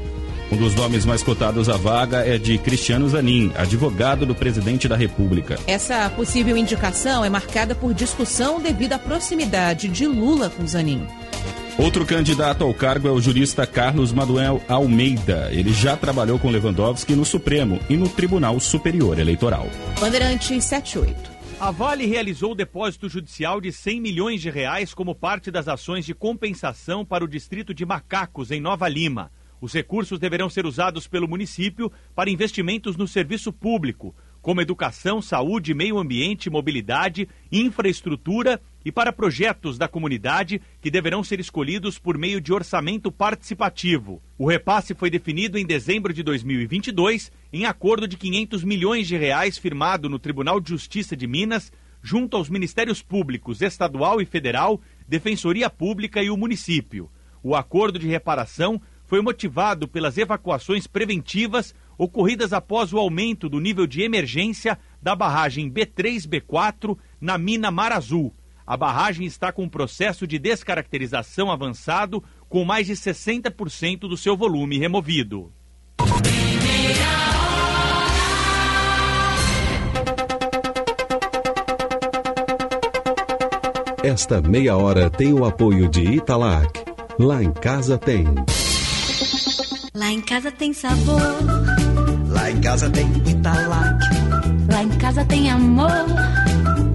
Um dos nomes mais cotados à vaga é de Cristiano Zanin, advogado do presidente da República. Essa possível indicação é marcada por discussão devido à proximidade de Lula com Zanin. Outro candidato ao cargo é o jurista Carlos Manuel Almeida. Ele já trabalhou com Lewandowski no Supremo e no Tribunal Superior Eleitoral. Bandeirante 78. A Vale realizou o depósito judicial de 100 milhões de reais como parte das ações de compensação para o distrito de Macacos, em Nova Lima. Os recursos deverão ser usados pelo município para investimentos no serviço público, como educação, saúde, meio ambiente, mobilidade, infraestrutura e para projetos da comunidade que deverão ser escolhidos por meio de orçamento participativo. O repasse foi definido em dezembro de 2022 em acordo de 500 milhões de reais firmado no Tribunal de Justiça de Minas junto aos Ministérios Públicos Estadual e Federal, Defensoria Pública e o município. O acordo de reparação foi motivado pelas evacuações preventivas ocorridas após o aumento do nível de emergência da barragem B3-B4 na mina Mar Azul. A barragem está com um processo de descaracterização avançado, com mais de 60% do seu volume removido. Esta meia hora tem o apoio de Italac. Lá em casa tem. Lá em casa tem sabor. Lá em casa tem Italac. Lá em casa tem amor.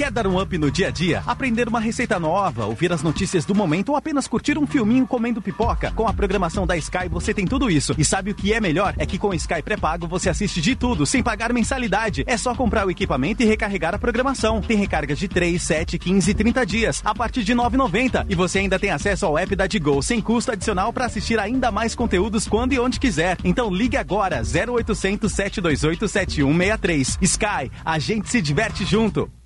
Quer dar um up no dia a dia? Aprender uma receita nova, ouvir as notícias do momento ou apenas curtir um filminho comendo pipoca? Com a programação da Sky você tem tudo isso. E sabe o que é melhor? É que com o Sky pré-pago você assiste de tudo, sem pagar mensalidade. É só comprar o equipamento e recarregar a programação. Tem recargas de 3, 7, 15 e 30 dias, a partir de R$ 9,90. E você ainda tem acesso ao app da Digo, sem custo adicional para assistir ainda mais conteúdos quando e onde quiser. Então ligue agora, 0800 728 7163. Sky, a gente se diverte junto.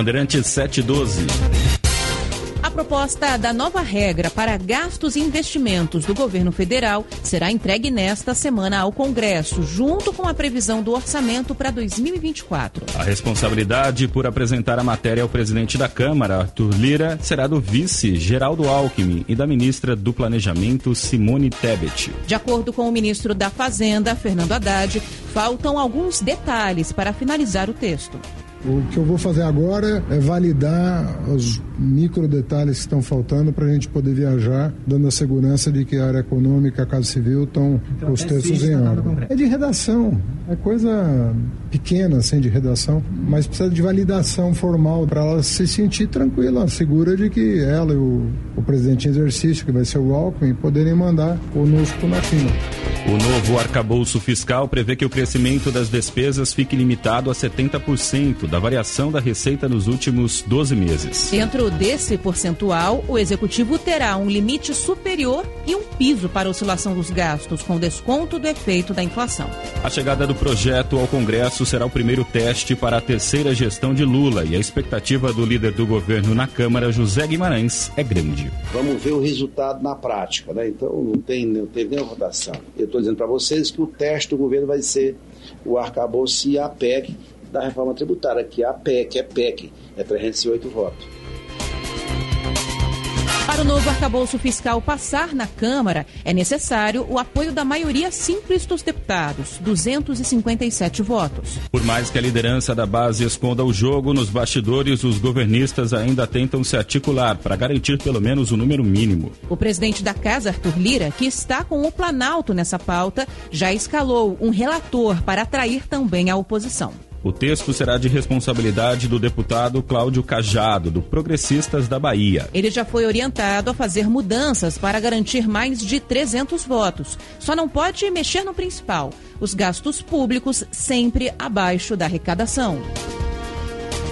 Bandeirante 712. A proposta da nova regra para gastos e investimentos do governo federal será entregue nesta semana ao Congresso, junto com a previsão do orçamento para 2024. A responsabilidade por apresentar a matéria ao presidente da Câmara, Arthur Lira, será do vice Geraldo Alckmin e da ministra do Planejamento, Simone Tebet. De acordo com o ministro da Fazenda, Fernando Haddad, faltam alguns detalhes para finalizar o texto. O que eu vou fazer agora é validar os micro detalhes que estão faltando para a gente poder viajar, dando a segurança de que a área econômica, a Casa Civil estão então, os textos em ordem. É de redação, é coisa pequena assim de redação, mas precisa de validação formal para ela se sentir tranquila, segura de que ela e o, o presidente em exercício, que vai ser o Alckmin, poderem mandar conosco na fila. O novo arcabouço fiscal prevê que o crescimento das despesas fique limitado a 70% da variação da receita nos últimos 12 meses. Dentro desse percentual, o executivo terá um limite superior e um piso para a oscilação dos gastos, com desconto do efeito da inflação. A chegada do projeto ao Congresso será o primeiro teste para a terceira gestão de Lula e a expectativa do líder do governo na Câmara, José Guimarães, é grande. Vamos ver o resultado na prática, né? Então não tem, não teve nenhuma votação. Eu estou dizendo para vocês que o teste do governo vai ser o arcabouço e a PEC da reforma tributária, que a PEC é PEC, é 308 votos. Para o novo arcabouço fiscal passar na Câmara, é necessário o apoio da maioria simples dos deputados, 257 votos. Por mais que a liderança da base esconda o jogo, nos bastidores os governistas ainda tentam se articular para garantir pelo menos o número mínimo. O presidente da Casa, Arthur Lira, que está com o Planalto nessa pauta, já escalou um relator para atrair também a oposição. O texto será de responsabilidade do deputado Cláudio Cajado, do Progressistas da Bahia. Ele já foi orientado a fazer mudanças para garantir mais de 300 votos. Só não pode mexer no principal: os gastos públicos sempre abaixo da arrecadação.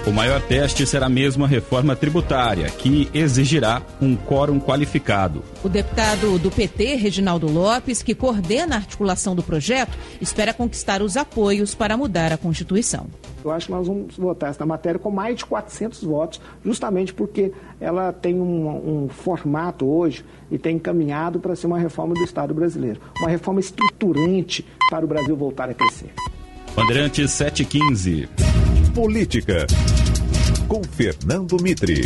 O maior teste será mesmo a reforma tributária, que exigirá um quórum qualificado. O deputado do PT, Reginaldo Lopes, que coordena a articulação do projeto, espera conquistar os apoios para mudar a Constituição. Eu acho que nós vamos votar essa matéria com mais de 400 votos, justamente porque ela tem um, um formato hoje e tem encaminhado para ser uma reforma do Estado brasileiro. Uma reforma estruturante para o Brasil voltar a crescer. Bandeirantes 715. Política. Com Fernando Mitre.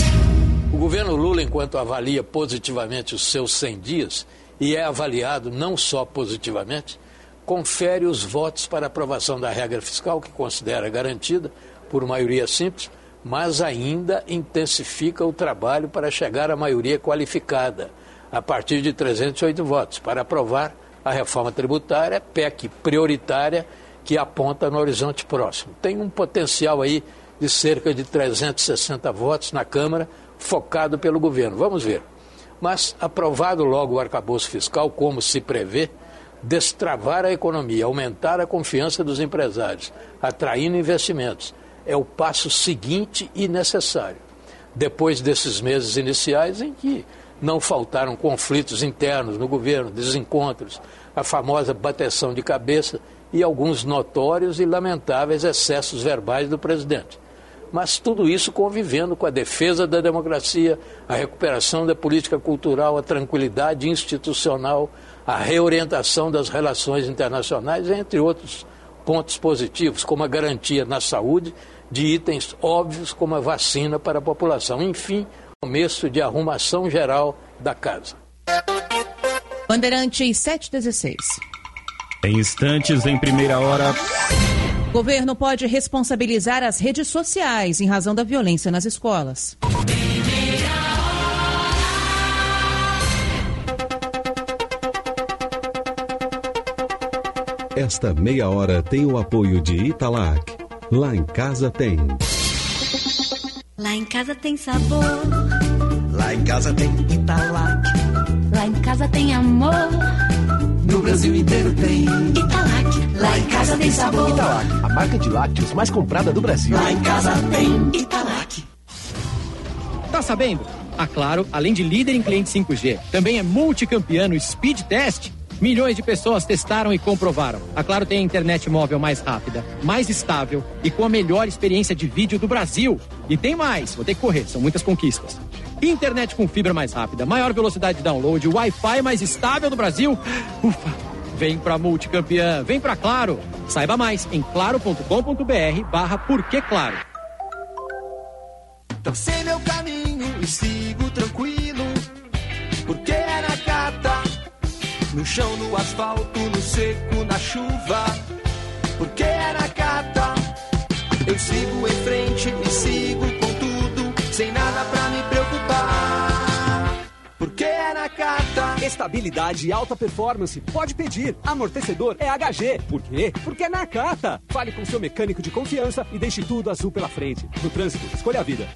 O governo Lula, enquanto avalia positivamente os seus 100 dias, e é avaliado não só positivamente, confere os votos para aprovação da regra fiscal, que considera garantida por maioria simples, mas ainda intensifica o trabalho para chegar à maioria qualificada, a partir de 308 votos, para aprovar a reforma tributária, PEC prioritária que aponta no horizonte próximo. Tem um potencial aí de cerca de 360 votos na Câmara, focado pelo governo. Vamos ver. Mas, aprovado logo o arcabouço fiscal, como se prevê, destravar a economia, aumentar a confiança dos empresários, atraindo investimentos, é o passo seguinte e necessário. Depois desses meses iniciais em que não faltaram conflitos internos no governo, desencontros, a famosa bateção de cabeça e alguns notórios e lamentáveis excessos verbais do presidente. Mas tudo isso convivendo com a defesa da democracia, a recuperação da política cultural, a tranquilidade institucional, a reorientação das relações internacionais, entre outros pontos positivos, como a garantia na saúde de itens óbvios como a vacina para a população. Enfim, começo de arrumação geral da casa. Bandeirantes 716. Em instantes, em primeira hora. Governo pode responsabilizar as redes sociais em razão da violência nas escolas. Esta meia hora tem o apoio de Italac. Lá em casa tem. Lá em casa tem sabor. Lá em casa tem Italac. Lá em casa tem amor. No Brasil inteiro tem Italac. Lá em casa tem sabor. Italac, a marca de lácteos mais comprada do Brasil. Lá em casa tem Italac. Tá sabendo? A Claro, além de líder em cliente 5G, também é multicampeão no Speed Test. Milhões de pessoas testaram e comprovaram. A Claro tem a internet móvel mais rápida, mais estável e com a melhor experiência de vídeo do Brasil. E tem mais, vou ter que correr, são muitas conquistas. Internet com fibra mais rápida, maior velocidade de download, Wi-Fi mais estável do Brasil. Ufa! Vem pra multicampeã, vem pra Claro. Saiba mais em claro.com.br barra Porquê Claro. Tracei meu caminho e sigo tranquilo. Porque é na cata, no chão, no asfalto, no seco, na chuva. Porque é na cata, eu sigo em frente e sigo com tudo, sem nada pra me preocupar. Porque é na cata. Estabilidade e alta performance. Pode pedir. Amortecedor é HG. Por quê? Porque é na Cata. Fale com seu mecânico de confiança e deixe tudo azul pela frente. No trânsito, escolha a vida.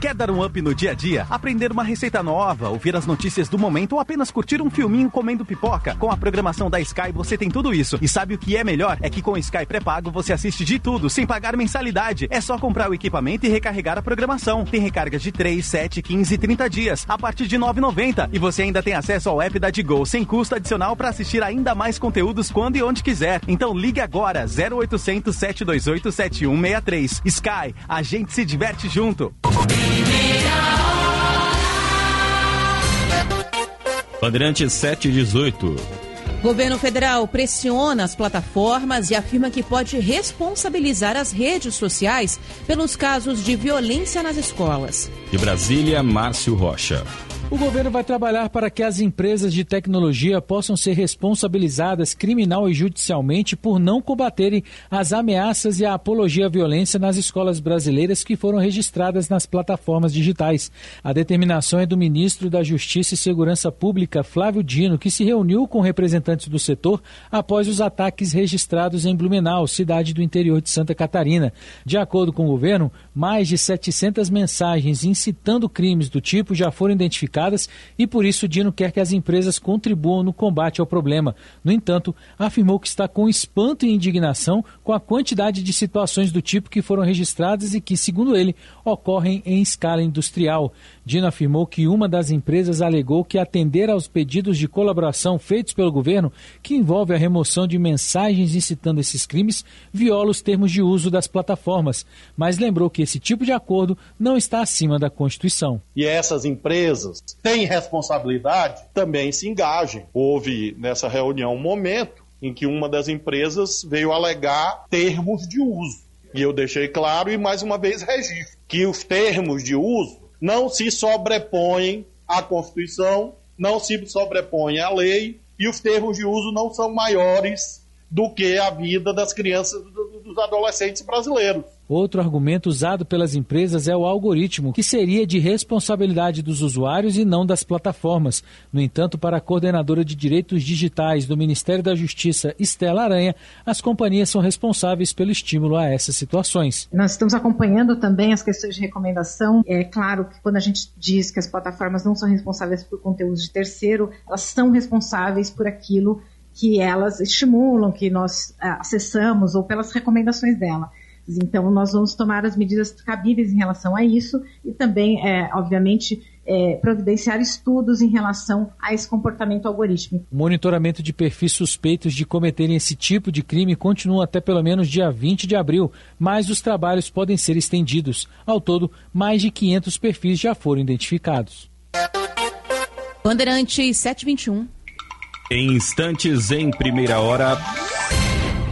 Quer dar um up no dia a dia? Aprender uma receita nova, ouvir as notícias do momento ou apenas curtir um filminho comendo pipoca? Com a programação da Sky você tem tudo isso. E sabe o que é melhor? É que com Sky pré-pago você assiste de tudo, sem pagar mensalidade. É só comprar o equipamento e recarregar a programação. Tem recargas de 3, 7, 15 e 30 dias, a partir de R$ 9,90. E você ainda tem acesso ao app da Digo, sem custo adicional para assistir ainda mais conteúdos quando e onde quiser. Então ligue agora, 0800 728 7163. Sky, a gente se diverte junto. Bandeirante 718. Governo federal pressiona as plataformas e afirma que pode responsabilizar as redes sociais pelos casos de violência nas escolas. De Brasília, Márcio Rocha. O governo vai trabalhar para que as empresas de tecnologia possam ser responsabilizadas criminal e judicialmente por não combaterem as ameaças e a apologia à violência nas escolas brasileiras que foram registradas nas plataformas digitais. A determinação é do ministro da Justiça e Segurança Pública, Flávio Dino, que se reuniu com representantes do setor após os ataques registrados em Blumenau, cidade do interior de Santa Catarina. De acordo com o governo, mais de 700 mensagens incitando crimes do tipo já foram identificadas e por isso Dino quer que as empresas contribuam no combate ao problema. No entanto, afirmou que está com espanto e indignação com a quantidade de situações do tipo que foram registradas e que, segundo ele, ocorrem em escala industrial. Dino afirmou que uma das empresas alegou que atender aos pedidos de colaboração feitos pelo governo, que envolve a remoção de mensagens incitando esses crimes, viola os termos de uso das plataformas, mas lembrou que esse tipo de acordo não está acima da Constituição. E essas empresas têm responsabilidade, também se engajem. Houve nessa reunião um momento em que uma das empresas veio alegar termos de uso. E eu deixei claro e mais uma vez registro que os termos de uso não se sobrepõem à Constituição, não se sobrepõem à lei e os termos de uso não são maiores do que a vida das crianças dos adolescentes brasileiros. Outro argumento usado pelas empresas é o algoritmo, que seria de responsabilidade dos usuários e não das plataformas. No entanto, para a coordenadora de direitos digitais do Ministério da Justiça, Estela Aranha, as companhias são responsáveis pelo estímulo a essas situações. Nós estamos acompanhando também as questões de recomendação. É claro que quando a gente diz que as plataformas não são responsáveis por conteúdos de terceiro, elas são responsáveis por aquilo que elas estimulam, que nós acessamos ou pelas recomendações dela. Então, nós vamos tomar as medidas cabíveis em relação a isso e também, é, obviamente, é, providenciar estudos em relação a esse comportamento algorítmico. O monitoramento de perfis suspeitos de cometerem esse tipo de crime continua até pelo menos dia 20 de abril, mas os trabalhos podem ser estendidos. Ao todo, mais de 500 perfis já foram identificados. Bandeirantes 721. Em instantes, em primeira hora.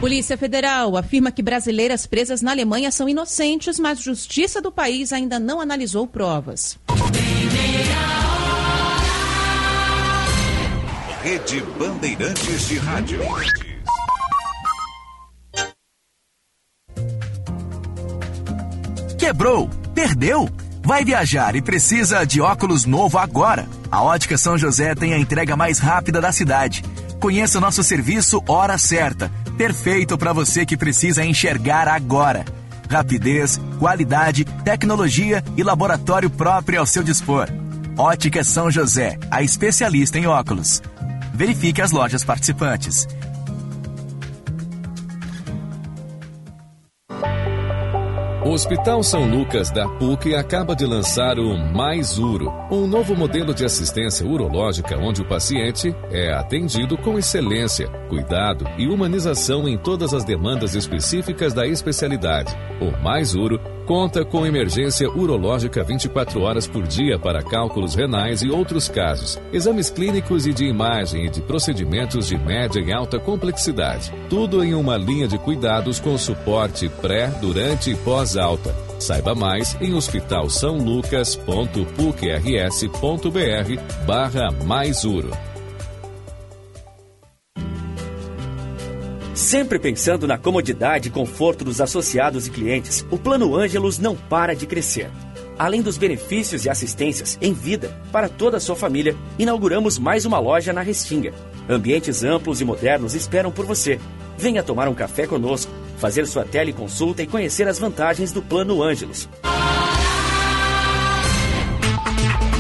Polícia Federal afirma que brasileiras presas na Alemanha são inocentes, mas justiça do país ainda não analisou provas. Rede Bandeirantes de Rádio. Quebrou? Perdeu? Vai viajar e precisa de óculos novo agora? A Ótica São José tem a entrega mais rápida da cidade. Conheça o nosso serviço Hora Certa perfeito para você que precisa enxergar agora. Rapidez, qualidade, tecnologia e laboratório próprio ao seu dispor. Ótica São José, a especialista em óculos. Verifique as lojas participantes. O Hospital São Lucas da PUC acaba de lançar o Mais Uro, um novo modelo de assistência urológica onde o paciente é atendido com excelência, cuidado e humanização em todas as demandas específicas da especialidade. O Mais Uro conta com emergência urológica 24 horas por dia para cálculos renais e outros casos, exames clínicos e de imagem e de procedimentos de média e alta complexidade. Tudo em uma linha de cuidados com suporte pré, durante e pós-alta. Saiba mais em hospitalsaulucas.pucrs.br barra mais uro. Sempre pensando na comodidade e conforto dos associados e clientes, o Plano Ângelos não para de crescer. Além dos benefícios e assistências em vida para toda a sua família, inauguramos mais uma loja na Restinga. Ambientes amplos e modernos esperam por você. Venha tomar um café conosco, fazer sua teleconsulta e conhecer as vantagens do Plano Ângelos.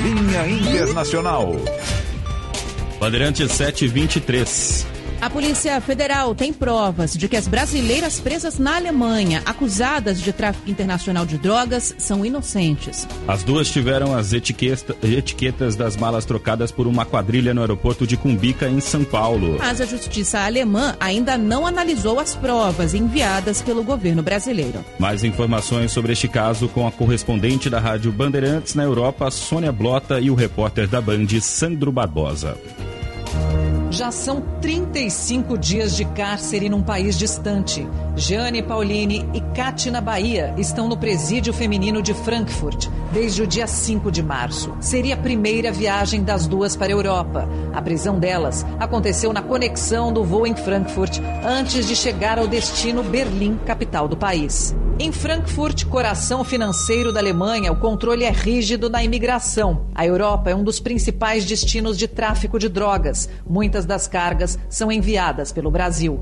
Linha Internacional. Bandeirante 723. A Polícia Federal tem provas de que as brasileiras presas na Alemanha, acusadas de tráfico internacional de drogas, são inocentes. As duas tiveram as etiqueta, etiquetas das malas trocadas por uma quadrilha no aeroporto de Cumbica, em São Paulo. Mas a justiça alemã ainda não analisou as provas enviadas pelo governo brasileiro. Mais informações sobre este caso com a correspondente da Rádio Bandeirantes na Europa, Sônia Blota, e o repórter da Band, Sandro Barbosa. Já são 35 dias de cárcere num país distante. Jeane Paulini e Katina Bahia estão no presídio feminino de Frankfurt desde o dia 5 de março. Seria a primeira viagem das duas para a Europa. A prisão delas aconteceu na conexão do voo em Frankfurt antes de chegar ao destino Berlim, capital do país. Em Frankfurt, coração financeiro da Alemanha, o controle é rígido na imigração. A Europa é um dos principais destinos de tráfico de drogas. Muitas das cargas são enviadas pelo Brasil.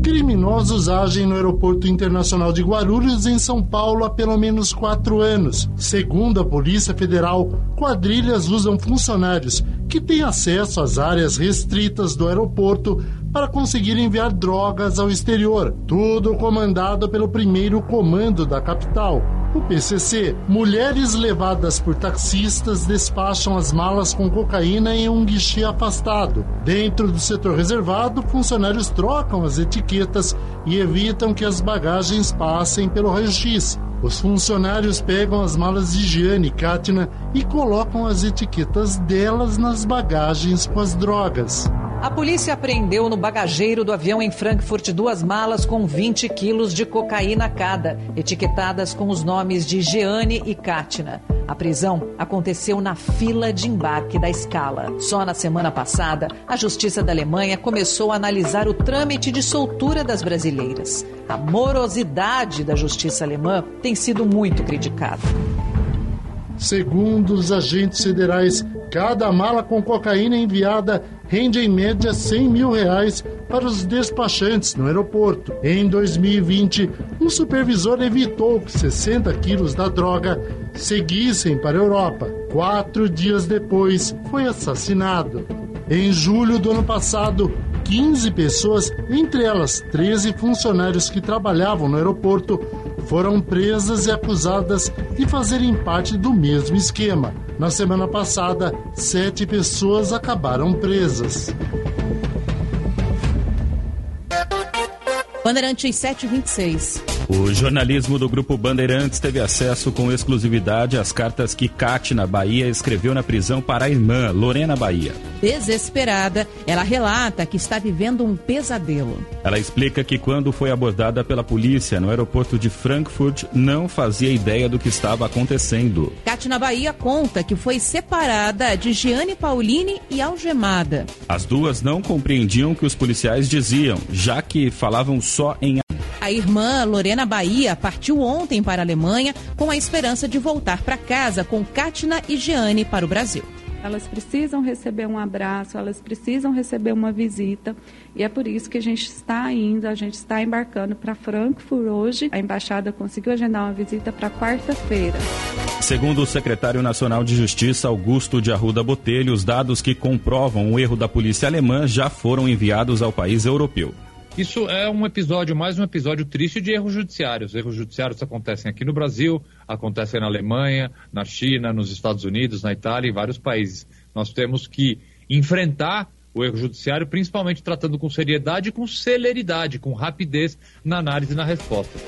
Criminosos agem no Aeroporto Internacional de Guarulhos, em São Paulo, há pelo menos quatro anos. Segundo a Polícia Federal, quadrilhas usam funcionários que têm acesso às áreas restritas do aeroporto para conseguir enviar drogas ao exterior. Tudo comandado pelo primeiro comando da capital. O PCC, mulheres levadas por taxistas despacham as malas com cocaína em um guichê afastado. Dentro do setor reservado, funcionários trocam as etiquetas e evitam que as bagagens passem pelo raio-x. Os funcionários pegam as malas de Giane e Katina e colocam as etiquetas delas nas bagagens com as drogas. A polícia apreendeu no bagageiro do avião em Frankfurt duas malas com 20 quilos de cocaína cada, etiquetadas com os nomes de Jeane e Katina. A prisão aconteceu na fila de embarque da escala. Só na semana passada, a Justiça da Alemanha começou a analisar o trâmite de soltura das brasileiras. A morosidade da justiça alemã tem sido muito criticada. Segundo os agentes federais, cada mala com cocaína enviada rende em média 100 mil reais para os despachantes no aeroporto. Em 2020, um supervisor evitou que 60 quilos da droga seguissem para a Europa. Quatro dias depois, foi assassinado. Em julho do ano passado, 15 pessoas, entre elas 13 funcionários que trabalhavam no aeroporto, foram presas e acusadas de fazerem parte do mesmo esquema. Na semana passada, sete pessoas acabaram presas. Bandeirantes 726. O jornalismo do Grupo Bandeirantes teve acesso com exclusividade às cartas que Katina Bahia escreveu na prisão para a irmã, Lorena Bahia. Desesperada, ela relata que está vivendo um pesadelo. Ela explica que quando foi abordada pela polícia no aeroporto de Frankfurt, não fazia ideia do que estava acontecendo. Katina Bahia conta que foi separada de Giane Paulini e algemada. As duas não compreendiam o que os policiais diziam, já que falavam só em a irmã Lorena Bahia partiu ontem para a Alemanha com a esperança de voltar para casa com Katina e Giane para o Brasil. Elas precisam receber um abraço, elas precisam receber uma visita e é por isso que a gente está indo, a gente está embarcando para Frankfurt hoje. A embaixada conseguiu agendar uma visita para quarta-feira. Segundo o secretário nacional de Justiça, Augusto de Arruda Botelho, os dados que comprovam o erro da polícia alemã já foram enviados ao país europeu. Isso é um episódio, mais um episódio triste de erros judiciários. Erros judiciários acontecem aqui no Brasil, acontecem na Alemanha, na China, nos Estados Unidos, na Itália e vários países. Nós temos que enfrentar o erro judiciário, principalmente tratando com seriedade, com celeridade, com rapidez na análise e na resposta.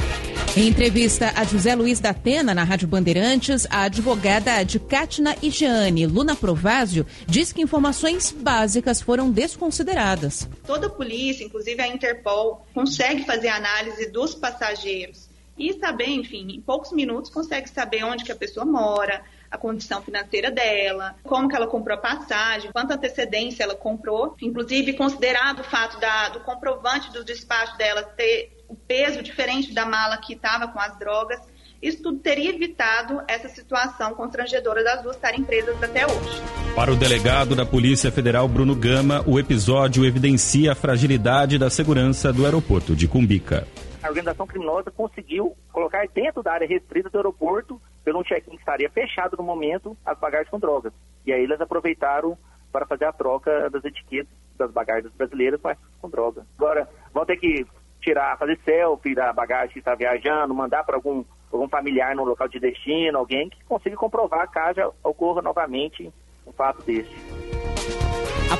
Em entrevista a José Luiz da Atena, na Rádio Bandeirantes, a advogada de Katina e Jeane, Luna Provásio, diz que informações básicas foram desconsideradas. Toda a polícia, inclusive a Interpol, consegue fazer análise dos passageiros e saber, enfim, em poucos minutos consegue saber onde que a pessoa mora, a condição financeira dela, como que ela comprou a passagem, quanta antecedência ela comprou, inclusive considerado o fato da, do comprovante do despacho dela ter o peso diferente da mala que estava com as drogas. Isso tudo teria evitado essa situação constrangedora das duas estarem presas até hoje. Para o delegado da Polícia Federal, Bruno Gama, o episódio evidencia a fragilidade da segurança do aeroporto de Cumbica. A organização criminosa conseguiu colocar dentro da área restrita do aeroporto pelo um check-in que estaria fechado no momento, as bagagens com drogas. E aí eles aproveitaram para fazer a troca das etiquetas das bagagens brasileiras com droga. Agora, vão ter que tirar, fazer selfie da bagagem que está viajando, mandar para algum, algum familiar no local de destino, alguém que consiga comprovar caso ocorra novamente um fato desse.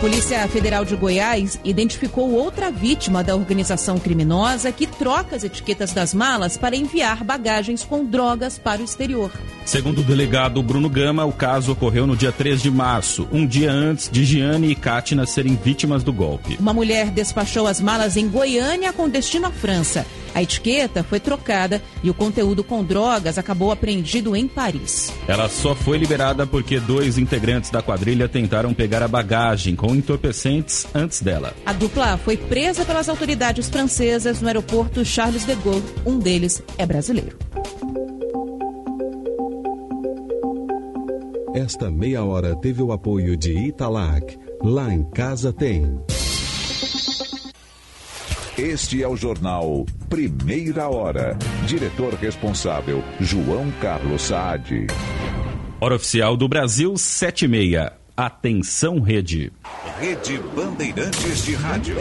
Polícia Federal de Goiás identificou outra vítima da organização criminosa que troca as etiquetas das malas para enviar bagagens com drogas para o exterior. Segundo o delegado Bruno Gama, o caso ocorreu no dia 3 de março, um dia antes de Giane e Kátina serem vítimas do golpe. Uma mulher despachou as malas em Goiânia com destino à França. A etiqueta foi trocada e o conteúdo com drogas acabou apreendido em Paris. Ela só foi liberada porque dois integrantes da quadrilha tentaram pegar a bagagem com entorpecentes antes dela. A dupla foi presa pelas autoridades francesas no aeroporto Charles de Gaulle. Um deles é brasileiro. Esta meia hora teve o apoio de Italac. Lá em casa tem. Este é o jornal Primeira Hora. Diretor responsável, João Carlos Saad. Hora oficial do Brasil, 7 e meia. Atenção, rede. Rede Bandeirantes de Rádio.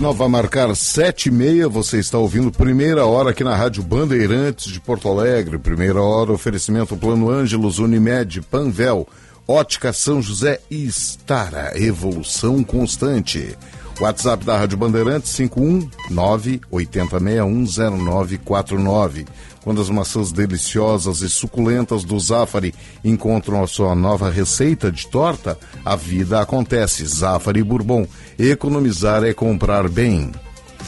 Sinal vai marcar sete e meia. Você está ouvindo primeira hora aqui na Rádio Bandeirantes de Porto Alegre. Primeira hora, oferecimento Plano Ângelos, Unimed, Panvel, Ótica São José e Estara. Evolução constante. WhatsApp da Rádio Bandeirantes 519 80610949. Quando as maçãs deliciosas e suculentas do Zafari encontram a sua nova receita de torta, a vida acontece. Zafari Bourbon. Economizar é comprar bem.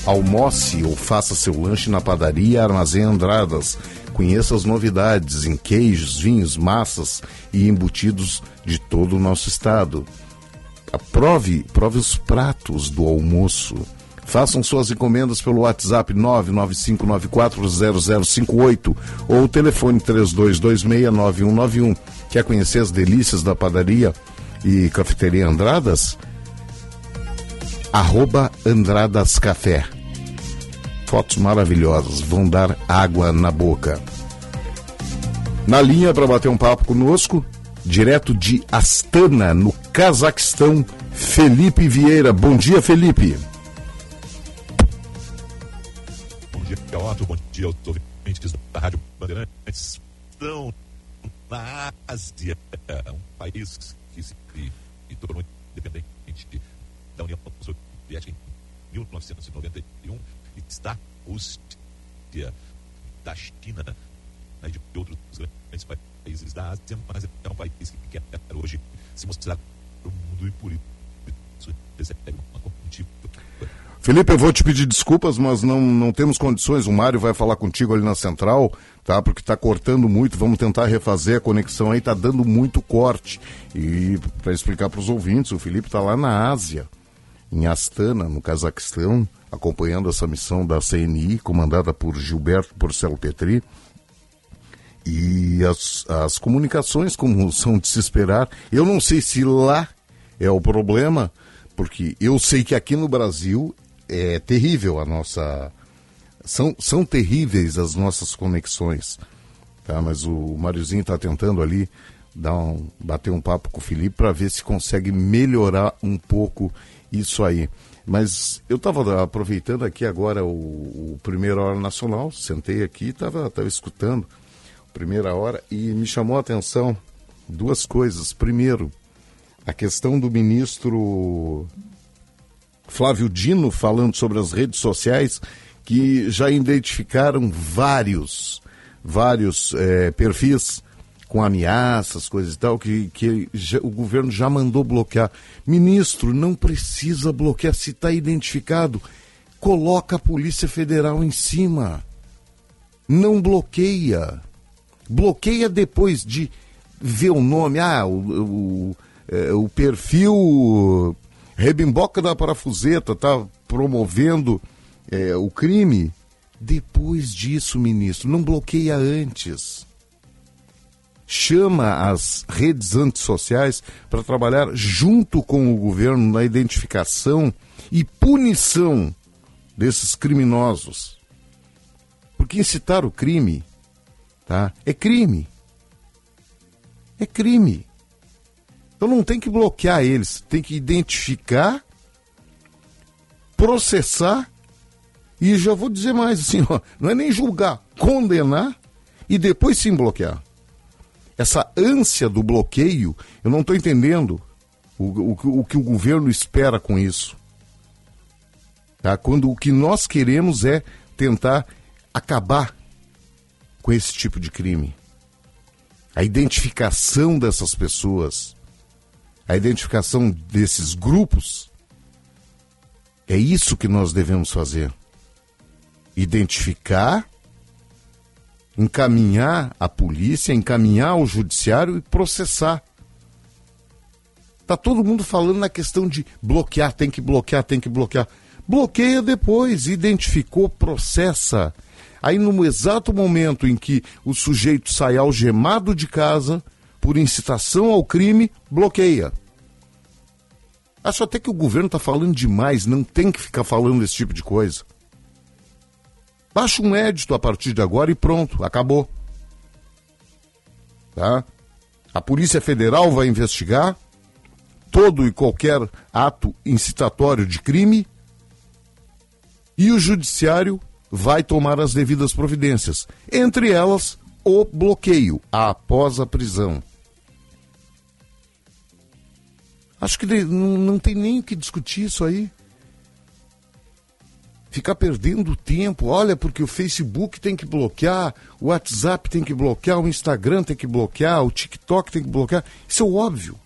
Almoce ou faça seu lanche na padaria Armazém Andradas. Conheça as novidades em queijos, vinhos, massas e embutidos de todo o nosso estado. Prove, prove os pratos do almoço. Façam suas encomendas pelo WhatsApp 995940058 ou telefone 32269191. Quer conhecer as delícias da padaria e cafeteria Andradas? Arroba Andradas Café. Fotos maravilhosas, vão dar água na boca. Na linha para bater um papo conosco, direto de Astana, no Cazaquistão, Felipe Vieira. Bom dia, Felipe. Otto. Bom dia aos ouvintes da Rádio Bandeirantes. Estão na Ásia, um país que se tornou independente da União Soviética em 1991 e está Rússia, da China né, de outros grandes países da Ásia, mas é um país que quer hoje se mostrar para o mundo e por isso recebe uma comitiva. Felipe, eu vou te pedir desculpas, mas não, não temos condições. O Mário vai falar contigo ali na central, tá? Porque está cortando muito. Vamos tentar refazer a conexão aí, está dando muito corte. E para explicar para os ouvintes, o Felipe está lá na Ásia, em Astana, no Cazaquistão, acompanhando essa missão da CNI, comandada por Gilberto Porcelo Petri. E as, as comunicações, como são de se esperar, eu não sei se lá é o problema, porque eu sei que aqui no Brasil é terrível a nossa. São, são terríveis as nossas conexões. Tá? Mas o Máriozinho está tentando ali dar um, bater um papo com o Felipe para ver se consegue melhorar um pouco isso aí. Mas eu estava aproveitando aqui agora o, o Primeira Hora Nacional, sentei aqui e estava tava escutando Primeira Hora e me chamou a atenção duas coisas. Primeiro, a questão do ministro Flávio Dino falando sobre as redes sociais que já identificaram vários, vários é, perfis com ameaças, coisas e tal, que, que já, o governo já mandou bloquear. Ministro, não precisa bloquear se está identificado. Coloca a Polícia Federal em cima. Não bloqueia. Bloqueia depois de ver o nome. Ah, o, o, é, o perfil Rebimboca da Parafuseta está promovendo é, o crime. Depois disso, ministro, não bloqueia antes. chama as redes antissociais para trabalhar junto com o governo na identificação e punição desses criminosos. Porque incitar o crime tá, é crime. É crime. Então não tem que bloquear eles, tem que identificar, processar e já vou dizer mais assim, ó, não é nem julgar, condenar e depois sim bloquear. Essa ânsia do bloqueio, eu não estou entendendo o, o, o que o governo espera com isso. Tá? Quando o que nós queremos é tentar acabar com esse tipo de crime. A identificação dessas pessoas, a identificação desses grupos, é isso que nós devemos fazer. Identificar, encaminhar a polícia, encaminhar o judiciário e processar. Tá todo mundo falando na questão de bloquear, tem que bloquear, tem que bloquear. Bloqueia depois, identificou, processa. Aí, no exato momento em que o sujeito sai algemado de casa por incitação ao crime, bloqueia. Acho até que o governo está falando demais, não tem que ficar falando desse tipo de coisa. Baixa um édito a partir de agora e pronto, acabou. Tá? A Polícia Federal vai investigar todo e qualquer ato incitatório de crime e o Judiciário vai tomar as devidas providências, entre elas o bloqueio após a prisão. Acho que não, tem nem o que discutir isso aí. Ficar perdendo tempo, olha, porque o Facebook tem que bloquear, o WhatsApp tem que bloquear, o Instagram tem que bloquear, o TikTok tem que bloquear. Isso é óbvio.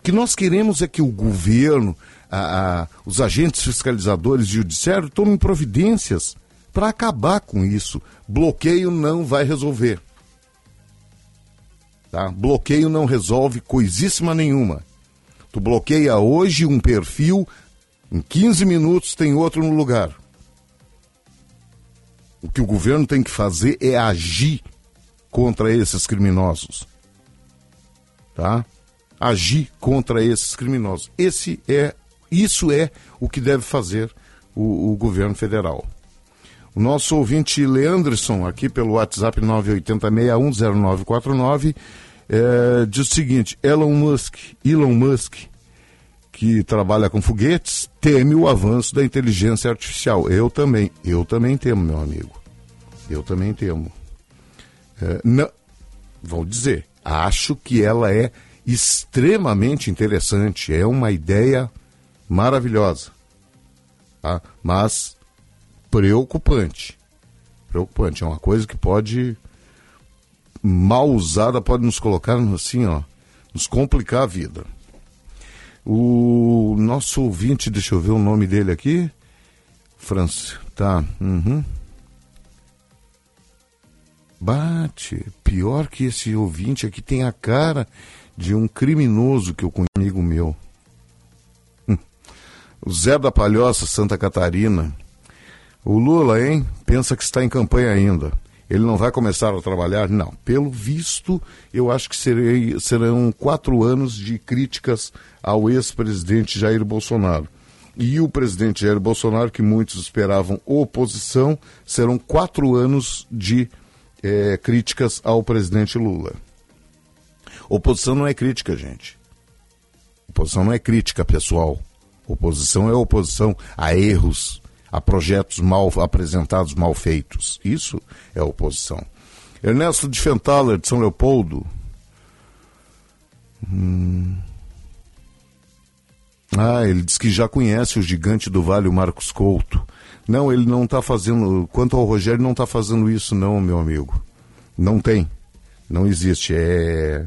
O que nós queremos é que o governo, a, a, os agentes fiscalizadores e judiciário tomem providências para acabar com isso. Bloqueio não vai resolver. Tá? Bloqueio não resolve coisíssima nenhuma. Tu bloqueia hoje um perfil, em 15 minutos tem outro no lugar. O que o governo tem que fazer é agir contra esses criminosos. Tá? Agir contra esses criminosos. Esse é isso é o que deve fazer o, o governo federal. O nosso ouvinte Leanderson, aqui pelo WhatsApp 980610949, é, diz o seguinte: Elon Musk, Elon Musk, que trabalha com foguetes, teme o avanço da inteligência artificial. Eu também, eu também temo, meu amigo. Eu também temo. É, não, vou dizer, acho que ela é extremamente interessante, é uma ideia maravilhosa, tá? mas preocupante. Preocupante, é uma coisa que pode, mal usada, pode nos colocar assim, ó, nos complicar a vida. O nosso ouvinte, deixa eu ver o nome dele aqui. França, tá. Uhum. Bate, pior que esse ouvinte aqui tem a cara de um criminoso que eu comigo meu. O Zé da Palhoça, Santa Catarina. O Lula, hein? Pensa que está em campanha ainda. Ele não vai começar a trabalhar? Não. Pelo visto, eu acho que serei, serão quatro anos de críticas ao ex-presidente Jair Bolsonaro. E o presidente Jair Bolsonaro, que muitos esperavam oposição, serão quatro anos de é, críticas ao presidente Lula. Oposição não é crítica, gente. Oposição não é crítica pessoal. Oposição é oposição a erros, a projetos mal apresentados, mal feitos. Isso é oposição. Ernesto de Fentaler, de São Leopoldo. Hum... Ah, ele diz que já conhece o gigante do vale, o Marcos Couto. Não, ele não está fazendo. Quanto ao Rogério, não está fazendo isso, não, meu amigo. Não tem. Não existe. É.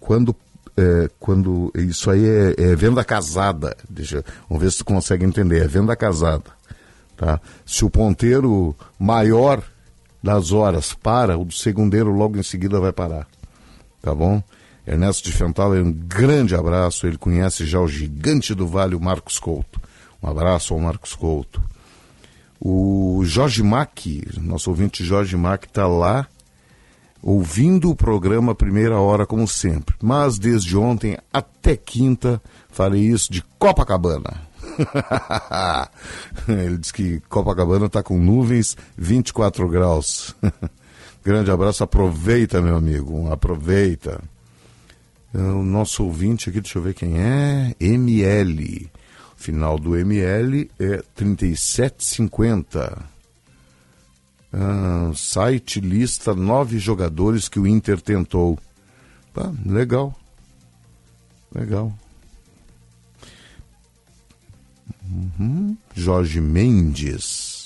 Quando é, quando isso aí é, é, venda casada. Deixa, vamos ver se tu consegue entender. É venda casada. Tá? Se o ponteiro maior das horas para, o do segundeiro logo em seguida vai parar. Tá bom? Ernesto de Fental, um grande abraço. Ele conhece já o gigante do vale, o Marcos Couto. Um abraço ao Marcos Couto. O Jorge Mack, nosso ouvinte Jorge Mack, está lá ouvindo o programa Primeira Hora como sempre. Mas desde ontem até quinta farei isso de Copacabana. Ele diz que Copacabana está com nuvens 24 graus. Grande abraço, aproveita, meu amigo, aproveita. O nosso ouvinte aqui, deixa eu ver quem é, ML. O final do ML é 3750. Ah, site lista nove jogadores que o Inter tentou. Legal. Legal. Uhum. Jorge Mendes.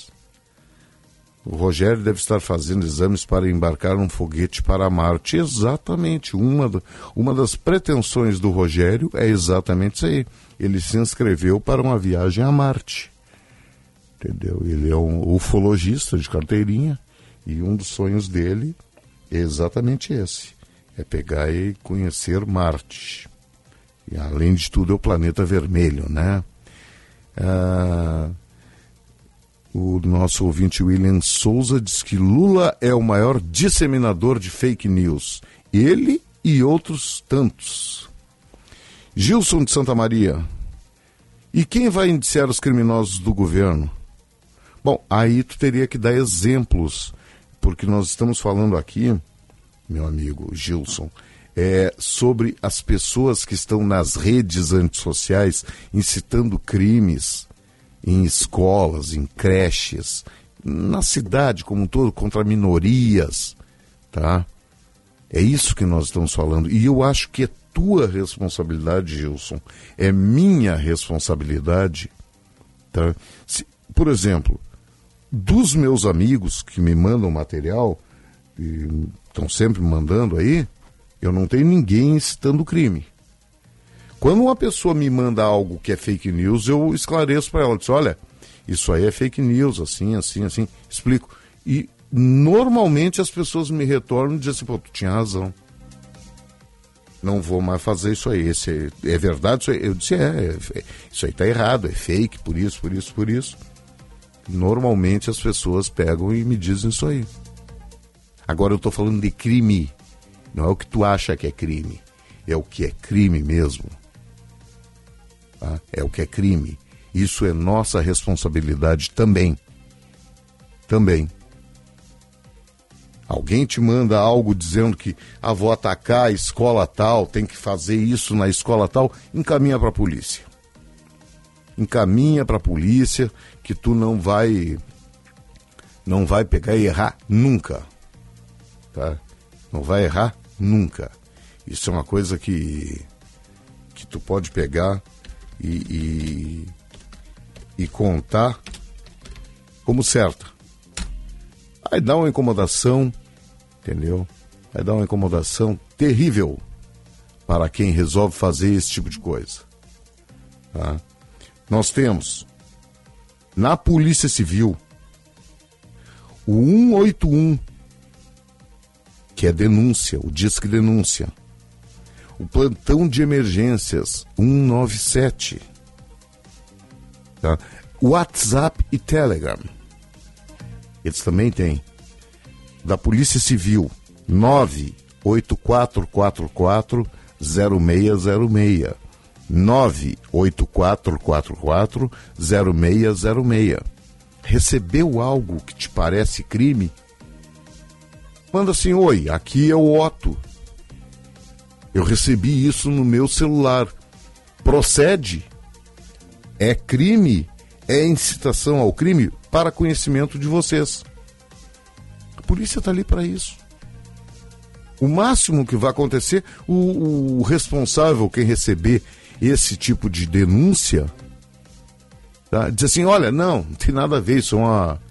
O Rogério deve estar fazendo exames para embarcar um foguete para Marte. Exatamente. Uma, do, uma das pretensões do Rogério é exatamente isso aí. Ele se inscreveu para uma viagem a Marte. Entendeu? Ele é um ufologista de carteirinha e um dos sonhos dele é exatamente esse: é pegar e conhecer Marte. E além de tudo, é o planeta vermelho, né? Ah, o nosso ouvinte William Souza diz que Lula é o maior disseminador de fake news. Ele e outros tantos. Gilson de Santa Maria. E quem vai indiciar os criminosos do governo? Bom, aí tu teria que dar exemplos, porque nós estamos falando aqui, meu amigo Gilson, é, sobre as pessoas que estão nas redes antissociais incitando crimes em escolas, em creches, na cidade como um todo, contra minorias, tá? É isso que nós estamos falando. E eu acho que é tua responsabilidade, Gilson, é minha responsabilidade, tá? Se, por exemplo, dos meus amigos que me mandam material, estão sempre mandando aí, eu não tenho ninguém incitando crime. Quando uma pessoa me manda algo que é fake news, eu esclareço para ela, diz, olha, isso aí é fake news, assim, assim, assim, explico. E normalmente as pessoas me retornam e dizem assim, pô, tu tinha razão. Não vou mais fazer isso aí. Esse é, é verdade? Isso aí? Eu disse, é, é, isso aí tá errado, é fake, por isso, por isso, por isso normalmente as pessoas pegam e me dizem isso aí. Agora eu estou falando de crime. Não é o que tu acha que é crime. É o que é crime mesmo. Tá? É o que é crime. Isso é nossa responsabilidade também. Também. Alguém te manda algo dizendo que ah, vou atacar a escola tal, tem que fazer isso na escola tal, encaminha para a polícia. Encaminha para a polícia que tu não vai não vai pegar e errar nunca. Tá? Não vai errar nunca. Isso é uma coisa que que tu pode pegar e, e, e contar como certa. Aí dá uma incomodação, entendeu? Vai dar uma incomodação terrível para quem resolve fazer esse tipo de coisa. Tá? Nós temos na Polícia Civil, o 181, que é denúncia, o Disque Denúncia, o Plantão de Emergências 197, tá? WhatsApp e Telegram, eles também têm, da Polícia Civil 98444 0606 984440606. Recebeu algo que te parece crime? Manda assim: Oi, aqui é o Otto. Eu recebi isso no meu celular. Procede? É crime? É incitação ao crime? Para conhecimento de vocês. A polícia está ali para isso. O máximo que vai acontecer, o, o responsável, quem receber esse tipo de denúncia, tá? diz assim, olha, não, não tem nada a ver, isso é, uma,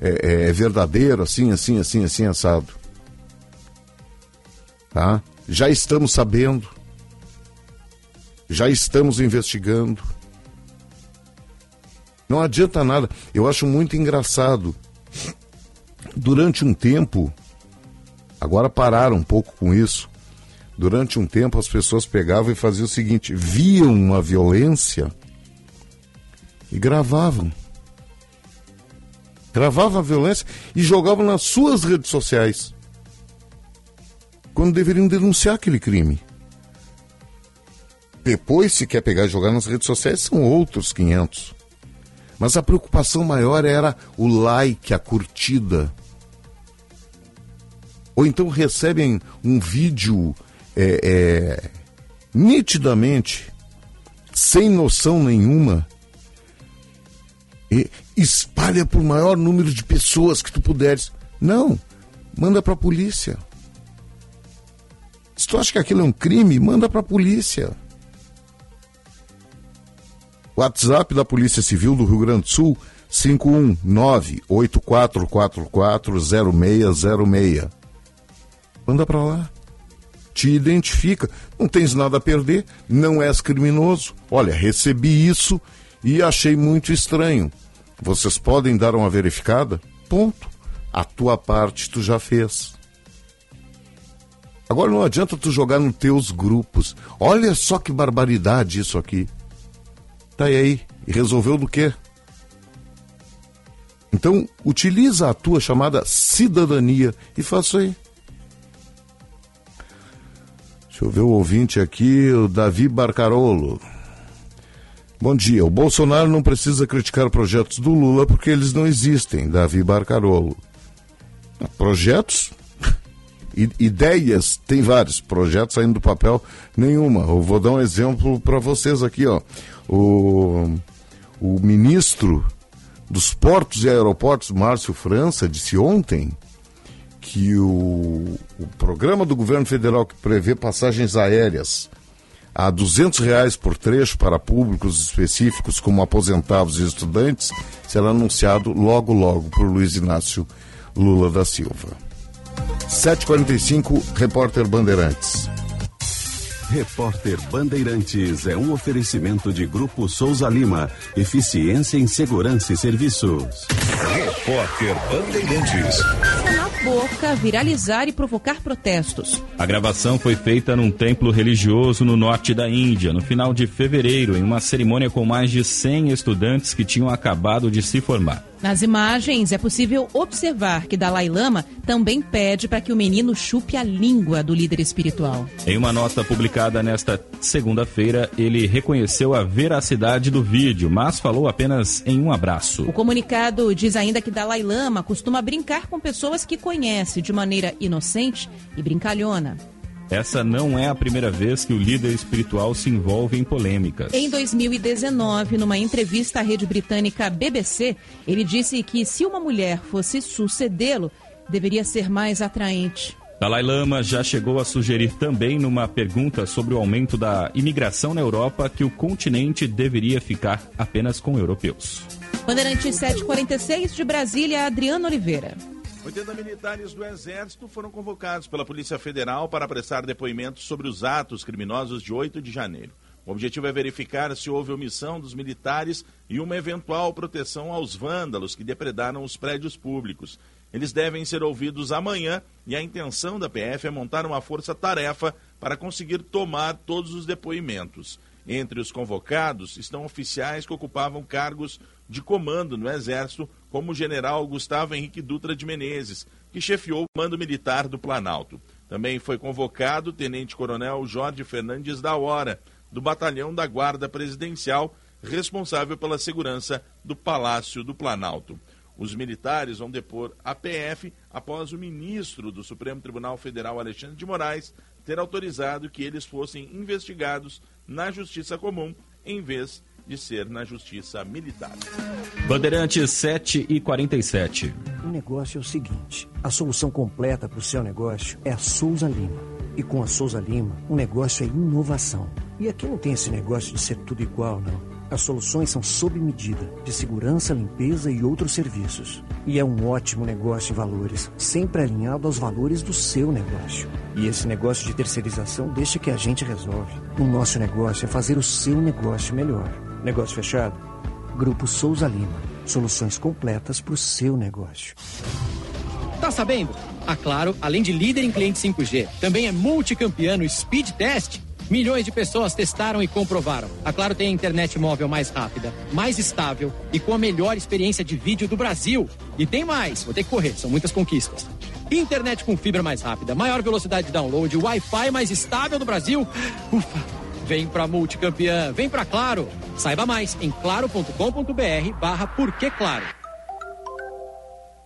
é, é verdadeiro, assim, assim, assim, assim, assado. Tá? Já estamos sabendo, já estamos investigando. Não adianta nada. Eu acho muito engraçado. Durante um tempo, agora pararam um pouco com isso durante um tempo as pessoas pegavam e faziam o seguinte: viam uma violência e gravavam. Gravavam a violência e jogavam nas suas redes sociais. Quando deveriam denunciar aquele crime. Depois, se quer pegar e jogar nas redes sociais, são outros 500. Mas a preocupação maior era o like, a curtida. Ou então recebem um vídeo é, é, nitidamente, sem noção nenhuma, e espalha para o maior número de pessoas que tu puderes. Não, manda para a polícia. Se tu acha que aquilo é um crime, manda para a polícia. WhatsApp da Polícia Civil do Rio Grande do Sul, 519-8444-0606. Manda para lá. Te identifica. Não tens nada a perder, não és criminoso. Olha, recebi isso e achei muito estranho. Vocês podem dar uma verificada? Ponto. A tua parte tu já fez. Agora não adianta tu jogar nos teus grupos. Olha só que barbaridade isso aqui. Tá aí. E resolveu do quê? Então, utiliza a tua chamada cidadania e faça aí. Deixa eu ver o ouvinte aqui, o Davi Barcarolo. Bom dia. O Bolsonaro não precisa criticar projetos do Lula porque eles não existem, Davi Barcarolo. Projetos? Ideias, tem vários. Projetos saindo do papel, nenhuma. Eu vou dar um exemplo para vocês aqui, ó o, o ministro dos Portos e Aeroportos, Márcio França, disse ontem que o, o programa do governo federal que prevê passagens aéreas a 200 reais por trecho para públicos específicos como aposentados e estudantes será anunciado logo logo por Luiz Inácio Lula da Silva. 745 repórter Bandeirantes. Repórter Bandeirantes é um oferecimento de Grupo Souza Lima. Eficiência em Segurança e Serviços. Repórter Bandeirantes. Na boca, viralizar e provocar protestos. A gravação foi feita num templo religioso no norte da Índia, no final de fevereiro, em uma cerimônia com mais de 100 estudantes que tinham acabado de se formar. Nas imagens é possível observar que Dalai Lama também pede para que o menino chupe a língua do líder espiritual. Em uma nota publicada nesta segunda-feira, ele reconheceu a veracidade do vídeo, mas falou apenas em um abraço. O comunicado diz ainda que Dalai Lama costuma brincar com pessoas que conhece de maneira inocente e brincalhona. Essa não é a primeira vez que o líder espiritual se envolve em polêmicas. Em 2019, numa entrevista à rede britânica BBC, ele disse que se uma mulher fosse sucedê-lo, deveria ser mais atraente. Dalai Lama já chegou a sugerir também numa pergunta sobre o aumento da imigração na Europa que o continente deveria ficar apenas com europeus. Bandeirante 746 de Brasília, Adriano Oliveira. 80 militares do Exército foram convocados pela Polícia Federal para prestar depoimentos sobre os atos criminosos de 8 de janeiro. O objetivo é verificar se houve omissão dos militares e uma eventual proteção aos vândalos que depredaram os prédios públicos. Eles devem ser ouvidos amanhã e a intenção da PF é montar uma força-tarefa para conseguir tomar todos os depoimentos. Entre os convocados estão oficiais que ocupavam cargos de comando no Exército, como o general Gustavo Henrique Dutra de Menezes, que chefiou o comando militar do Planalto. Também foi convocado o tenente-coronel Jorge Fernandes da Hora, do batalhão da Guarda Presidencial, responsável pela segurança do Palácio do Planalto. Os militares vão depor a PF após o ministro do Supremo Tribunal Federal, Alexandre de Moraes, ter autorizado que eles fossem investigados na Justiça Comum em vez de ser na Justiça Militar. Bandeirantes 7 e 47. O negócio é o seguinte: a solução completa para o seu negócio é a Souza Lima. E com a Souza Lima, o negócio é inovação. E aqui não tem esse negócio de ser tudo igual, não. As soluções são sob medida, de segurança, limpeza e outros serviços. E é um ótimo negócio em valores, sempre alinhado aos valores do seu negócio. E esse negócio de terceirização deixa que a gente resolve. O nosso negócio é fazer o seu negócio melhor. Negócio fechado? Grupo Souza Lima. Soluções completas para o seu negócio. Tá sabendo? A Claro, além de líder em cliente 5G, também é multicampeão no Speed Test. Milhões de pessoas testaram e comprovaram. A Claro tem a internet móvel mais rápida, mais estável e com a melhor experiência de vídeo do Brasil. E tem mais, vou ter que correr, são muitas conquistas. Internet com fibra mais rápida, maior velocidade de download, Wi-Fi mais estável do Brasil. Ufa! Vem pra Multicampeã, vem pra Claro. Saiba mais em claro.com.br barra Claro.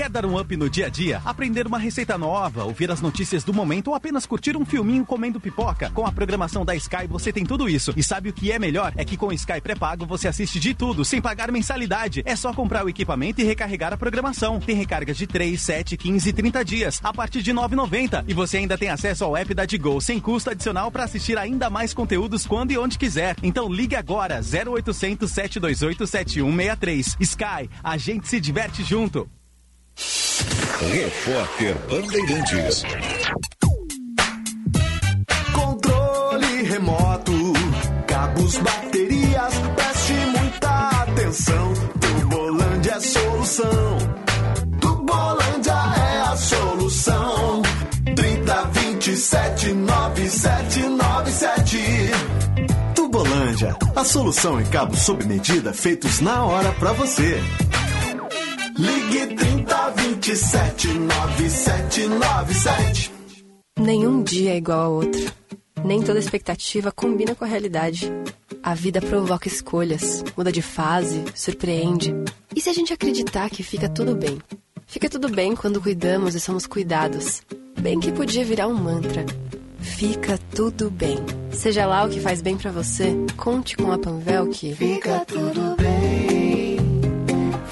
Quer dar um up no dia a dia? Aprender uma receita nova, ouvir as notícias do momento ou apenas curtir um filminho comendo pipoca? Com a programação da Sky você tem tudo isso. E sabe o que é melhor? É que com o Sky pré-pago você assiste de tudo, sem pagar mensalidade. É só comprar o equipamento e recarregar a programação. Tem recargas de 3, 7, 15 e 30 dias, a partir de R$ 9,90. E você ainda tem acesso ao app da Digo, sem custo adicional para assistir ainda mais conteúdos quando e onde quiser. Então ligue agora, 0800 728 7163. Sky, a gente se diverte junto. Repórter Bandeirantes. Controle remoto, cabos, baterias, preste muita atenção. Tubolândia é solução. Tubolândia é a solução. 30 27 9797. Tubolândia, a solução em cabos sob medida feitos na hora pra você. Ligue 30 27 9797. Nenhum dia é igual ao outro. Nem toda expectativa combina com a realidade. A vida provoca escolhas, muda de fase, surpreende. E se a gente acreditar que fica tudo bem? Fica tudo bem quando cuidamos e somos cuidados. Bem que podia virar um mantra. Fica tudo bem. Seja lá o que faz bem pra você, conte com a Panvel que Fica tudo bem.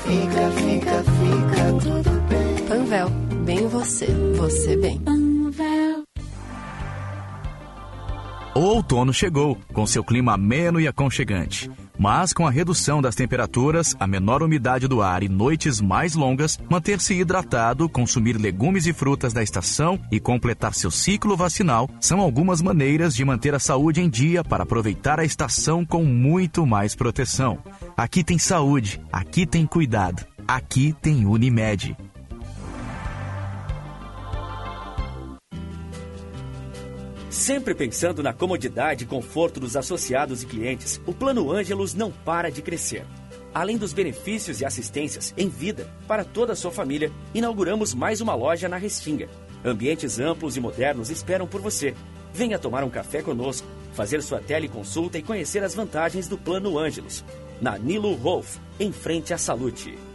Fica, fica, fica tudo bem. Panvel, bem você, você bem. O outono chegou, com seu clima ameno e aconchegante. Mas com a redução das temperaturas, a menor umidade do ar e noites mais longas, manter-se hidratado, consumir legumes e frutas da estação e completar seu ciclo vacinal são algumas maneiras de manter a saúde em dia para aproveitar a estação com muito mais proteção. Aqui tem saúde, aqui tem cuidado, aqui tem Unimed. Sempre pensando na comodidade e conforto dos associados e clientes, o Plano Ângelos não para de crescer. Além dos benefícios e assistências em vida para toda a sua família, inauguramos mais uma loja na Restinga. Ambientes amplos e modernos esperam por você. Venha tomar um café conosco, fazer sua teleconsulta e conhecer as vantagens do Plano Ângelos. Na Nilo Wolf, em frente à Salute.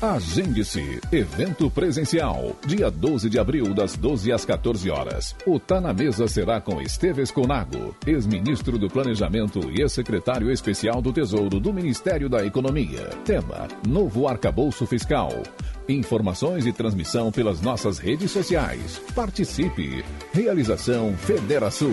Agende-se. Evento presencial. Dia 12 de abril, das 12 às 14 horas. O Tá na Mesa será com Esteves Conago, ex-ministro do Planejamento e ex-secretário especial do Tesouro do Ministério da Economia. Tema: Novo Arcabouço Fiscal. Informações e transmissão pelas nossas redes sociais. Participe. Realização Federação.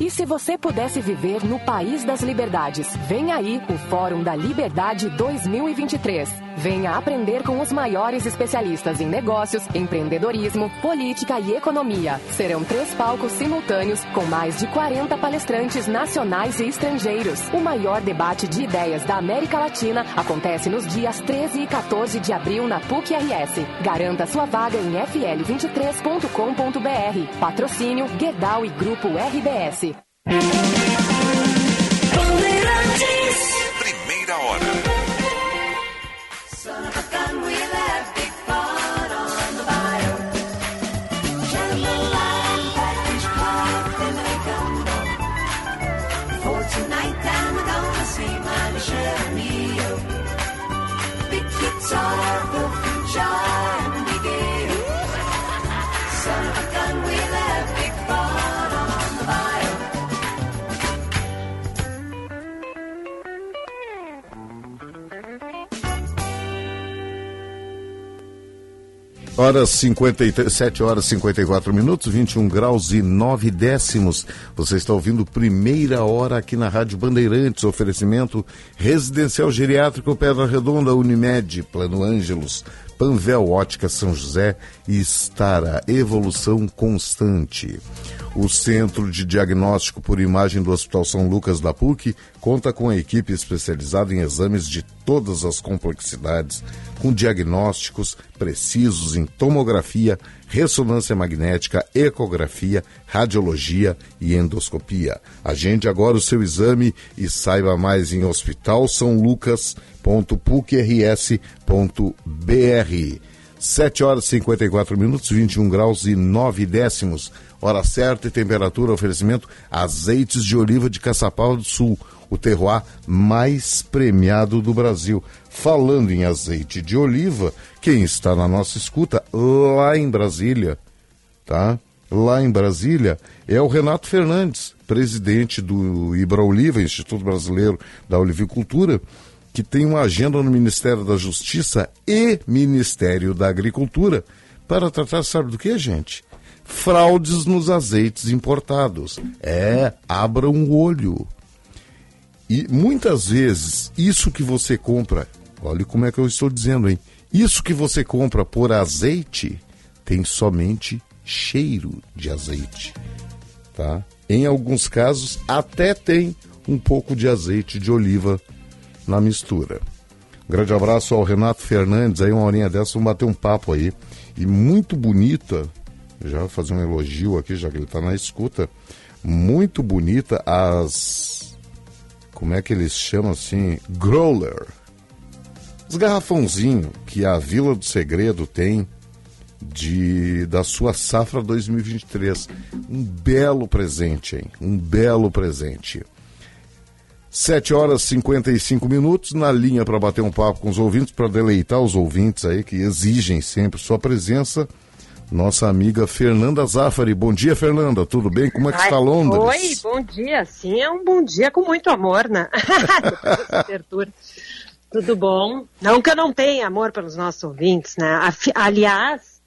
E se você pudesse viver no País das Liberdades? Vem aí o Fórum da Liberdade 2023. Venha aprender com os maiores especialistas em negócios, empreendedorismo, política e economia. Serão três palcos simultâneos com mais de 40 palestrantes nacionais e estrangeiros. O maior debate de ideias da América Latina acontece nos dias 13 e 14 de abril na PUC-RS. Garanta sua vaga em fl23.com.br. Patrocínio Guedal e Grupo RBS. Primeira Horas 53, 7 horas e 54 minutos, 21 graus e 9 décimos. Você está ouvindo primeira hora aqui na Rádio Bandeirantes, oferecimento residencial geriátrico Pedra Redonda, Unimed, Plano Ângelos, Panvel Ótica São José e Estara, evolução constante. O Centro de Diagnóstico por Imagem do Hospital São Lucas da PUC conta com a equipe especializada em exames de todas as complexidades, com diagnósticos precisos em tomografia, ressonância magnética, ecografia, radiologia e endoscopia. Agende agora o seu exame e saiba mais em hospitalsaulucas.pucrs.br. 7 horas e 54 minutos, 21 graus e 9 décimos. Hora certa e temperatura, oferecimento azeites de oliva de Caçapava do Sul, o terroir mais premiado do Brasil. Falando em azeite de oliva, quem está na nossa escuta lá em Brasília, tá? Lá em Brasília é o Renato Fernandes, presidente do Ibra Oliva, Instituto Brasileiro da Olivicultura, que tem uma agenda no Ministério da Justiça e Ministério da Agricultura para tratar, sabe do que, gente? Fraudes nos azeites importados. É, abra um olho. E muitas vezes, isso que você compra, olha como é que eu estou dizendo, hein? Isso que você compra por azeite tem somente cheiro de azeite, tá? Em alguns casos, até tem um pouco de azeite de oliva na mistura. Um grande abraço ao Renato Fernandes, aí uma horinha dessa, vamos bater um papo aí. E muito bonita, já fazer um elogio aqui, já que ele está na escuta, muito bonita as. Como é que eles chamam assim? Growler. Os garrafãozinhos que a Vila do Segredo tem de da sua safra 2023. Um belo presente, hein? Um belo presente. 7 horas e 55 minutos na linha para bater um papo com os ouvintes, para deleitar os ouvintes aí que exigem sempre sua presença. Nossa amiga Fernanda Zafari. Bom dia, Fernanda. Tudo bem? Como é que Ai, está Londres? Oi, bom dia. Sim, é um bom dia com muito amor, né? Abertura. Tudo bom? Não que eu não tenha amor pelos nossos ouvintes, né? Aliás,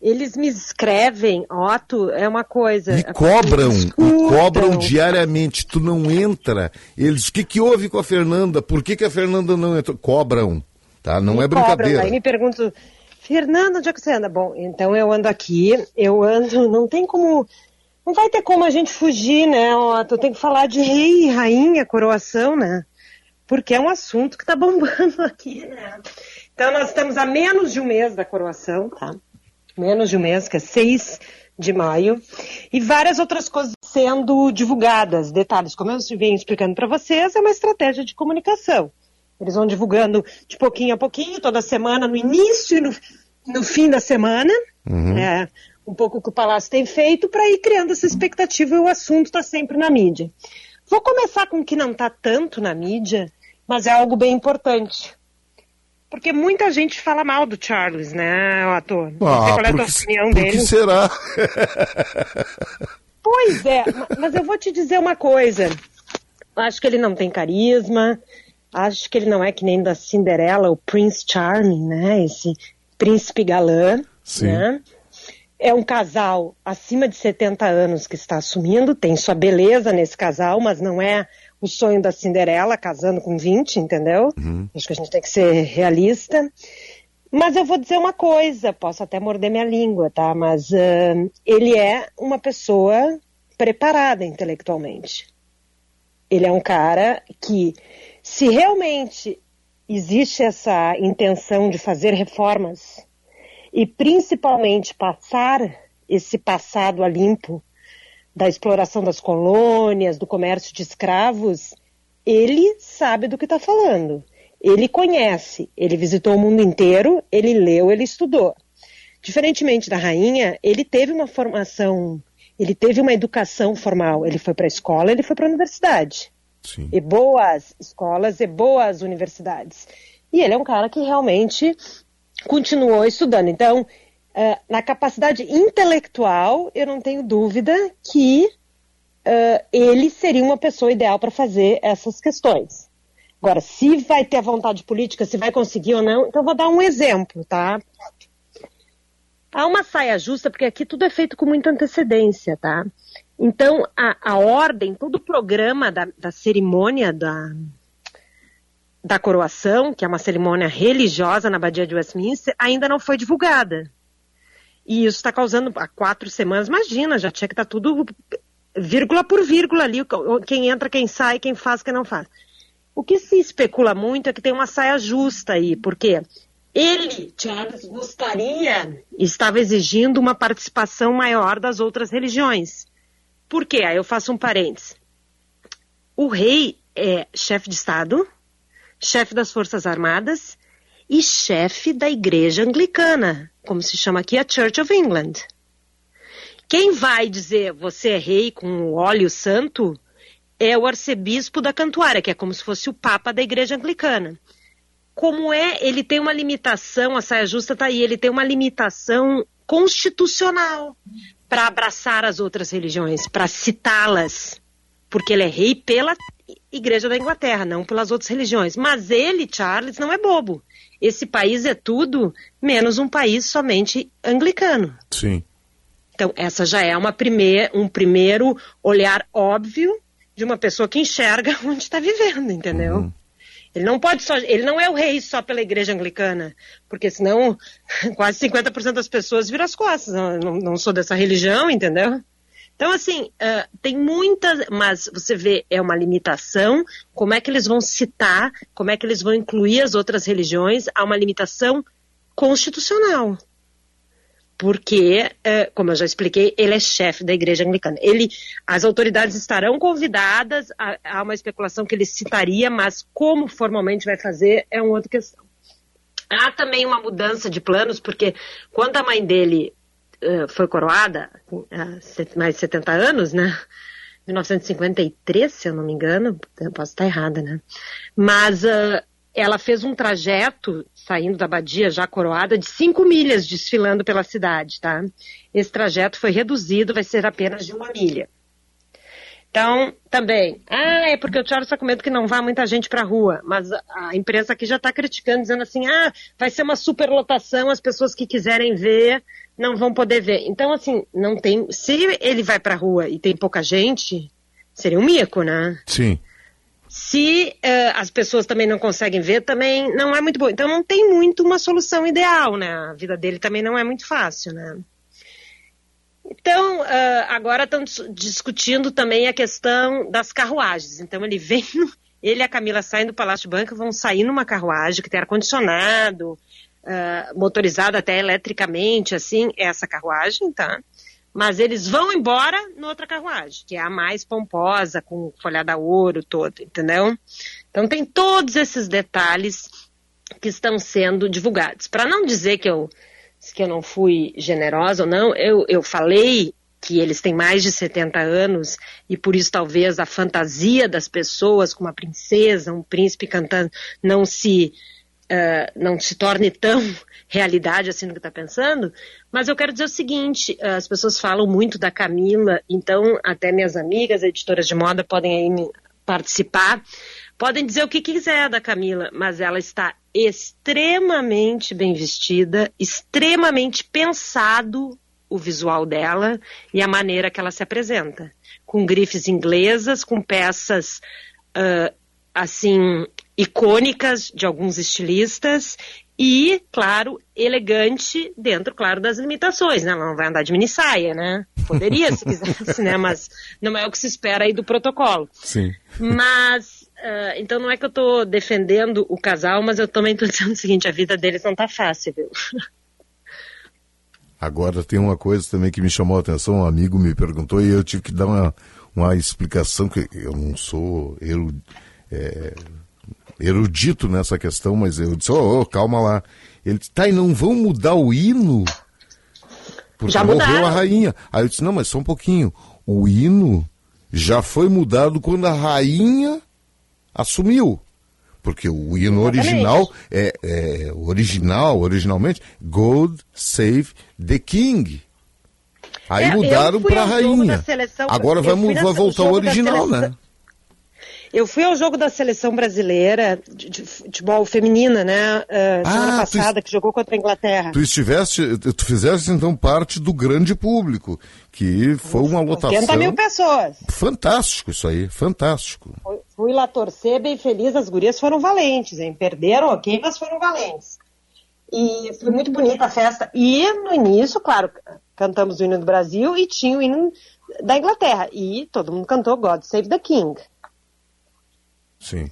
eles me escrevem, Otto, é uma coisa. E cobram, e cobram diariamente. Tu não entra. Eles, o que, que houve com a Fernanda? Por que, que a Fernanda não entrou? Cobram, tá? Não é Me cobram, brincadeira. Aí me pergunto, Fernanda, onde é? Bom, então eu ando aqui, eu ando, não tem como, não vai ter como a gente fugir, né, Otto? Tem que falar de rei, rainha, coroação, né? Porque é um assunto que tá bombando aqui, né? Então nós estamos a menos de um mês da coroação, tá? Menos de um mês, que é 6 de maio, e várias outras coisas sendo divulgadas. Detalhes, como eu venho explicando para vocês, é uma estratégia de comunicação. Eles vão divulgando de pouquinho a pouquinho, toda semana, no início e no, no fim da semana. Uhum. É, um pouco o que o Palácio tem feito para ir criando essa expectativa e o assunto está sempre na mídia. Vou começar com o que não está tanto na mídia, mas é algo bem importante. Porque muita gente fala mal do Charles, né, ator? Não sei Ah, qual é a tua opinião dele. que será? Pois é, ma- mas eu vou te dizer uma coisa. Acho que ele não tem carisma, acho que ele não é que nem da Cinderela, o Prince Charming, né? Esse príncipe galã, Sim. né? é um casal acima de 70 anos que está assumindo, tem sua beleza nesse casal, mas não é o sonho da Cinderela casando com 20, entendeu? Acho que a gente tem que ser realista. Mas eu vou dizer uma coisa, posso até morder minha língua, tá? Mas ahn, ele é uma pessoa preparada intelectualmente. Ele é um cara que, se realmente existe essa intenção de fazer reformas e principalmente passar esse passado a limpo da exploração das colônias, do comércio de escravos, ele sabe do que está falando. Ele conhece, ele visitou o mundo inteiro, ele leu, ele estudou. Diferentemente da rainha, ele teve uma formação, ele teve uma educação formal. Ele foi para a escola, ele foi para a universidade. E boas escolas e boas universidades. E ele é um cara que realmente continuou estudando. Então, eh, na capacidade intelectual, eu não tenho dúvida que eh, ele seria uma pessoa ideal para fazer essas questões. Agora, se vai ter vontade política, se vai conseguir ou não, então vou dar um exemplo, tá? Há uma saia justa, porque aqui tudo é feito com muita antecedência, tá? Então, a, a ordem, todo o programa da, da cerimônia da, da coroação, que é uma cerimônia religiosa na Abadia de Westminster, ainda não foi divulgada. E isso está causando há quatro semanas, imagina, já tinha que estar tudo vírgula por vírgula ali, quem entra, quem sai, quem faz, quem não faz. O que se especula muito é que tem uma saia justa aí, porque ele, Charles, gostaria, estava exigindo uma participação maior das outras religiões. Por quê? Aí eu faço um parênteses. O rei é chefe de Estado, chefe das Forças Armadas e chefe da Igreja Anglicana, como se chama aqui a Church of England. Quem vai dizer você é rei com o óleo santo é o arcebispo da Cantuária, que é como se fosse o papa da Igreja Anglicana. Como é, ele tem uma limitação, a saia justa está aí, ele tem uma limitação constitucional para abraçar as outras religiões, para citá-las, porque ele é rei pela Igreja da Inglaterra, não pelas outras religiões. Mas ele, Charles, não é bobo. Esse país é tudo menos um país somente anglicano. Sim. Então, essa já é uma primeir, um primeiro olhar óbvio de uma pessoa que enxerga onde está vivendo, entendeu? Ele não pode só, ele não é o rei só pela igreja anglicana, porque senão quase 50% das pessoas viram as costas. Não, não, não sou dessa religião, entendeu? Então, assim, ah, tem muitas, mas você vê, é uma limitação. Como é que eles vão citar, como é que eles vão incluir as outras religiões? Há uma limitação constitucional porque, eh, como eu já expliquei, ele é chefe da igreja anglicana. Ele, as autoridades estarão convidadas, há, uma especulação que ele citaria, mas como formalmente vai fazer é uma outra questão. Há também uma mudança de planos, porque quando a mãe dele eh, foi coroada, há mais de 70 anos, né? 1953, se eu não me engano, eu posso estar errada, né? Mas ah, ela fez um trajeto, saindo da abadia já coroada, de 5 milhas desfilando pela cidade, tá? Esse trajeto foi reduzido, vai ser apenas de uma milha. Então, também, ah, é porque o Charles está com medo que não vá muita gente para a rua, mas a, a imprensa aqui já está criticando, dizendo assim, ah, vai ser uma superlotação, as pessoas que quiserem ver não vão poder ver. Então, assim, não tem, se ele vai para a rua e tem pouca gente, seria um mico, né? Sim. Se eh, as pessoas também não conseguem ver, também não é muito bom. Então não tem muito uma solução ideal, né? A vida dele também não é muito fácil, né? Então, ah, agora estão dis- discutindo também a questão das carruagens. Então ele vem, ele e a Camila saem do Palácio Banca, vão sair numa carruagem que tem ar-condicionado, ah, motorizada até eletricamente, assim, essa carruagem, tá? Mas eles vão embora noutra carruagem, que é a mais pomposa, com folhada ouro todo, entendeu? Então tem todos esses detalhes que estão sendo divulgados. Para não dizer que eu, que eu não fui generosa ou não, eu, eu falei que eles têm mais de 70 anos e por isso talvez a fantasia das pessoas com uma princesa, um príncipe cantando, não se eh, não se torne tão realidade assim no que está pensando, mas eu quero dizer o seguinte, eh, as pessoas falam muito da Camila, então até minhas amigas editoras de moda podem aí participar, podem dizer o que quiser da Camila, mas ela está extremamente bem vestida, extremamente pensado o visual dela e a maneira que ela se apresenta. Com grifes inglesas, com peças ah, assim icônicas de alguns estilistas e, claro, elegante dentro, claro, das limitações, né? Ela não vai andar de mini saia, né? Poderia se quisesse, né? Mas não é o que se espera aí do protocolo. Sim. Mas, ah, então não é que eu tô defendendo o casal, mas eu também tô dizendo o seguinte, a vida deles não tá fácil, viu? Agora tem uma coisa também que me chamou a atenção, um amigo me perguntou e eu tive que dar uma, uma explicação, que eu não sou eru, é, erudito nessa questão, mas eu disse, ô, ô, calma lá. Ele disse, tá, e não vão mudar o hino? Porque Já morreu mudaram. a rainha. Aí eu disse, não, mas só um pouquinho. O hino já foi mudado quando a rainha assumiu. Porque o hino original é, é original, originalmente, God Save the King. Aí É, mudaram para a rainha. seleção- Agora vai, vai ao voltar o original, né? Eu fui ao jogo da seleção brasileira de, de futebol feminina, né? ah, semana Ah, tu passada, que jogou contra a Inglaterra. Tu estiveste, tu fizeste então parte do grande público, que foi uma lotação. 80 mil pessoas. Fantástico isso aí, fantástico. Fui- Fui lá torcer, bem feliz, as gurias foram valentes, hein? Perderam, ok, mas foram valentes. E foi muito bonita a festa. E no início, claro, cantamos o hino do Brasil e tinha o hino da Inglaterra. E todo mundo cantou God Save the King. Sim.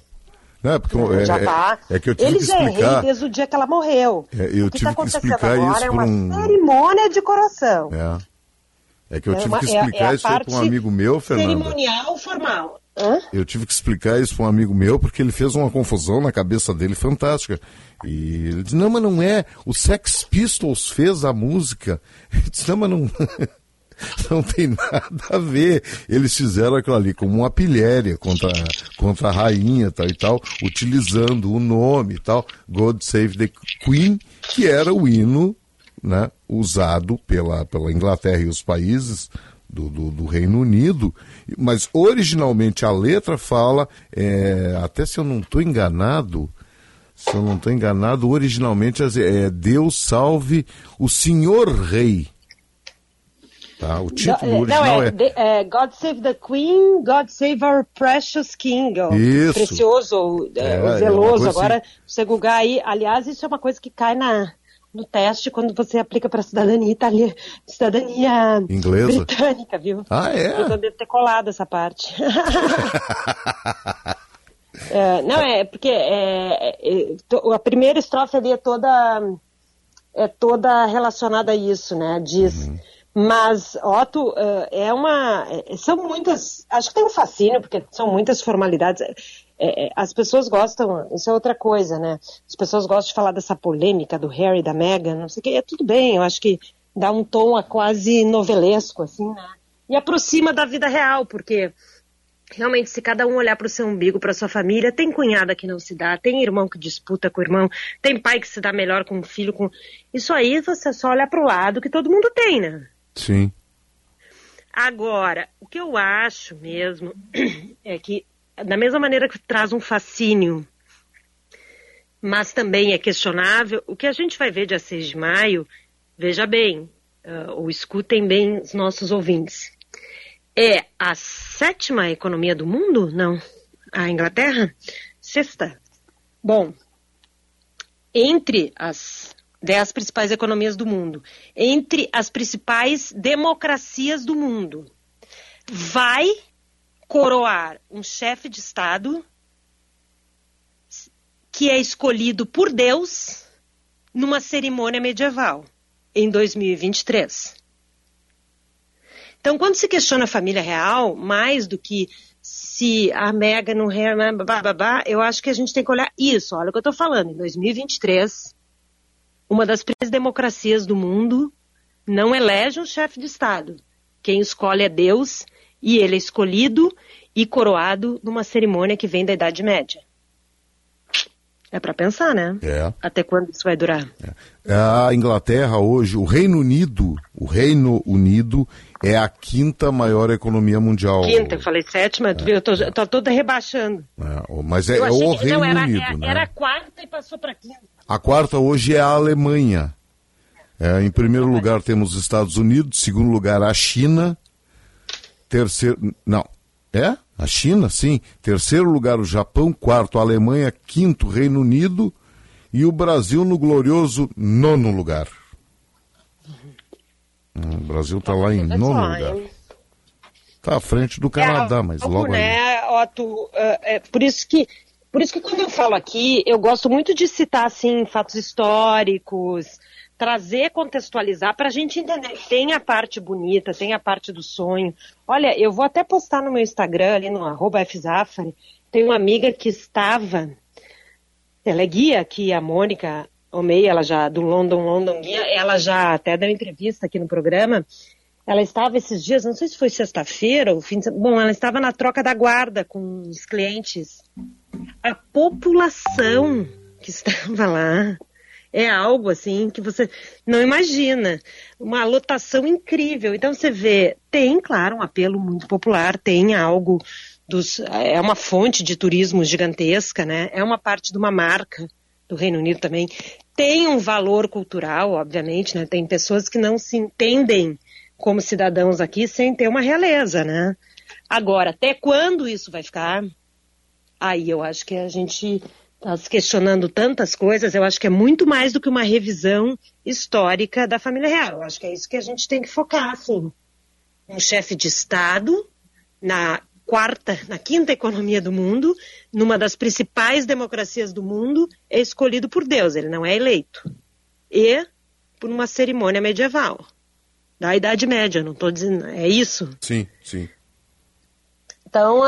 Não, é porque é, já tá. é, é que eu tive Ele que já é rei explicar. desde o dia que ela morreu. É, eu o que tive que acontecendo explicar agora isso é uma um- cerimônia de coração. É. É que eu É tive uma- que é- explicar isso para um amigo meu, Fernanda. Cerimonial formal. Hã? Eu tive que explicar isso para um amigo meu porque ele fez uma confusão na cabeça dele fantástica. E ele disse: Não, mas não é. O Sex Pistols fez a música. Ele disse: Não, mas não. Não tem nada a ver. Eles fizeram aquilo ali como uma pilhéria contra, contra a rainha tal e tal, utilizando o nome e tal, God Save the Queen, que era o hino né, usado pela, pela Inglaterra e os países do, do, do Reino Unido, mas originalmente a letra fala, é, até se eu não estou enganado, se eu não estou enganado, originalmente é Deus salve o Senhor Rei. Tá? O título Não, original é, é, de- é God Save the Queen, God Save Our Precious King. ó. Isso. Precioso, é, É, é zeloso. coisa Agora, assim. você googar aí. Aliás, isso é uma coisa que cai na, no teste quando você aplica para cidadania italiana, cidadania Inglesa? britânica, viu? Ah, é? Eu devo ter colado essa parte. É, não, é porque é, é, to- a primeira estrofe ali é toda é toda relacionada a isso, né? Diz. Mas, Otto, eh, é uma. é- São muitas. Acho que tem um fascínio, porque são muitas formalidades. É, as pessoas gostam. Isso é outra coisa, né? As pessoas gostam de falar dessa polêmica do Harry da Meghan, não sei o quê. É tudo bem, eu acho que dá um tom a quase novelesco, assim, né? E aproxima da vida real, porque realmente, se cada um olhar para o seu umbigo, para sua família, tem cunhada que não se dá, tem irmão que disputa com o irmão, tem pai que se dá melhor com o filho. Com... Isso aí você só olha para o lado que todo mundo tem, né? Sim. Agora, o que eu acho mesmo é que, da mesma maneira que traz um fascínio, mas também é questionável, o que a gente vai ver dia 6 de maio, veja bem, ah, ou escutem bem os nossos ouvintes, é a sétima economia do mundo? Não. A Inglaterra? Sexta. Bom, entre as dez principais economias do mundo, entre as principais democracias do mundo, vai coroar um chefe de Estado que é escolhido por Deus numa cerimônia medieval em 2023. Então, quando se questiona a família real, mais do que se a Mega não é, babá, eu acho que a gente tem que olhar isso. Olha o que eu estou falando. Em 2023, uma das principais democracias do mundo não elege um chefe de Estado. Quem escolhe é Deus e ele é escolhido e coroado numa cerimônia que vem da Idade Média. É para pensar, né? É. Até quando isso vai durar? A Inglaterra hoje, o Reino Unido, o Reino Unido é a quinta maior economia mundial. Quinta, eu falei sétima, eu tô, eu tô toda rebaixando. É, mas é, é o que, Reino não, era, Unido, era, né? era a quarta e passou para quinta. A quarta hoje é a Alemanha. É, em primeiro lugar temos os Estados Unidos, segundo lugar a China, terceiro, não, é? A China, sim. Terceiro lugar o Japão, quarto a Alemanha, quinto Reino Unido e o Brasil no glorioso nono lugar. Hum, O Brasil está lá em nono lugar. Está à frente do Canadá, mas logo né, Otto, é, é, por isso que por isso que quando eu falo aqui, eu gosto muito de citar assim fatos históricos, trazer, contextualizar para a gente entender. Tem a parte bonita, tem a parte do sonho. Olha, eu vou até postar no meu Instagram ali no fzafari, tem uma amiga que estava, ela é guia aqui, a Mônica Omei, ela já do London London Guia, ela já até deu entrevista aqui no programa. Ela estava esses dias, não sei se foi sexta-feira ou fim de bom, ela estava na troca da guarda com os clientes. A população que estava lá é algo assim que você não imagina. Uma lotação incrível. Então você vê, tem, claro, um apelo muito popular, tem algo dos. É uma fonte de turismo gigantesca, né? É uma parte de uma marca do Reino Unido também. Tem um valor cultural, obviamente, né? Tem pessoas que não se entendem como cidadãos aqui sem ter uma realeza, né? Agora, até quando isso vai ficar? Aí eu acho que a gente está se questionando tantas coisas, eu acho que é muito mais do que uma revisão histórica da família real. Eu acho que é isso que a gente tem que focar, assim. Um chefe de Estado na quarta, na quinta economia do mundo, numa das principais democracias do mundo, é escolhido por Deus, ele não é eleito. E por uma cerimônia medieval. Da Idade Média, não estou dizendo. É isso? Sim, sim. Então,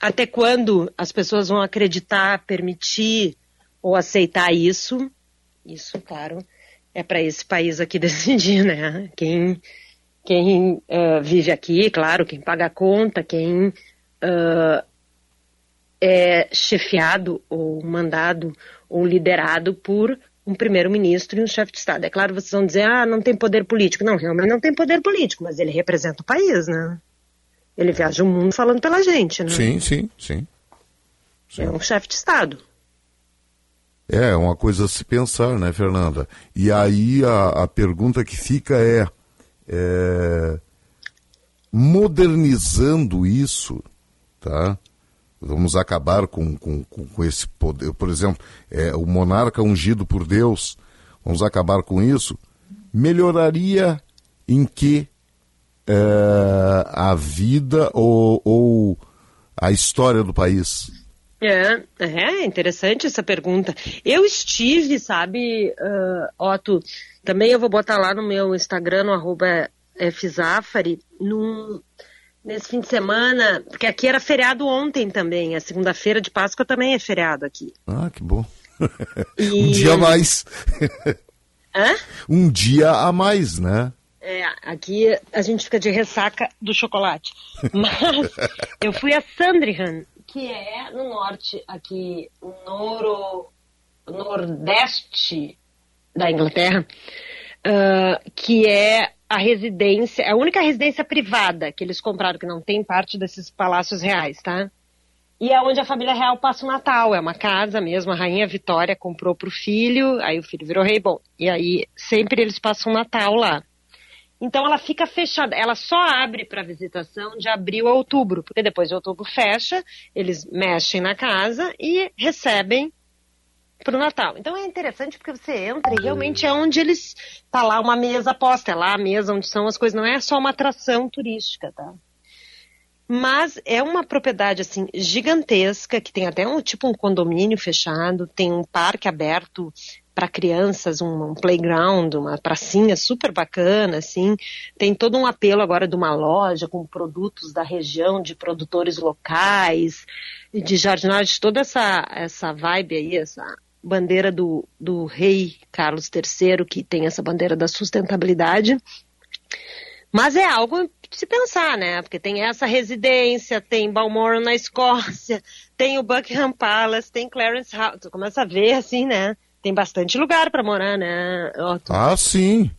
até quando as pessoas vão acreditar, permitir ou aceitar isso? Isso, claro, é para esse país aqui decidir, né? Quem, quem ah, vive aqui, claro, quem paga a conta, quem ah, é chefiado ou mandado ou liderado por um primeiro-ministro e um chefe de Estado. É claro, vocês vão dizer, ah, não tem poder político. Não, realmente não tem poder político, mas ele representa o país, né? Ele viaja o mundo falando pela gente, né? Sim, sim, sim. É um chefe de Estado. É, uma coisa a se pensar, né, Fernanda? E aí a, a pergunta que fica é, é, modernizando isso, tá? Vamos acabar com, com, com, com esse poder. Por exemplo, é, o monarca ungido por Deus, vamos acabar com isso. Melhoraria em que é, a vida ou, ou a história do país? É, é interessante essa pergunta. Eu estive, sabe, uh, Otto, também eu vou botar lá no meu Instagram, no arroba fzafari, num, nesse fim de semana, porque aqui era feriado ontem também, a segunda-feira de Páscoa também é feriado aqui. Ah, que bom. E- um dia a mais. Hã? um dia a mais, né? É, aqui a gente fica de ressaca do chocolate. Mas eu fui a Sandringham, que é no norte, aqui, noro, nordeste da Inglaterra, ah, que é a residência, a única residência privada que eles compraram, que não tem parte desses palácios reais, tá? E é onde a família real passa o Natal. É uma casa mesmo. A rainha Vitória comprou pro filho, aí o filho virou rei. Bom, e aí sempre eles passam o Natal lá. Então ela fica fechada. Ela só abre para visitação de abril a outubro, porque depois de outubro fecha, eles mexem na casa e recebem para o Natal. Então é interessante porque você entra e realmente é onde eles tá lá uma mesa posta, é lá a mesa onde são as coisas. Não é só uma atração turística, tá? Mas é uma propriedade assim gigantesca que tem até um tipo um condomínio fechado, tem um parque aberto para crianças, um, um playground, uma pracinha super bacana, assim. Tem todo um apelo agora de uma loja com produtos da região, de produtores locais, de jardinagem, toda essa essa vibe aí, essa bandeira do, do rei Carlos III, que tem essa bandeira da sustentabilidade. Mas é algo de se pensar, né? Porque tem essa residência, tem Balmoral na Escócia, tem o Buckingham Palace, tem Clarence House. Tu começa a ver assim, né? Tem bastante lugar para morar, né? Otto? Ah, sim.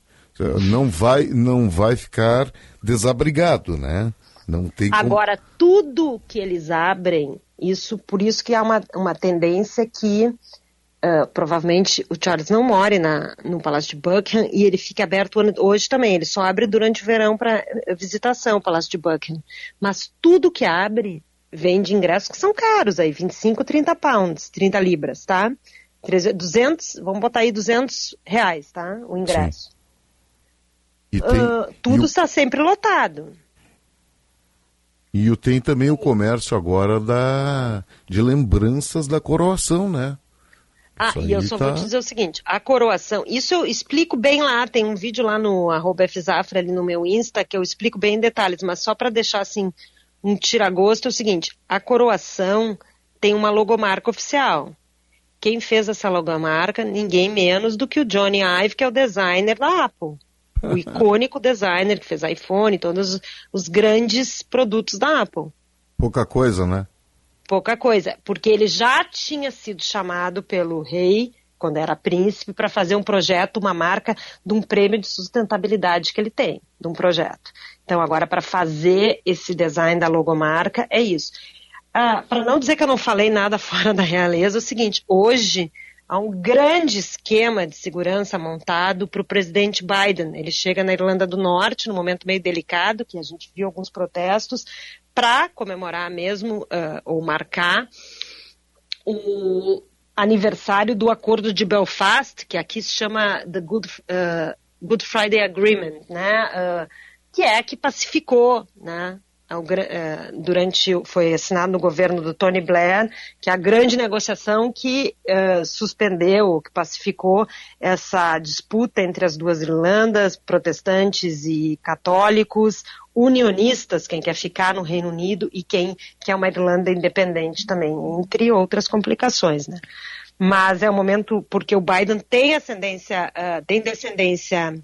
Não vai, não vai ficar desabrigado, né? Não tem como... Agora, tudo que eles abrem, isso, por isso que há uma, uma tendência que ah, provavelmente o Charles não more na, no Palácio de Buckingham e ele fica aberto hoje também. Ele só abre durante o verão para visitação, o Palácio de Buckingham. Mas tudo que abre vende ingressos que são caros aí, 25, 30 pounds, 30 libras, tá? 300, 200, vamos botar aí 200 reais, tá? O ingresso. Tem, e, tudo o, está sempre lotado. e o- tem também o comércio agora da, de lembranças da coroação, né? Ah, Isso e eu só tá- vou te dizer o seguinte, a coroação, isso eu explico bem lá, tem um vídeo lá no arroba Fzafra ali no meu Insta que eu explico bem em detalhes, mas só para deixar assim um tiragosto é o seguinte, a coroação tem uma logomarca oficial. Quem fez essa logomarca? Ninguém menos do que o Johnny Ive, que é o designer da Apple. O icônico designer que fez iPhone, todos os- os grandes produtos da Apple Pouca coisa, né? pouca coisa, porque ele já tinha sido chamado pelo rei, quando era príncipe, para fazer um projeto, uma marca de um prêmio de sustentabilidade que ele tem, de um projeto. Então, agora, para fazer esse design da logomarca, é isso. Ah, para não dizer que eu não falei nada fora da realeza, é o seguinte: hoje há um grande esquema de segurança montado para o presidente Biden. Ele chega na Irlanda do Norte, num momento meio delicado, que a gente viu alguns protestos, para comemorar mesmo, ah, ou marcar, o aniversário do Acordo de Belfast, que aqui se chama The Good, ah, Good Friday Agreement, né? ah, que é que pacificou, né? Gra- eh, durante o- foi assinado no governo do Tony Blair, que é a grande negociação que eh, suspendeu, que pacificou essa disputa entre as duas Irlandas, protestantes e católicos, unionistas, quem quer ficar no Reino Unido e quem quer uma Irlanda independente também, entre outras complicações, né? Mas é um momento porque o Biden tem ascendência, ah, tem descendência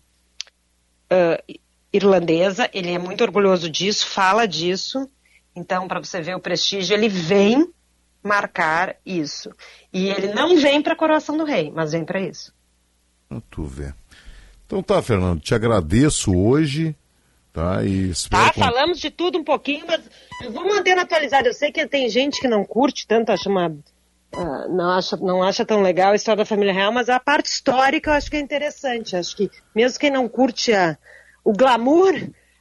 ah, irlandesa, ele é muito orgulhoso disso, fala disso. Então, para você ver o prestígio, ele vem marcar isso. E ele não vem para a coroação do rei, mas vem para isso. Tu vê. Então tá, Fernando, te agradeço hoje, tá? E Tá, con- falamos de tudo um pouquinho, mas eu vou mantendo atualizado. Eu sei que tem gente que não curte tanto, acha uma. ah, não, acha, não acha tão legal a história da família real, mas a parte histórica eu acho que é interessante. Acho que mesmo quem não curte a, o glamour,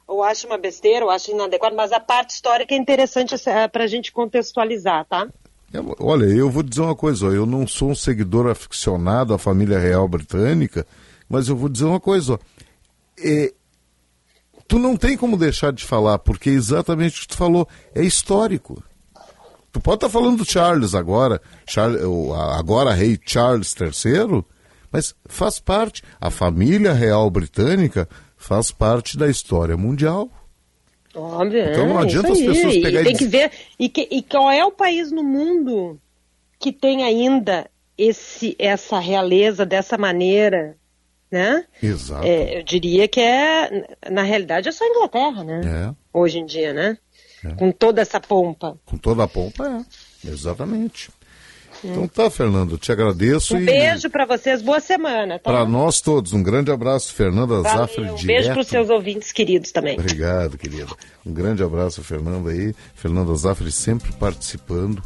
ou acha uma besteira, ou acha inadequado, mas a parte histórica é interessante para a gente contextualizar, tá? Olha, eu vou dizer uma coisa, ó, eu não sou um seguidor aficionado à família real britânica, mas eu vou dizer uma coisa, ó, é, tu não tem como deixar de falar, porque é exatamente o que tu falou, é histórico. Tu pode estar falando do Charles agora, Charles, agora rei Charles III, mas faz parte, a família real britânica faz parte da história mundial. Óbvio, Então não é, adianta as pessoas pegarem E tem que ver. E, que- e qual é o país no mundo que tem ainda esse, essa realeza dessa maneira, né? Exato. É, eu diria que é, na realidade, é só a Inglaterra, né? É, Hoje em dia, né? É. Com toda essa pompa. com toda a pompa, é. Exatamente. Então tá, Fernando, te agradeço Um e beijo pra vocês, boa semana, tá? para nós todos, um grande abraço, Fernanda Valeu, Zafra, um direto. beijo pros seus ouvintes queridos também. Obrigado, querida. Um grande abraço, Fernanda aí. Fernanda Zafra sempre participando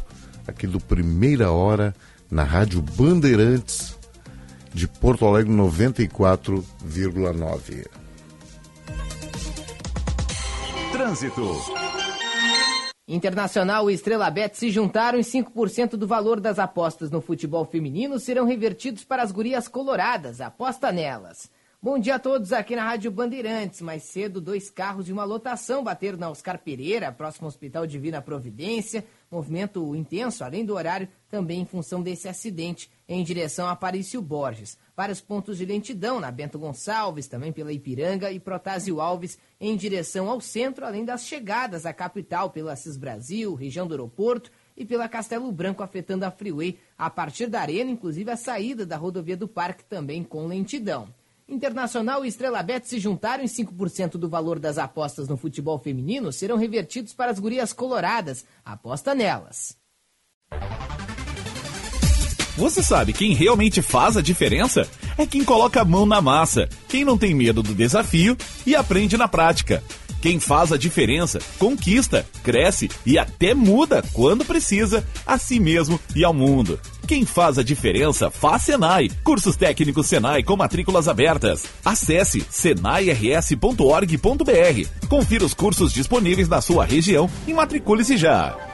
aqui do Primeira Hora na Rádio Bandeirantes de Porto Alegre 94,9. Trânsito. Internacional e Estrela Bet se juntaram e 5% do valor das apostas no futebol feminino serão revertidos para as gurias coloradas. Aposta nelas. Bom dia a todos aqui na Rádio Bandeirantes. Mais cedo, dois carros e uma lotação bateram na Oscar Pereira, próximo ao Hospital Divina Providência. Movimento intenso, além do horário, também em função desse acidente, em direção a Aparício Borges. Vários pontos de lentidão na Bento Gonçalves, também pela Ipiranga e Protásio Alves, em direção ao centro, além das chegadas à capital pela Assis Brasil, região do aeroporto e pela Castelo Branco, afetando a Freeway a partir da Arena, inclusive a saída da rodovia do Parque também com lentidão. Internacional e Estrela Bet se juntaram em 5% do valor das apostas no futebol feminino serão revertidos para as gurias coloradas. Aposta nelas. Você sabe quem realmente faz a diferença? É quem coloca a mão na massa, quem não tem medo do desafio e aprende na prática. Quem faz a diferença, conquista, cresce e até muda quando precisa, a si mesmo e ao mundo. Quem faz a diferença faz Senai. Cursos técnicos Senai com matrículas abertas. Acesse senairs.org.br. Confira os cursos disponíveis na sua região e matricule-se já.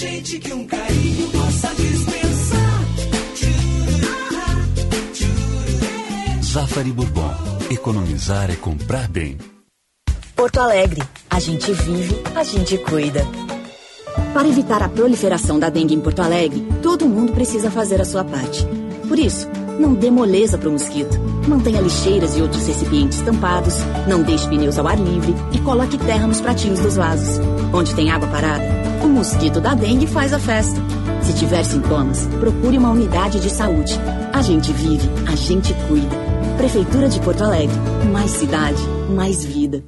Urgente que um carinho possa dispensar. Zafari Bourbon. Economizar é comprar bem. Porto Alegre. A gente vive, a gente cuida. Para evitar a proliferação da dengue em Porto Alegre, todo mundo precisa fazer a sua parte. Por isso, não dê moleza para o mosquito. Mantenha lixeiras e outros recipientes tampados, não deixe pneus ao ar livre e coloque terra nos pratinhos dos vasos. Onde tem água parada, o mosquito da dengue faz a festa. Se tiver sintomas, procure uma unidade de saúde. A gente vive, a gente cuida. Prefeitura de Porto Alegre. Mais cidade, mais vida.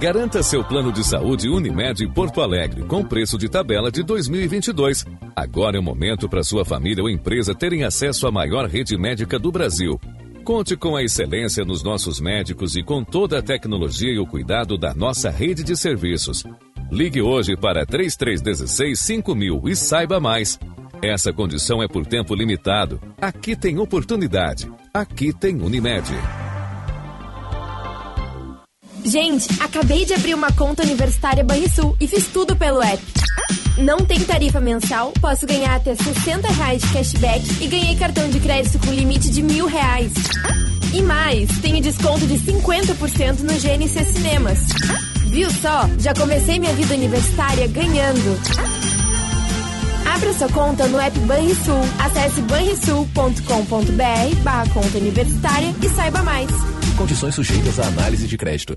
Garanta seu plano de saúde Unimed Porto Alegre com preço de tabela de 2022. Agora é o momento para sua família ou empresa terem acesso à maior rede médica do Brasil. Conte com a excelência nos nossos médicos e com toda a tecnologia e o cuidado da nossa rede de serviços. Ligue hoje para 3316 5000 e saiba mais. Essa condição é por tempo limitado. Aqui tem oportunidade. Aqui tem Unimed. Gente, acabei de abrir uma conta universitária Banrisul e fiz tudo pelo app. Não tem tarifa mensal, posso ganhar até 60 reais de cashback e ganhei cartão de crédito com limite de mil reais. E mais, tenho desconto de 50% no GNC Cinemas. Viu só? Já comecei minha vida universitária ganhando. Abra sua conta no app Banrisul. Acesse banrisul.com.br barra conta universitária e saiba mais. Condições sujeitas à análise de crédito.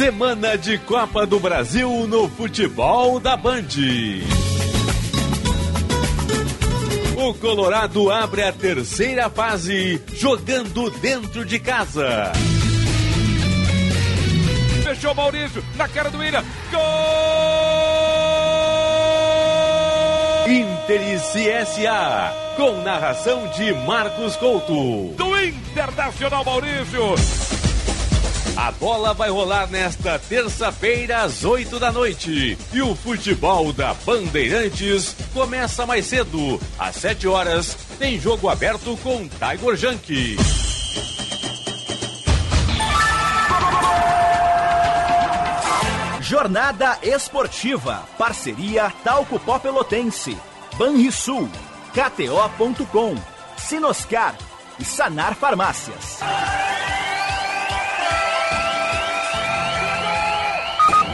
Semana de Copa do Brasil no futebol da Band. O Colorado abre a terceira fase jogando dentro de casa. Fechou Maurício, na cara do William. Gol! Inter e CSA, com narração de Marcos Couto. Do Internacional Maurício. A bola vai rolar nesta terça-feira às 8 da noite. E o futebol da Bandeirantes começa mais cedo. Às 7 horas, tem jogo aberto com Tiger Junk. Jornada Esportiva. Parceria Talco Pó Pelotense. Banrisul. KTO.com. Sinoscar. E Sanar Farmácias.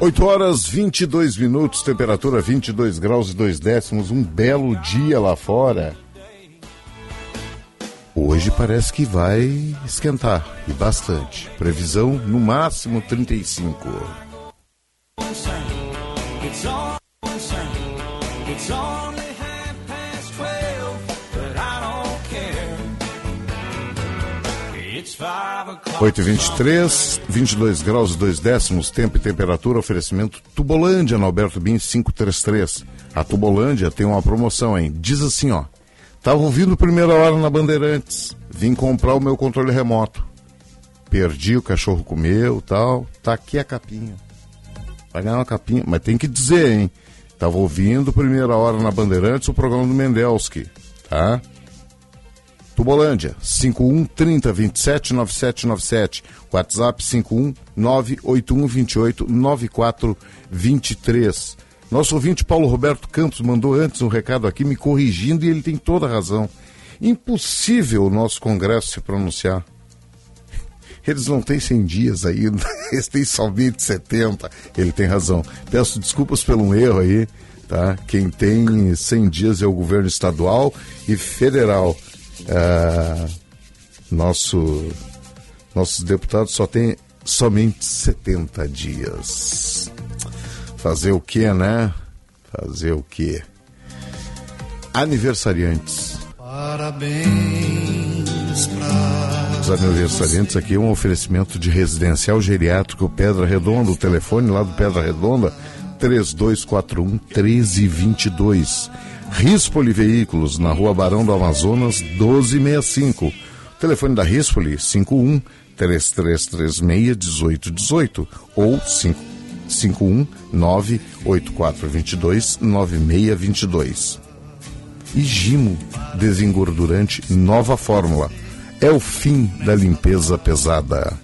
8 horas 22 minutos, temperatura 22 graus e 2 décimos, um belo dia lá fora. Hoje parece que vai esquentar, e bastante. Previsão no máximo 35. 8 e 23, 22 graus e 2 décimos, tempo e temperatura, oferecimento Tubolândia, no Alberto Bin 533. A Tubolândia tem uma promoção, hein? Diz assim, ó. Tava ouvindo primeira hora na Bandeirantes, vim comprar o meu controle remoto. Perdi, o cachorro comeu tal. Tá aqui a capinha. Vai ganhar uma capinha, mas tem que dizer, hein? Tava ouvindo primeira hora na Bandeirantes o programa do Mendelski, tá? Tubolândia, 51 30 27 9797. WhatsApp 51 981 28 94 23. Nosso ouvinte Paulo Roberto Campos mandou antes um recado aqui me corrigindo e ele tem toda a razão. Impossível o nosso Congresso se pronunciar. Eles não têm 100 dias ainda, eles têm somente 70. Ele tem razão. Peço desculpas pelo erro aí, tá? Quem tem 100 dias é o governo estadual e federal. Ah, nosso, nossos deputados só têm somente 70 dias. Fazer o que, né? Fazer o que? Aniversariantes. Parabéns pra Os aniversariantes aqui é um oferecimento de residencial geriátrico Pedra Redonda. O telefone lá do Pedra Redonda, 3241 1322. Rispoli Veículos, na rua Barão do Amazonas, 1265. O telefone da Rispoli, 51 3336 1818 ou 5 51 98422 9622. E Gimo Desengordurante Nova Fórmula. É o fim da limpeza pesada.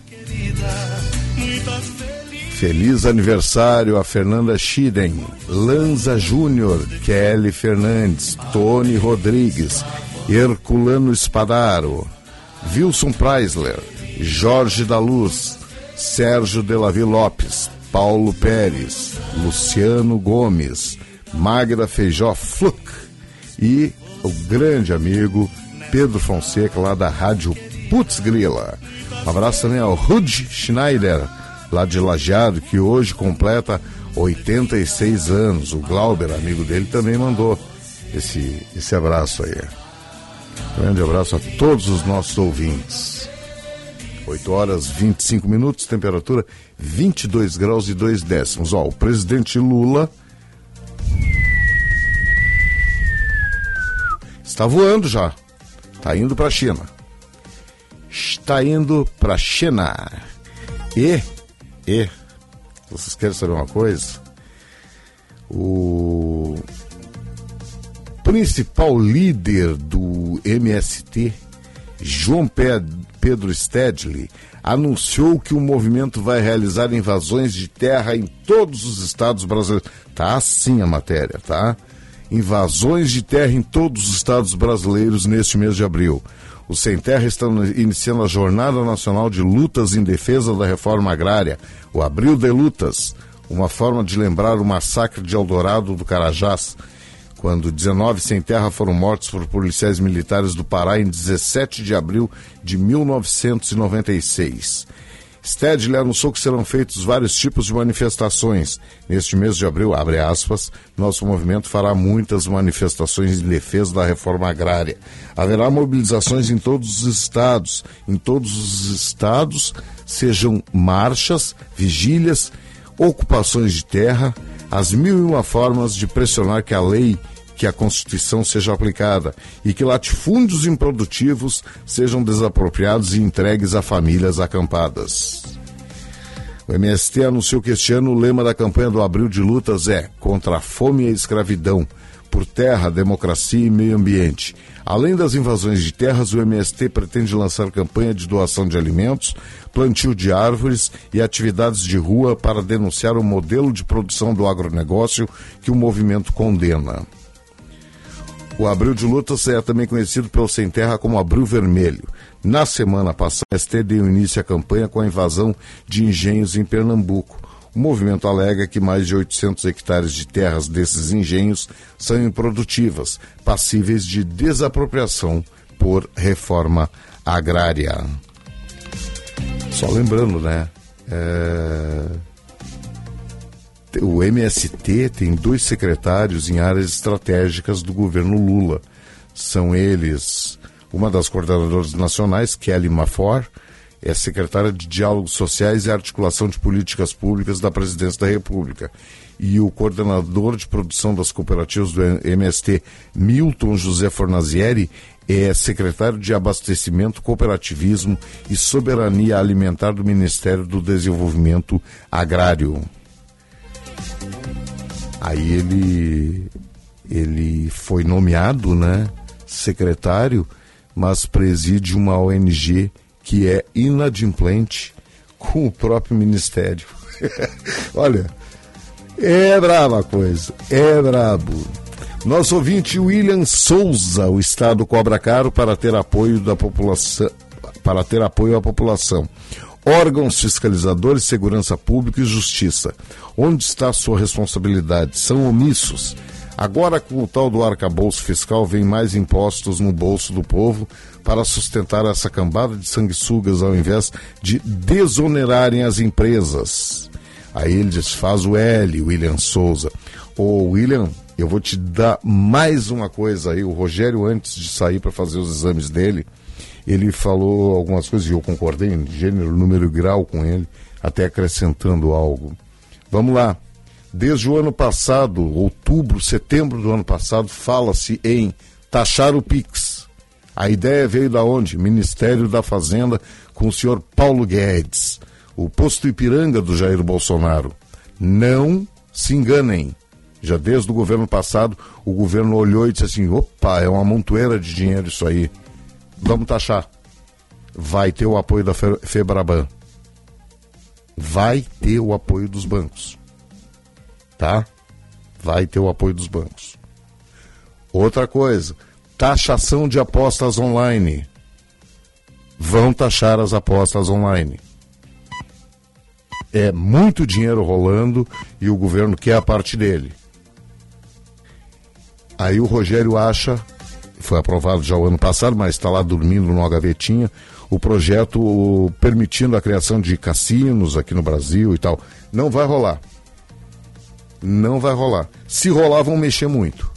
Feliz aniversário a Fernanda Schiden, Lanza Júnior, Kelly Fernandes, Tony Rodrigues, Herculano Espadaro, Wilson Preisler, Jorge da Luz, Sérgio Delavi Lopes, Paulo Pérez, Luciano Gomes, Magda Feijó Fluck e o grande amigo Pedro Fonseca, lá da Rádio Putz Grila. Um abraço também ao Rud Schneider, lá de Lajeado, que hoje completa 86 anos. O Glauber, amigo dele, também mandou esse, esse abraço aí. Grande abraço a todos os nossos ouvintes. 8 horas 25 minutos, temperatura 22 graus e 2 décimos. Ó, o presidente Lula está voando já. Está indo para a China. Está indo para a China. E, e, vocês querem saber uma coisa? O principal líder do MST, João Pe- Pedro Stedley, anunciou que o movimento vai realizar invasões de terra em todos os estados brasileiros. Tá assim a matéria, tá? Invasões de terra em todos os estados brasileiros neste mês de abril. O Sem Terra está iniciando a Jornada Nacional de Lutas em Defesa da Reforma Agrária, o Abril de Lutas, uma forma de lembrar o massacre de Eldorado do Carajás, quando 19 sem terra foram mortos por policiais militares do Pará em 17 de abril de 1996. Stedley anunciou que serão feitos vários tipos de manifestações. Neste mês de abril, abre aspas, nosso movimento fará muitas manifestações em defesa da reforma agrária. Haverá mobilizações em todos os estados. Em todos os estados, sejam marchas, vigílias, ocupações de terra, as mil e uma formas de pressionar que a lei, que a Constituição seja aplicada e que latifúndios improdutivos sejam desapropriados e entregues a famílias acampadas. O MST anunciou que este ano o lema da campanha do Abril de Lutas é contra a fome e a escravidão, por terra, democracia e meio ambiente. Além das invasões de terras, o MST pretende lançar campanha de doação de alimentos, plantio de árvores e atividades de rua para denunciar o modelo de produção do agronegócio que o movimento condena. O Abril de Lutas é também conhecido pelo Sem Terra como Abril Vermelho. Na semana passada, a ST deu início à campanha com a invasão de engenhos em Pernambuco. O movimento alega que mais de 800 hectares de terras desses engenhos são improdutivas, passíveis de desapropriação por reforma agrária. Só lembrando, né? é, O MST tem dois secretários em áreas estratégicas do governo Lula. São eles uma das coordenadoras nacionais, Kelly Mafor, é secretária de Diálogos Sociais e Articulação de Políticas Públicas da Presidência da República. E o coordenador de produção das cooperativas do MST, Milton José Fornazieri, é secretário de Abastecimento, Cooperativismo e Soberania Alimentar do Ministério do Desenvolvimento Agrário. Aí ele, ele foi nomeado, né, secretário, mas preside uma ONG que é inadimplente com o próprio ministério. Olha, é brava coisa, é brabo. Nosso ouvinte William Souza, o Estado cobra caro para ter apoio da população, para ter apoio à população. Órgãos fiscalizadores, segurança pública e justiça. Onde está a sua responsabilidade? São omissos. Agora, com o tal do arcabouço fiscal, vem mais impostos no bolso do povo para sustentar essa cambada de sanguessugas ao invés de desonerarem as empresas. Aí ele diz, faz o L, William Souza. Ô, William, eu vou te dar mais uma coisa aí. O Rogério, antes de sair para fazer os exames dele, ele falou algumas coisas e eu concordei em gênero, número e grau com ele, até acrescentando algo. Vamos lá. Desde o ano passado, outubro, setembro do ano passado, fala-se em taxar o PIX. A ideia veio da onde? Ministério da Fazenda com o senhor Paulo Guedes, o posto Ipiranga do Jair Bolsonaro. Não se enganem. Já desde o governo passado, o governo olhou e disse assim: opa, é uma montoeira de dinheiro isso aí. Vamos taxar. Vai ter o apoio da Fe- Febraban. Vai ter o apoio dos bancos. Tá? Vai ter o apoio dos bancos. Outra coisa, taxação de apostas online. Vão taxar as apostas online. É muito dinheiro rolando e o governo quer a parte dele. Aí o Rogério acha, foi aprovado já o ano passado, mas está lá dormindo numa gavetinha, o projeto permitindo a criação de cassinos aqui no Brasil e tal. Não vai rolar. Não vai rolar. Se rolar, vão mexer muito.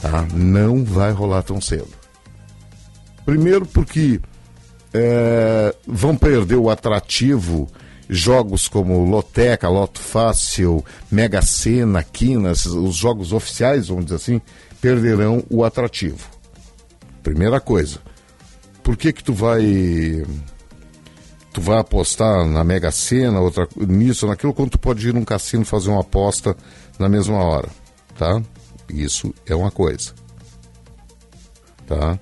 Tá? Não vai rolar tão cedo. Primeiro porque é, vão perder o atrativo jogos como Loteca, Loto Fácil, Mega Sena, Quinas, os jogos oficiais, vamos dizer assim, perderão o atrativo. Primeira coisa. Por que que tu vai tu vai apostar na Mega Sena, outra nisso, naquilo, quando tu pode ir num cassino fazer uma aposta na mesma hora, tá? Isso é uma coisa. Tá?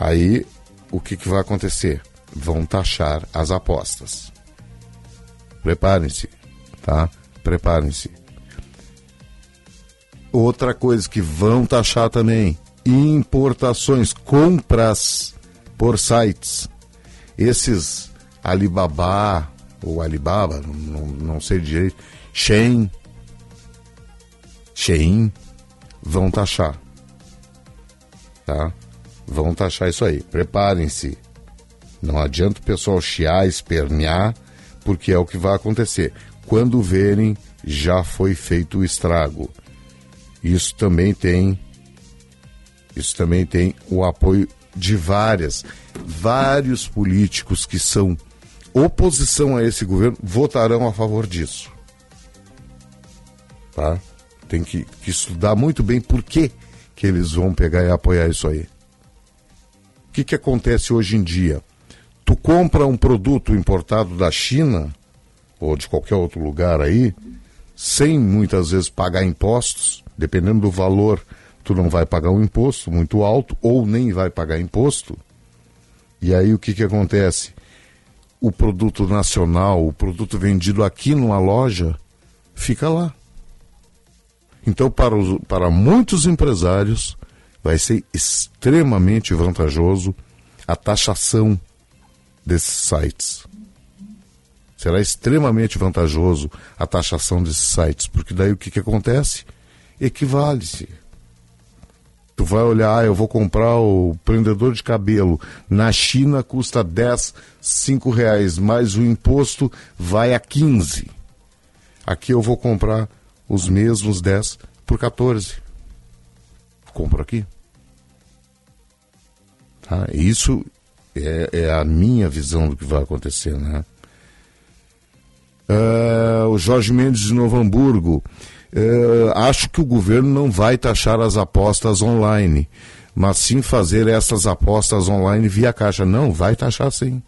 Aí o que que vai acontecer? Vão taxar as apostas. Preparem-se, tá? Preparem-se. Outra coisa que vão taxar também: importações, compras por sites. Esses Alibaba ou Alibaba, não, não sei direito, Shein, Shein, vão taxar. Tá? Vão taxar isso aí. Preparem-se. Não adianta o pessoal chiar, espernear, porque é o que vai acontecer. Quando verem, já foi feito o estrago. Isso também tem isso também tem o apoio de várias, vários políticos que são oposição a esse governo votarão a favor disso. Tá? Tem que, que estudar muito bem por que, que eles vão pegar e apoiar isso aí. O que, que acontece hoje em dia? Tu compra um produto importado da China ou de qualquer outro lugar aí, sem muitas vezes pagar impostos, dependendo do valor, tu não vai pagar um imposto muito alto ou nem vai pagar imposto. E aí o que, que acontece? O produto nacional, o produto vendido aqui numa loja, fica lá. Então, para, os- para muitos empresários, vai ser extremamente vantajoso a taxação desses sites. Será extremamente vantajoso a taxação desses sites, porque daí o que, que acontece? Equivale-se. Tu vai olhar, ah, eu vou comprar o prendedor de cabelo. Na China custa 10, 5 reais, mas o imposto vai a 15. Aqui eu vou comprar os mesmos 10 por 14. Compro aqui. Tá? Isso é, é a minha visão do que vai acontecer, né? Ah, o Jorge Mendes de Novo Hamburgo. Eh, acho que o governo não vai taxar as apostas online, mas sim fazer essas apostas online via caixa. Não, vai taxar sim.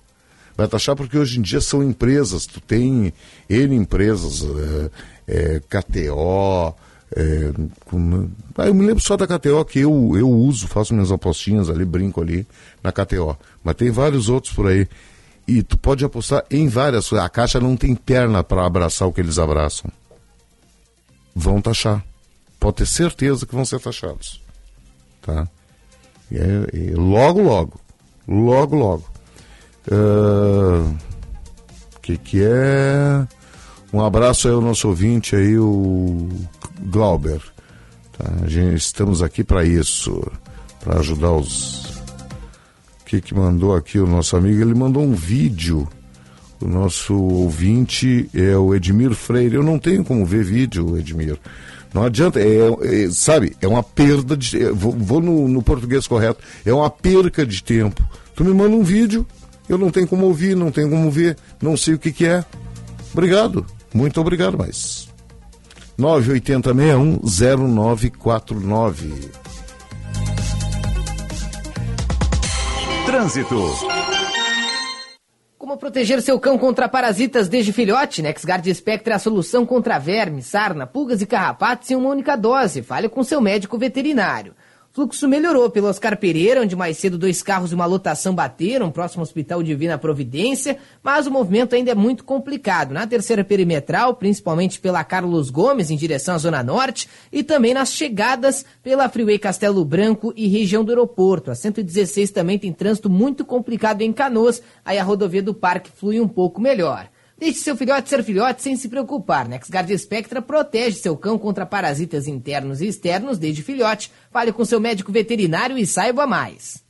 Vai taxar porque hoje em dia são empresas, tu tem N empresas, eh, eh, KTO, com- ah, eu me lembro só da KTO que eu, eu uso, faço minhas apostinhas ali, brinco ali na KTO. Mas tem vários outros por aí. E tu pode apostar em várias coisas. A caixa não tem perna para abraçar o que eles abraçam. Vão taxar. Pode ter certeza que vão ser taxados. Tá? E é- e logo, logo. Logo, logo. O que, que é? Um abraço aí ao nosso ouvinte aí, o Glauber. Tá? Estamos aqui para isso, para ajudar os. O que, que mandou aqui o nosso amigo? Ele mandou um vídeo. O nosso ouvinte é o Edmir Freire. Eu não tenho como ver vídeo, Edmir. Não adianta, é, é, sabe, é uma perda de. é, Vou, vou no, no português correto. É uma perca de tempo. Tu me manda um vídeo, eu não tenho como ouvir, não tenho como ver, não sei o que, que é. Obrigado, muito obrigado, mas. 980610949. Trânsito. Como proteger seu cão contra parasitas desde filhote? NexGard Spectra é a solução contra vermes, sarna, pulgas e carrapatos em uma única dose. Fale com seu médico veterinário. Fluxo melhorou pelo Oscar Pereira, onde mais cedo dois carros e uma lotação bateram, próximo ao Hospital Divina Providência, mas o movimento ainda é muito complicado. Na terceira perimetral, principalmente pela Carlos Gomes, em direção à Zona Norte, e também nas chegadas pela Freeway Castelo Branco e região do aeroporto. A 116 também tem trânsito muito complicado em Canoas, aí a rodovia do Parque flui um pouco melhor. Deixe seu filhote ser filhote sem se preocupar. NexGard Spectra protege seu cão contra parasitas internos e externos desde filhote. Fale com seu médico veterinário e saiba mais.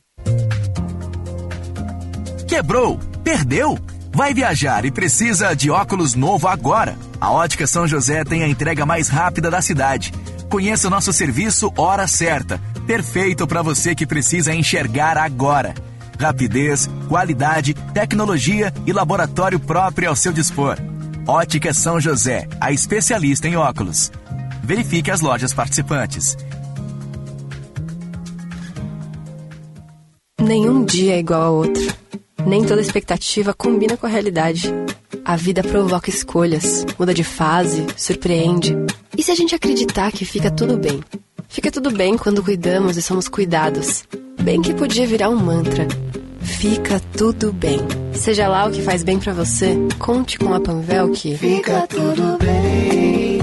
Quebrou? Perdeu? Vai viajar e precisa de óculos novo agora? A Ótica São José tem a entrega mais rápida da cidade. Conheça nosso serviço Hora Certa, perfeito para você que precisa enxergar agora. Rapidez, qualidade, tecnologia e laboratório próprio ao seu dispor. Ótica São José, a especialista em óculos. Verifique as lojas participantes. Nenhum dia é igual ao outro. Nem toda expectativa combina com a realidade. A vida provoca escolhas, muda de fase, surpreende. E se a gente acreditar que fica tudo bem? Fica tudo bem quando cuidamos e somos cuidados. Bem que podia virar um mantra. Fica tudo bem. Seja lá o que faz bem pra você, conte com a Panvel que Fica tudo bem.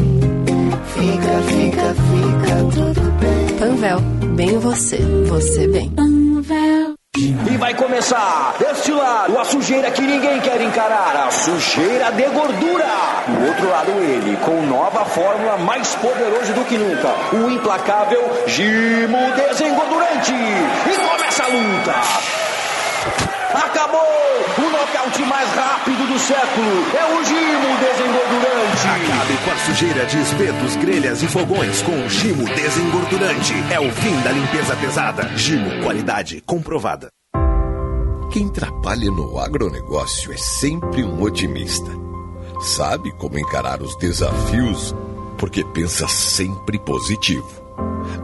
Fica, fica, fica tudo bem. Panvel, bem você, você bem. E vai começar deste lado a sujeira que ninguém quer encarar, a sujeira de gordura. Do outro lado ele, com nova fórmula mais poderoso do que nunca, o implacável Gimo Desengordurante. E começa a luta. Acabou! O nocaute mais rápido do século é o Gimo Desengordurante. Acabe com a sujeira de espetos, grelhas e fogões com o Gimo Desengordurante. É o fim da limpeza pesada. Gimo, qualidade comprovada. Quem trabalha no agronegócio é sempre um otimista. Sabe como encarar os desafios porque pensa sempre positivo.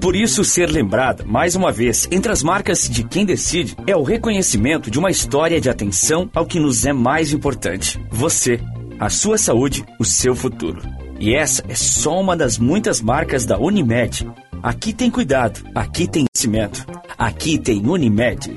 Por isso, ser lembrada, mais uma vez, entre as marcas de quem decide, é o reconhecimento de uma história de atenção ao que nos é mais importante: você, a sua saúde, o seu futuro. E essa é só uma das muitas marcas da Unimed. Aqui tem cuidado, aqui tem conhecimento, aqui tem Unimed.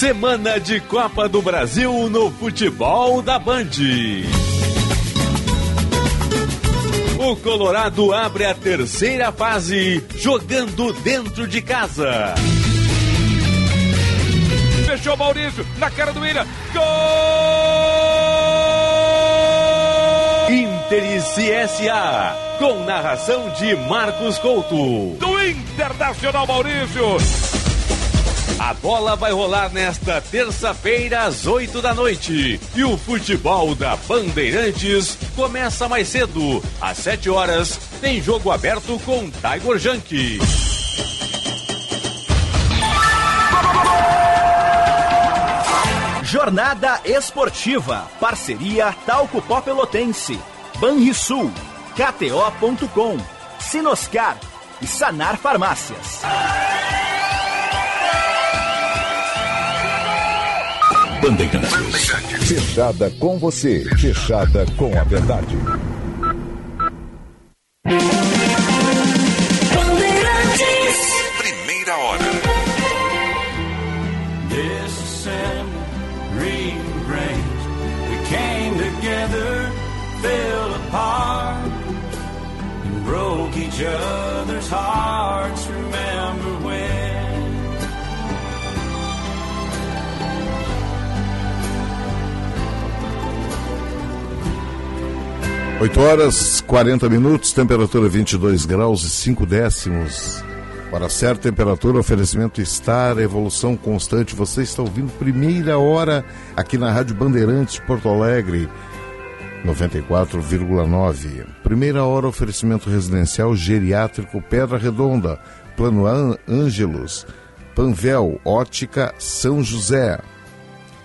Semana de Copa do Brasil no futebol da Band. O Colorado abre a terceira fase jogando dentro de casa. Fechou Maurício, na cara do William. Gol! Inter e CSA, com narração de Marcos Couto. Do Internacional Maurício. A bola vai rolar nesta terça-feira às 8 da noite. E o futebol da Bandeirantes começa mais cedo. Às 7 horas, tem jogo aberto com Tiger Junk. Jornada Esportiva. Parceria Talco Pó Pelotense. Banrisul. KTO.com. Sinoscar. E Sanar Farmácias. Bandeirantes. Fechada com você. Fechada com a verdade. Primeira hora. Disassemble, rearrange. We came together, fell apart, and broke each other's 8 horas 40 minutos, temperatura 22 graus e 5 décimos. Para certa temperatura, oferecimento estar, evolução constante. Você está ouvindo primeira hora aqui na Rádio Bandeirantes Porto Alegre, 94,9. Primeira hora, oferecimento residencial geriátrico Pedra Redonda, Plano An- Ângelos, Panvel, Ótica São José.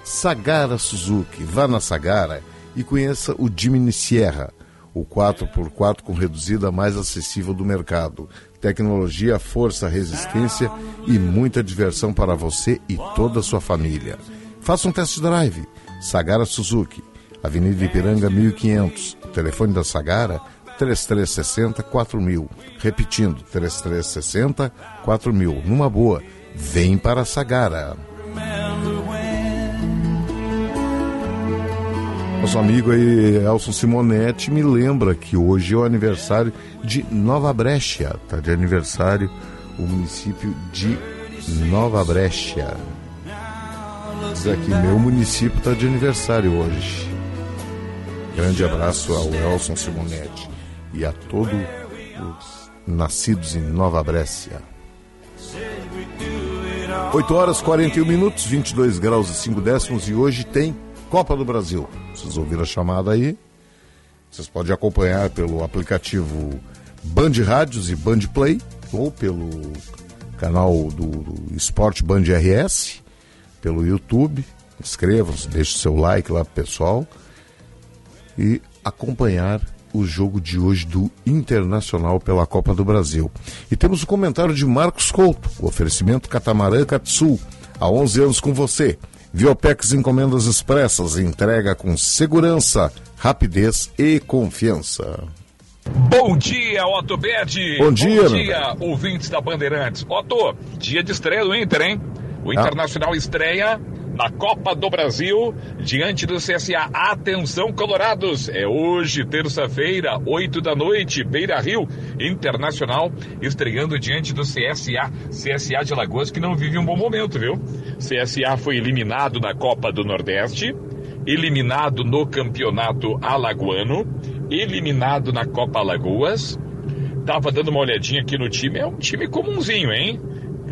Sagara Suzuki. Vá na Sagara e conheça o Jimny Sierra, o 4x4 com reduzida mais acessível do mercado. Tecnologia, força, resistência e muita diversão para você e toda a sua família. Faça um test drive. Sagara Suzuki, Avenida Ipiranga 1500. O telefone da Sagara 3360 4000. Repetindo, 3360 4000. Numa boa, vem para a Sagara. Nosso amigo aí, Elson Simonetti, me lembra que hoje é o aniversário de Nova Brescia. Está de aniversário o município de Nova Brescia. Diz aqui, meu município está de aniversário hoje. Grande abraço ao Elson Simonetti e a todos os nascidos em Nova Brescia. 8 horas 41 minutos, 22 graus e 5 décimos e hoje tem Copa do Brasil. Vocês ouviram a chamada aí? Vocês podem acompanhar pelo aplicativo Band Rádios e Band Play ou pelo canal do, do Esporte Band RS, pelo YouTube. Inscrevam-se, deixe seu like lá pessoal e acompanhar o jogo de hoje do Internacional pela Copa do Brasil. E temos o comentário de Marcos Couto, o oferecimento Catamarã Katsu, há 11 anos com você. Viopex Encomendas Expressas, entrega com segurança, rapidez e confiança. Bom dia, Otto Bed. Bom dia, Bom dia, ouvintes da Bandeirantes. Otto, dia de estreia do Inter, hein? O Internacional estreia na Copa do Brasil, diante do CSA. Atenção, Colorados! É hoje, terça-feira, 8 da noite, Beira Rio Internacional, estreando diante do CSA. CSA de Lagoas, que não vive um bom momento, viu? CSA foi eliminado na Copa do Nordeste, eliminado no Campeonato Alagoano, eliminado na Copa Alagoas. Tava dando uma olhadinha aqui no time, é um time comunzinho, hein?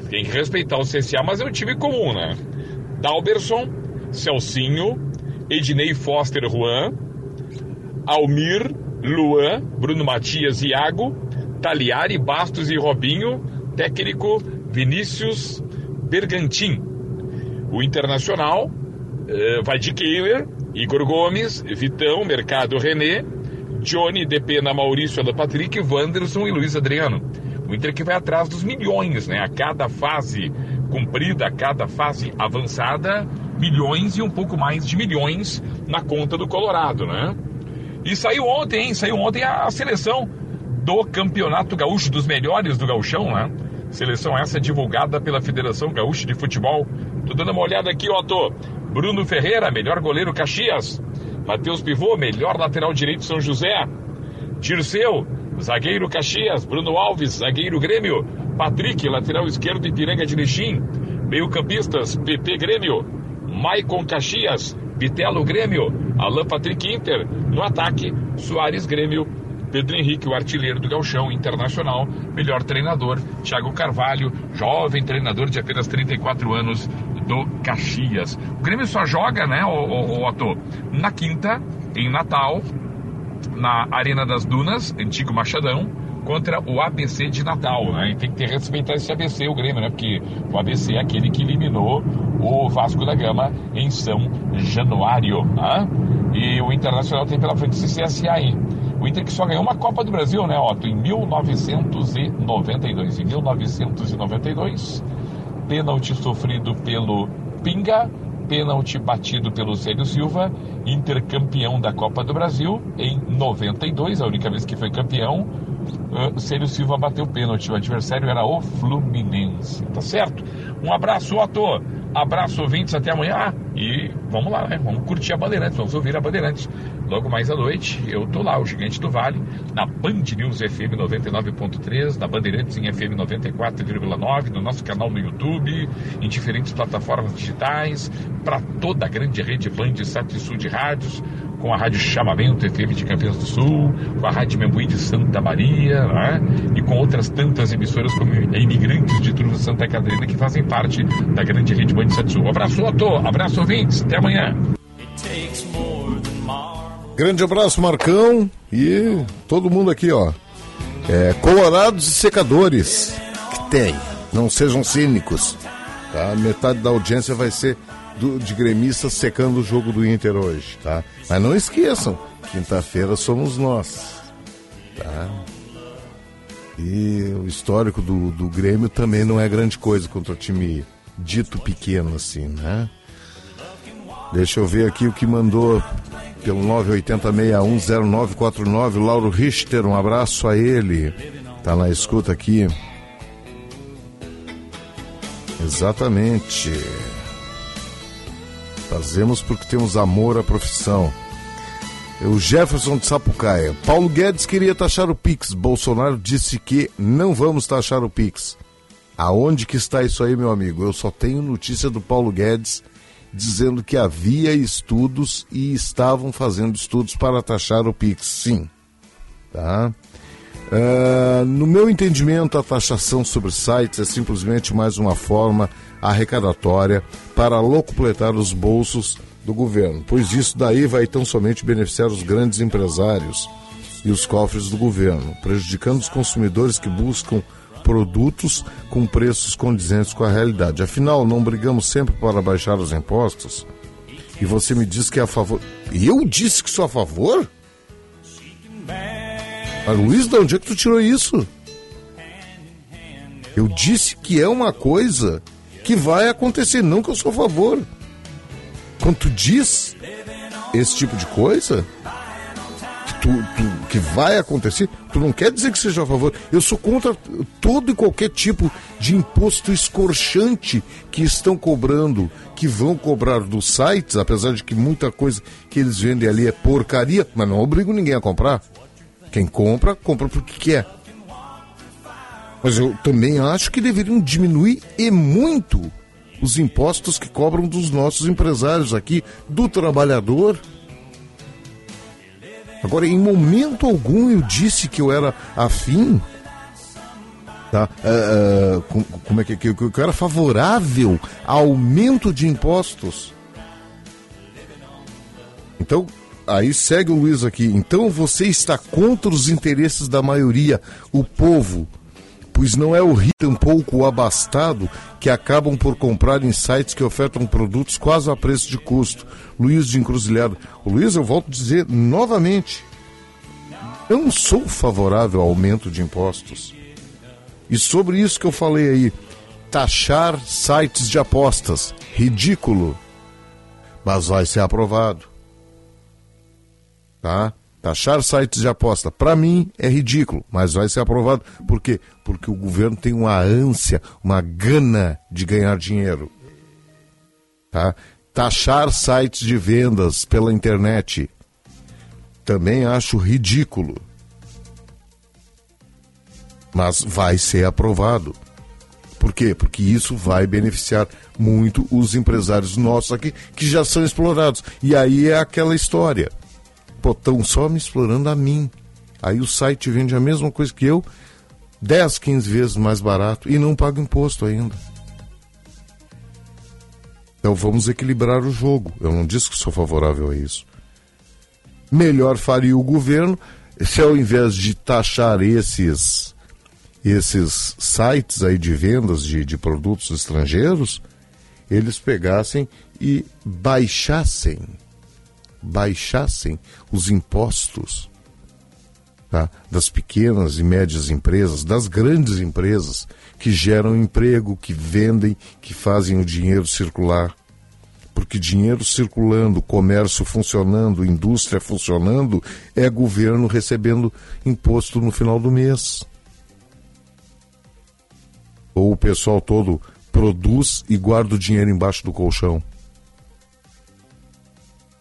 Tem que respeitar o CSA, mas é um time comum, né? Dalberson, Celcinho, Ednei Foster Juan, Almir, Luan, Bruno Matias Iago, Taliari, Bastos e Robinho, técnico Vinícius Bergantin. O Internacional eh, Kehler, Igor Gomes, Vitão, Mercado René, Johnny, Depena, Maurício, Alan Patrick, Wanderson e Luiz Adriano. O Inter que vai atrás dos milhões, né? A cada fase cumprida, cada fase avançada, milhões e um pouco mais de milhões na conta do Colorado, né? E saiu ontem, hein? Saiu ontem a, a seleção do Campeonato Gaúcho, dos melhores do Gauchão, né? Seleção essa divulgada pela Federação Gaúcha de Futebol. Tô dando uma olhada aqui, ó, tô. Bruno Ferreira, melhor goleiro Caxias. Matheus Pivô, melhor lateral direito São José. Tirceu, zagueiro Caxias. Bruno Alves, zagueiro Grêmio. Patrick, lateral esquerdo Ipiranga de Lixim. Meio campistas, PP Grêmio. Maicon Caxias, Bitelo Grêmio. Alan Patrick Inter. No ataque, Soares Grêmio. Pedro Henrique, o artilheiro do Galchão Internacional, melhor treinador, Thiago Carvalho, jovem treinador de apenas 34 anos do Caxias. O Grêmio só joga, né, o, o, o Otto, na quinta, em Natal, na Arena das Dunas, antigo Machadão, contra o ABC de Natal, né? E tem que ter respeitar esse ABC, o Grêmio, né? Porque o ABC é aquele que eliminou o Vasco da Gama em São Januário, né? E o Internacional tem pela frente esse CSA aí. O Inter que só ganhou uma Copa do Brasil, né, Otto? Em 1992. Em 1992, pênalti sofrido pelo Pinga, pênalti batido pelo Célio Silva, intercampeão da Copa do Brasil em 92, a única vez que foi campeão. Uh, Célio Silva bateu pênalti, o adversário era o Fluminense. Tá certo? Um abraço, Otto. Abraço, ouvintes, até amanhã. E vamos lá, né? Vamos curtir a Bandeirantes, vamos ouvir a Bandeirantes. Logo mais à noite, eu tô lá, o Gigante do Vale, na Band News FM 99.3, na Bandeirantes em FM 94,9, no nosso canal no YouTube, em diferentes plataformas digitais, para toda a grande rede Band Sul de rádios, com a Rádio Chamamento FM de Campinas do Sul, com a Rádio Membuí de Santa Maria, né? e com outras tantas emissoras como Imigrantes de Truva Santa Catarina que fazem parte da grande rede Band Sul. Abraço, Otto, abraço, ouvintes, até amanhã. Grande abraço, Marcão. E todo mundo aqui, ó. É, colorados e secadores. Que tem. Não sejam cínicos. Tá? Metade da audiência vai ser do, de gremistas secando o jogo do Inter hoje, tá? Mas não esqueçam, quinta-feira somos nós. Tá? E o histórico do, do Grêmio também não é grande coisa contra o time dito pequeno assim, né? Deixa eu ver aqui o que mandou pelo 980610949, Lauro Richter, um abraço a ele. Tá na escuta aqui. Exatamente. Fazemos porque temos amor à profissão. O Jefferson de Sapucaia. Paulo Guedes queria taxar o Pix. Bolsonaro disse que não vamos taxar o Pix. Aonde que está isso aí, meu amigo? Eu só tenho notícia do Paulo Guedes dizendo que havia estudos e estavam fazendo estudos para taxar o Pix. Sim. Tá? Uh, no meu entendimento, a taxação sobre sites é simplesmente mais uma forma arrecadatória para locupletar os bolsos do governo, pois isso daí vai tão somente beneficiar os grandes empresários e os cofres do governo, prejudicando os consumidores que buscam produtos com preços condizentes com a realidade. Afinal, não brigamos sempre para baixar os impostos? E você me diz que é a favor. Eu disse que sou a favor? Mas Luiz, de onde é que tu tirou isso? Eu disse que é uma coisa que vai acontecer, não que eu sou a favor. Quando tu diz esse tipo de coisa, que tu, tu- que vai acontecer, tu não quer dizer que seja a favor. Eu sou contra todo e qualquer tipo de imposto escorchante que estão cobrando, que vão cobrar dos sites, apesar de que muita coisa que eles vendem ali é porcaria, mas não obrigo ninguém a comprar. Quem compra, compra porque quer. Mas eu também acho que deveriam diminuir e muito os impostos que cobram dos nossos empresários aqui, do trabalhador. Agora, em momento algum eu disse que eu era afim, tá? Ah, com- como é que, que, que eu era favorável ao aumento de impostos. Então, aí segue o Luiz aqui. Então você está contra os interesses da maioria, o povo, pois não é o rico tampouco o abastado que acabam por comprar em sites que ofertam produtos quase a preço de custo. Luiz de Encruzilhada. O Luiz, eu volto a dizer novamente, eu não sou favorável ao aumento de impostos. E sobre isso que eu falei aí, taxar sites de apostas, ridículo, mas vai ser aprovado. Tá? Taxar sites de aposta, para mim é ridículo, mas vai ser aprovado. Por quê? Porque o governo tem uma ânsia, uma gana de ganhar dinheiro. Tá? Taxar sites de vendas pela internet, também acho ridículo. Mas vai ser aprovado. Por quê? Porque isso vai beneficiar muito os empresários nossos aqui, que já são explorados. E aí é aquela história. Pô, estão só me explorando a mim. Aí o site vende a mesma coisa que eu, 10, 15 vezes mais barato e não paga imposto ainda. Então vamos equilibrar o jogo. Eu não disse que sou favorável a isso. Melhor faria o governo se ao invés de taxar esses esses sites aí de vendas de, de produtos estrangeiros, eles pegassem e baixassem baixassem os impostos tá? das pequenas e médias empresas, das grandes empresas que geram emprego, que vendem, que fazem o dinheiro circular. Porque dinheiro circulando, comércio funcionando, indústria funcionando, é governo recebendo imposto no final do mês. Ou o pessoal todo produz e guarda o dinheiro embaixo do colchão.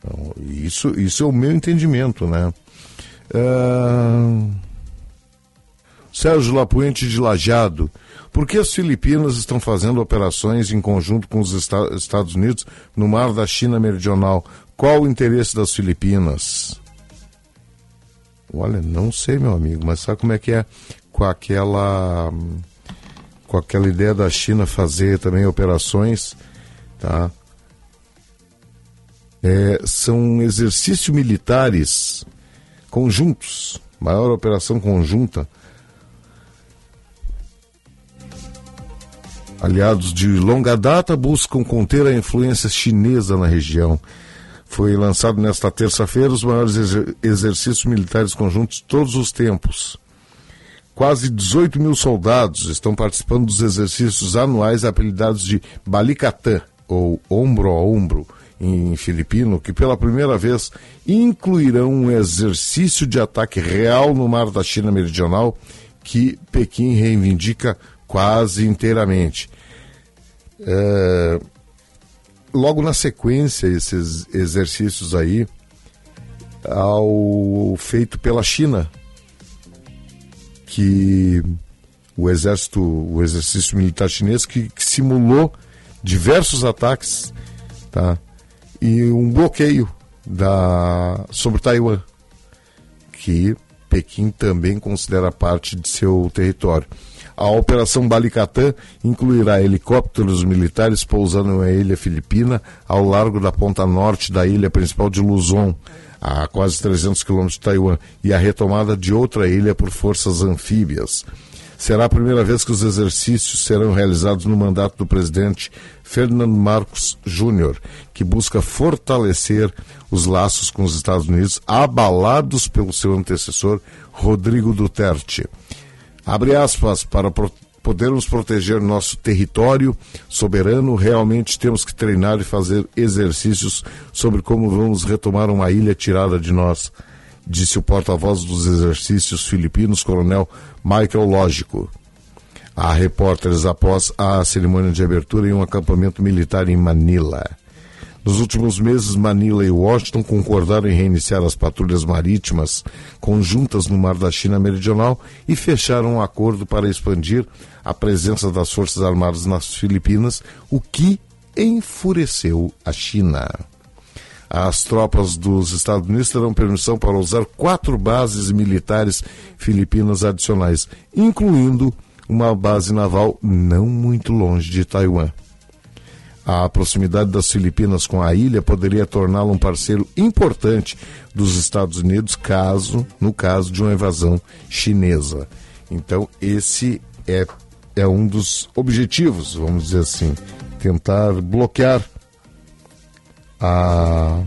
Então, isso, isso é o meu entendimento, né? Ah, Sérgio Lapuente de Lajado. Por que as Filipinas estão fazendo operações em conjunto com os Esta- Estados Unidos no mar da China Meridional? Qual o interesse das Filipinas? Olha, não sei, meu amigo, mas sabe como é que é com aquela com aquela ideia da China fazer também operações, tá? É, são exercícios militares conjuntos, maior operação conjunta. Aliados de longa data buscam conter a influência chinesa na região. Foi lançado nesta terça-feira os maiores exer- exercícios militares conjuntos de todos os tempos. Quase 18 mil soldados estão participando dos exercícios anuais apelidados de Balikatan, ou ombro a ombro, em filipino, que pela primeira vez incluirão um exercício de ataque real no mar da China Meridional, que Pequim reivindica quase inteiramente. É, logo na sequência, esses exercícios aí, ao feito pela China, que o exército, o exercício militar chinês que, que simulou diversos ataques, tá? E um bloqueio da sobre Taiwan, que Pequim também considera parte de seu território. A Operação Balikatan incluirá helicópteros militares pousando na ilha filipina ao largo da ponta norte da ilha principal de Luzon, a quase 300 quilômetros de Taiwan, e a retomada de outra ilha por forças anfíbias. Será a primeira vez que os exercícios serão realizados no mandato do presidente Fernando Marcos Júnior, que busca fortalecer os laços com os Estados Unidos, abalados pelo seu antecessor Rodrigo Duterte. Abre aspas, para podermos proteger nosso território soberano, realmente temos que treinar e fazer exercícios sobre como vamos retomar uma ilha tirada de nós. disse o porta-voz dos exercícios filipinos, coronel Michael Lógico. A repórteres após a cerimônia de abertura em um acampamento militar em Manila. Nos últimos meses, Manila e Washington concordaram em reiniciar as patrulhas marítimas conjuntas no Mar da China Meridional e fecharam um acordo para expandir a presença das Forças Armadas nas Filipinas, o que enfureceu a China. As tropas dos Estados Unidos terão permissão para usar quatro bases militares filipinas adicionais, incluindo uma base naval não muito longe de Taiwan. A proximidade das Filipinas com a ilha poderia torná-lo um parceiro importante dos Estados Unidos, caso, no caso de uma invasão chinesa. Então, esse é, é um dos objetivos, vamos dizer assim, tentar bloquear a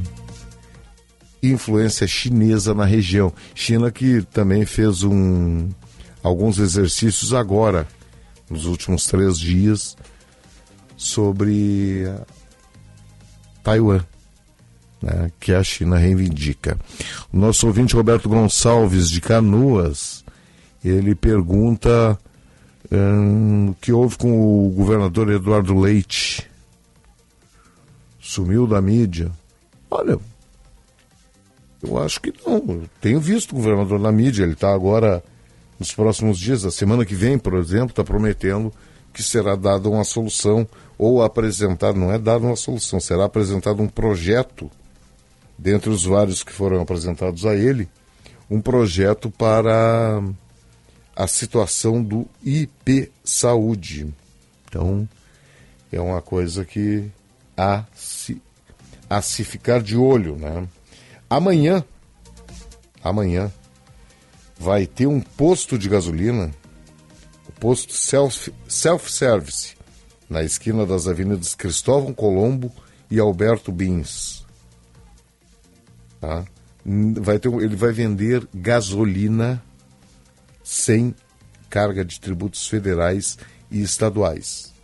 influência chinesa na região. China que também fez um, alguns exercícios agora, nos últimos três dias, sobre Taiwan, né, que a China reivindica. O nosso ouvinte Roberto Gonçalves de Canoas, ele pergunta hum, o que houve com o governador Eduardo Leite. Sumiu da mídia. Olha, eu acho que não. Eu tenho visto o governador na mídia. Ele está agora, nos próximos dias, a semana que vem, por exemplo, está prometendo que será dada uma solução ou apresentado, não é dada uma solução, será apresentado um projeto, dentre os vários que foram apresentados a ele, um projeto para a situação do IP Saúde. Então, é uma coisa que há se, a se ficar de olho, né? Amanhã, amanhã, vai ter um posto de gasolina, o posto self- self-service, na esquina das avenidas Cristóvão Colombo e Alberto Bins. Tá? Vai ter, ele vai vender gasolina sem carga de tributos federais e estaduais.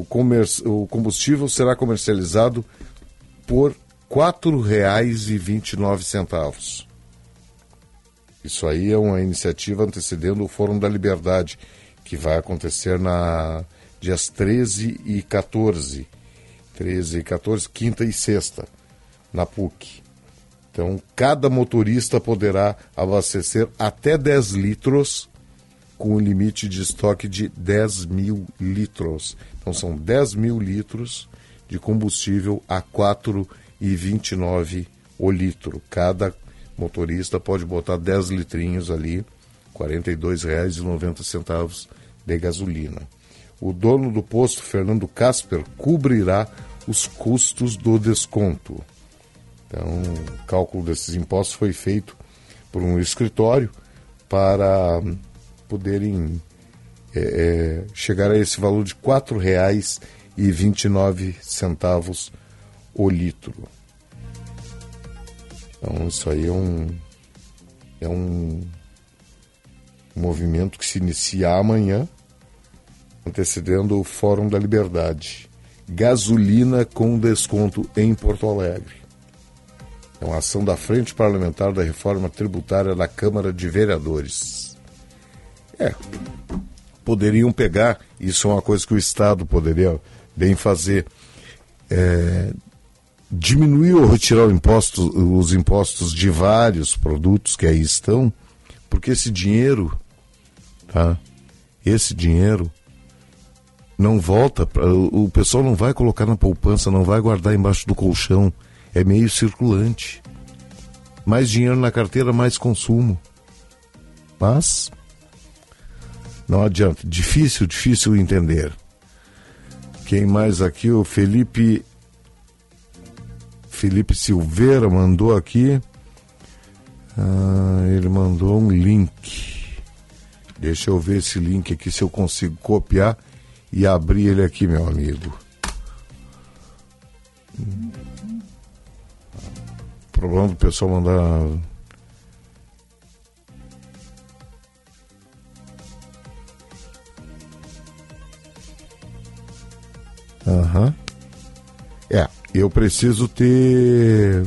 O, comer- o combustível será comercializado por R$ 4,29. Isso aí é uma iniciativa antecedendo o Fórum da Liberdade, que vai acontecer na dias 13 e 14. 13 e 14, quinta e sexta, na PUC. Então, cada motorista poderá abastecer até 10 litros com um limite de estoque de 10 mil litros. Então, são 10 mil litros de combustível a R$ 4,29 o litro. Cada motorista pode botar 10 litrinhos ali, R$ 42,90 de gasolina. O dono do posto, Fernando Casper, cobrirá os custos do desconto. Então, o cálculo desses impostos foi feito por um escritório para poderem é, é, chegar a esse valor de R$ 4,29 o litro. Então, isso aí é um, é um movimento que se inicia amanhã, antecedendo o Fórum da Liberdade. Gasolina com desconto em Porto Alegre. É uma ação da Frente Parlamentar da Reforma Tributária da Câmara de Vereadores. É, poderiam pegar, isso é uma coisa que o Estado poderia bem fazer, é, diminuir ou retirar imposto, os impostos de vários produtos que aí estão, porque esse dinheiro, tá? Esse dinheiro não volta, pra, o pessoal não vai colocar na poupança, não vai guardar embaixo do colchão, é meio circulante. Mais dinheiro na carteira, mais consumo. Mas não adianta, difícil, difícil entender. Quem mais aqui? O Felipe Felipe Silveira mandou aqui. Ah, ele mandou um link. Deixa eu ver esse link aqui se eu consigo copiar e abrir ele aqui, meu amigo. O problema do pessoal mandar. Aham. É, eu preciso ter.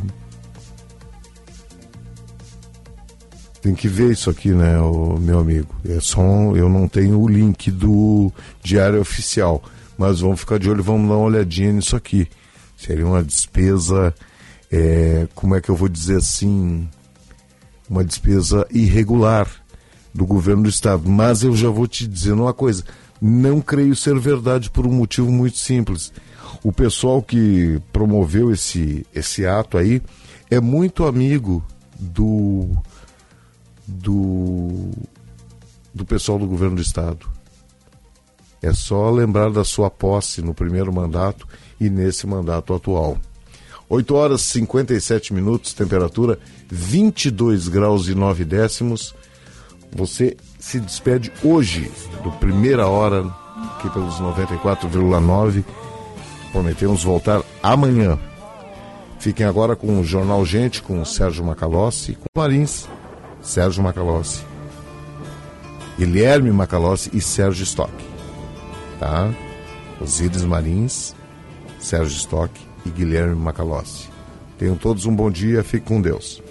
Tem que ver isso aqui, né, o meu amigo. É só um- eu não tenho o link do diário oficial, mas vamos ficar de olho, vamos dar uma olhadinha nisso aqui. Seria uma despesa, é, como é que eu vou dizer assim, uma despesa irregular do governo do estado. Mas eu já vou te dizendo uma coisa, não creio ser verdade por um motivo muito simples. O pessoal que promoveu esse, esse ato aí é muito amigo do do do pessoal do governo do estado. É só lembrar da sua posse no primeiro mandato e nesse mandato atual. 8 horas e 57 minutos, temperatura 22 graus e 9 décimos. Você se despede hoje do primeira hora aqui pelos 94,9. Prometemos voltar amanhã. Fiquem agora com o Jornal Gente, com o Sérgio Macalossi, com o Marins, Sérgio Macalossi, Guilherme Macalossi e Sérgio Stock. Tá? Osíris Marins, Sérgio Stock e Guilherme Macalossi. Tenham todos um bom dia, fiquem com Deus.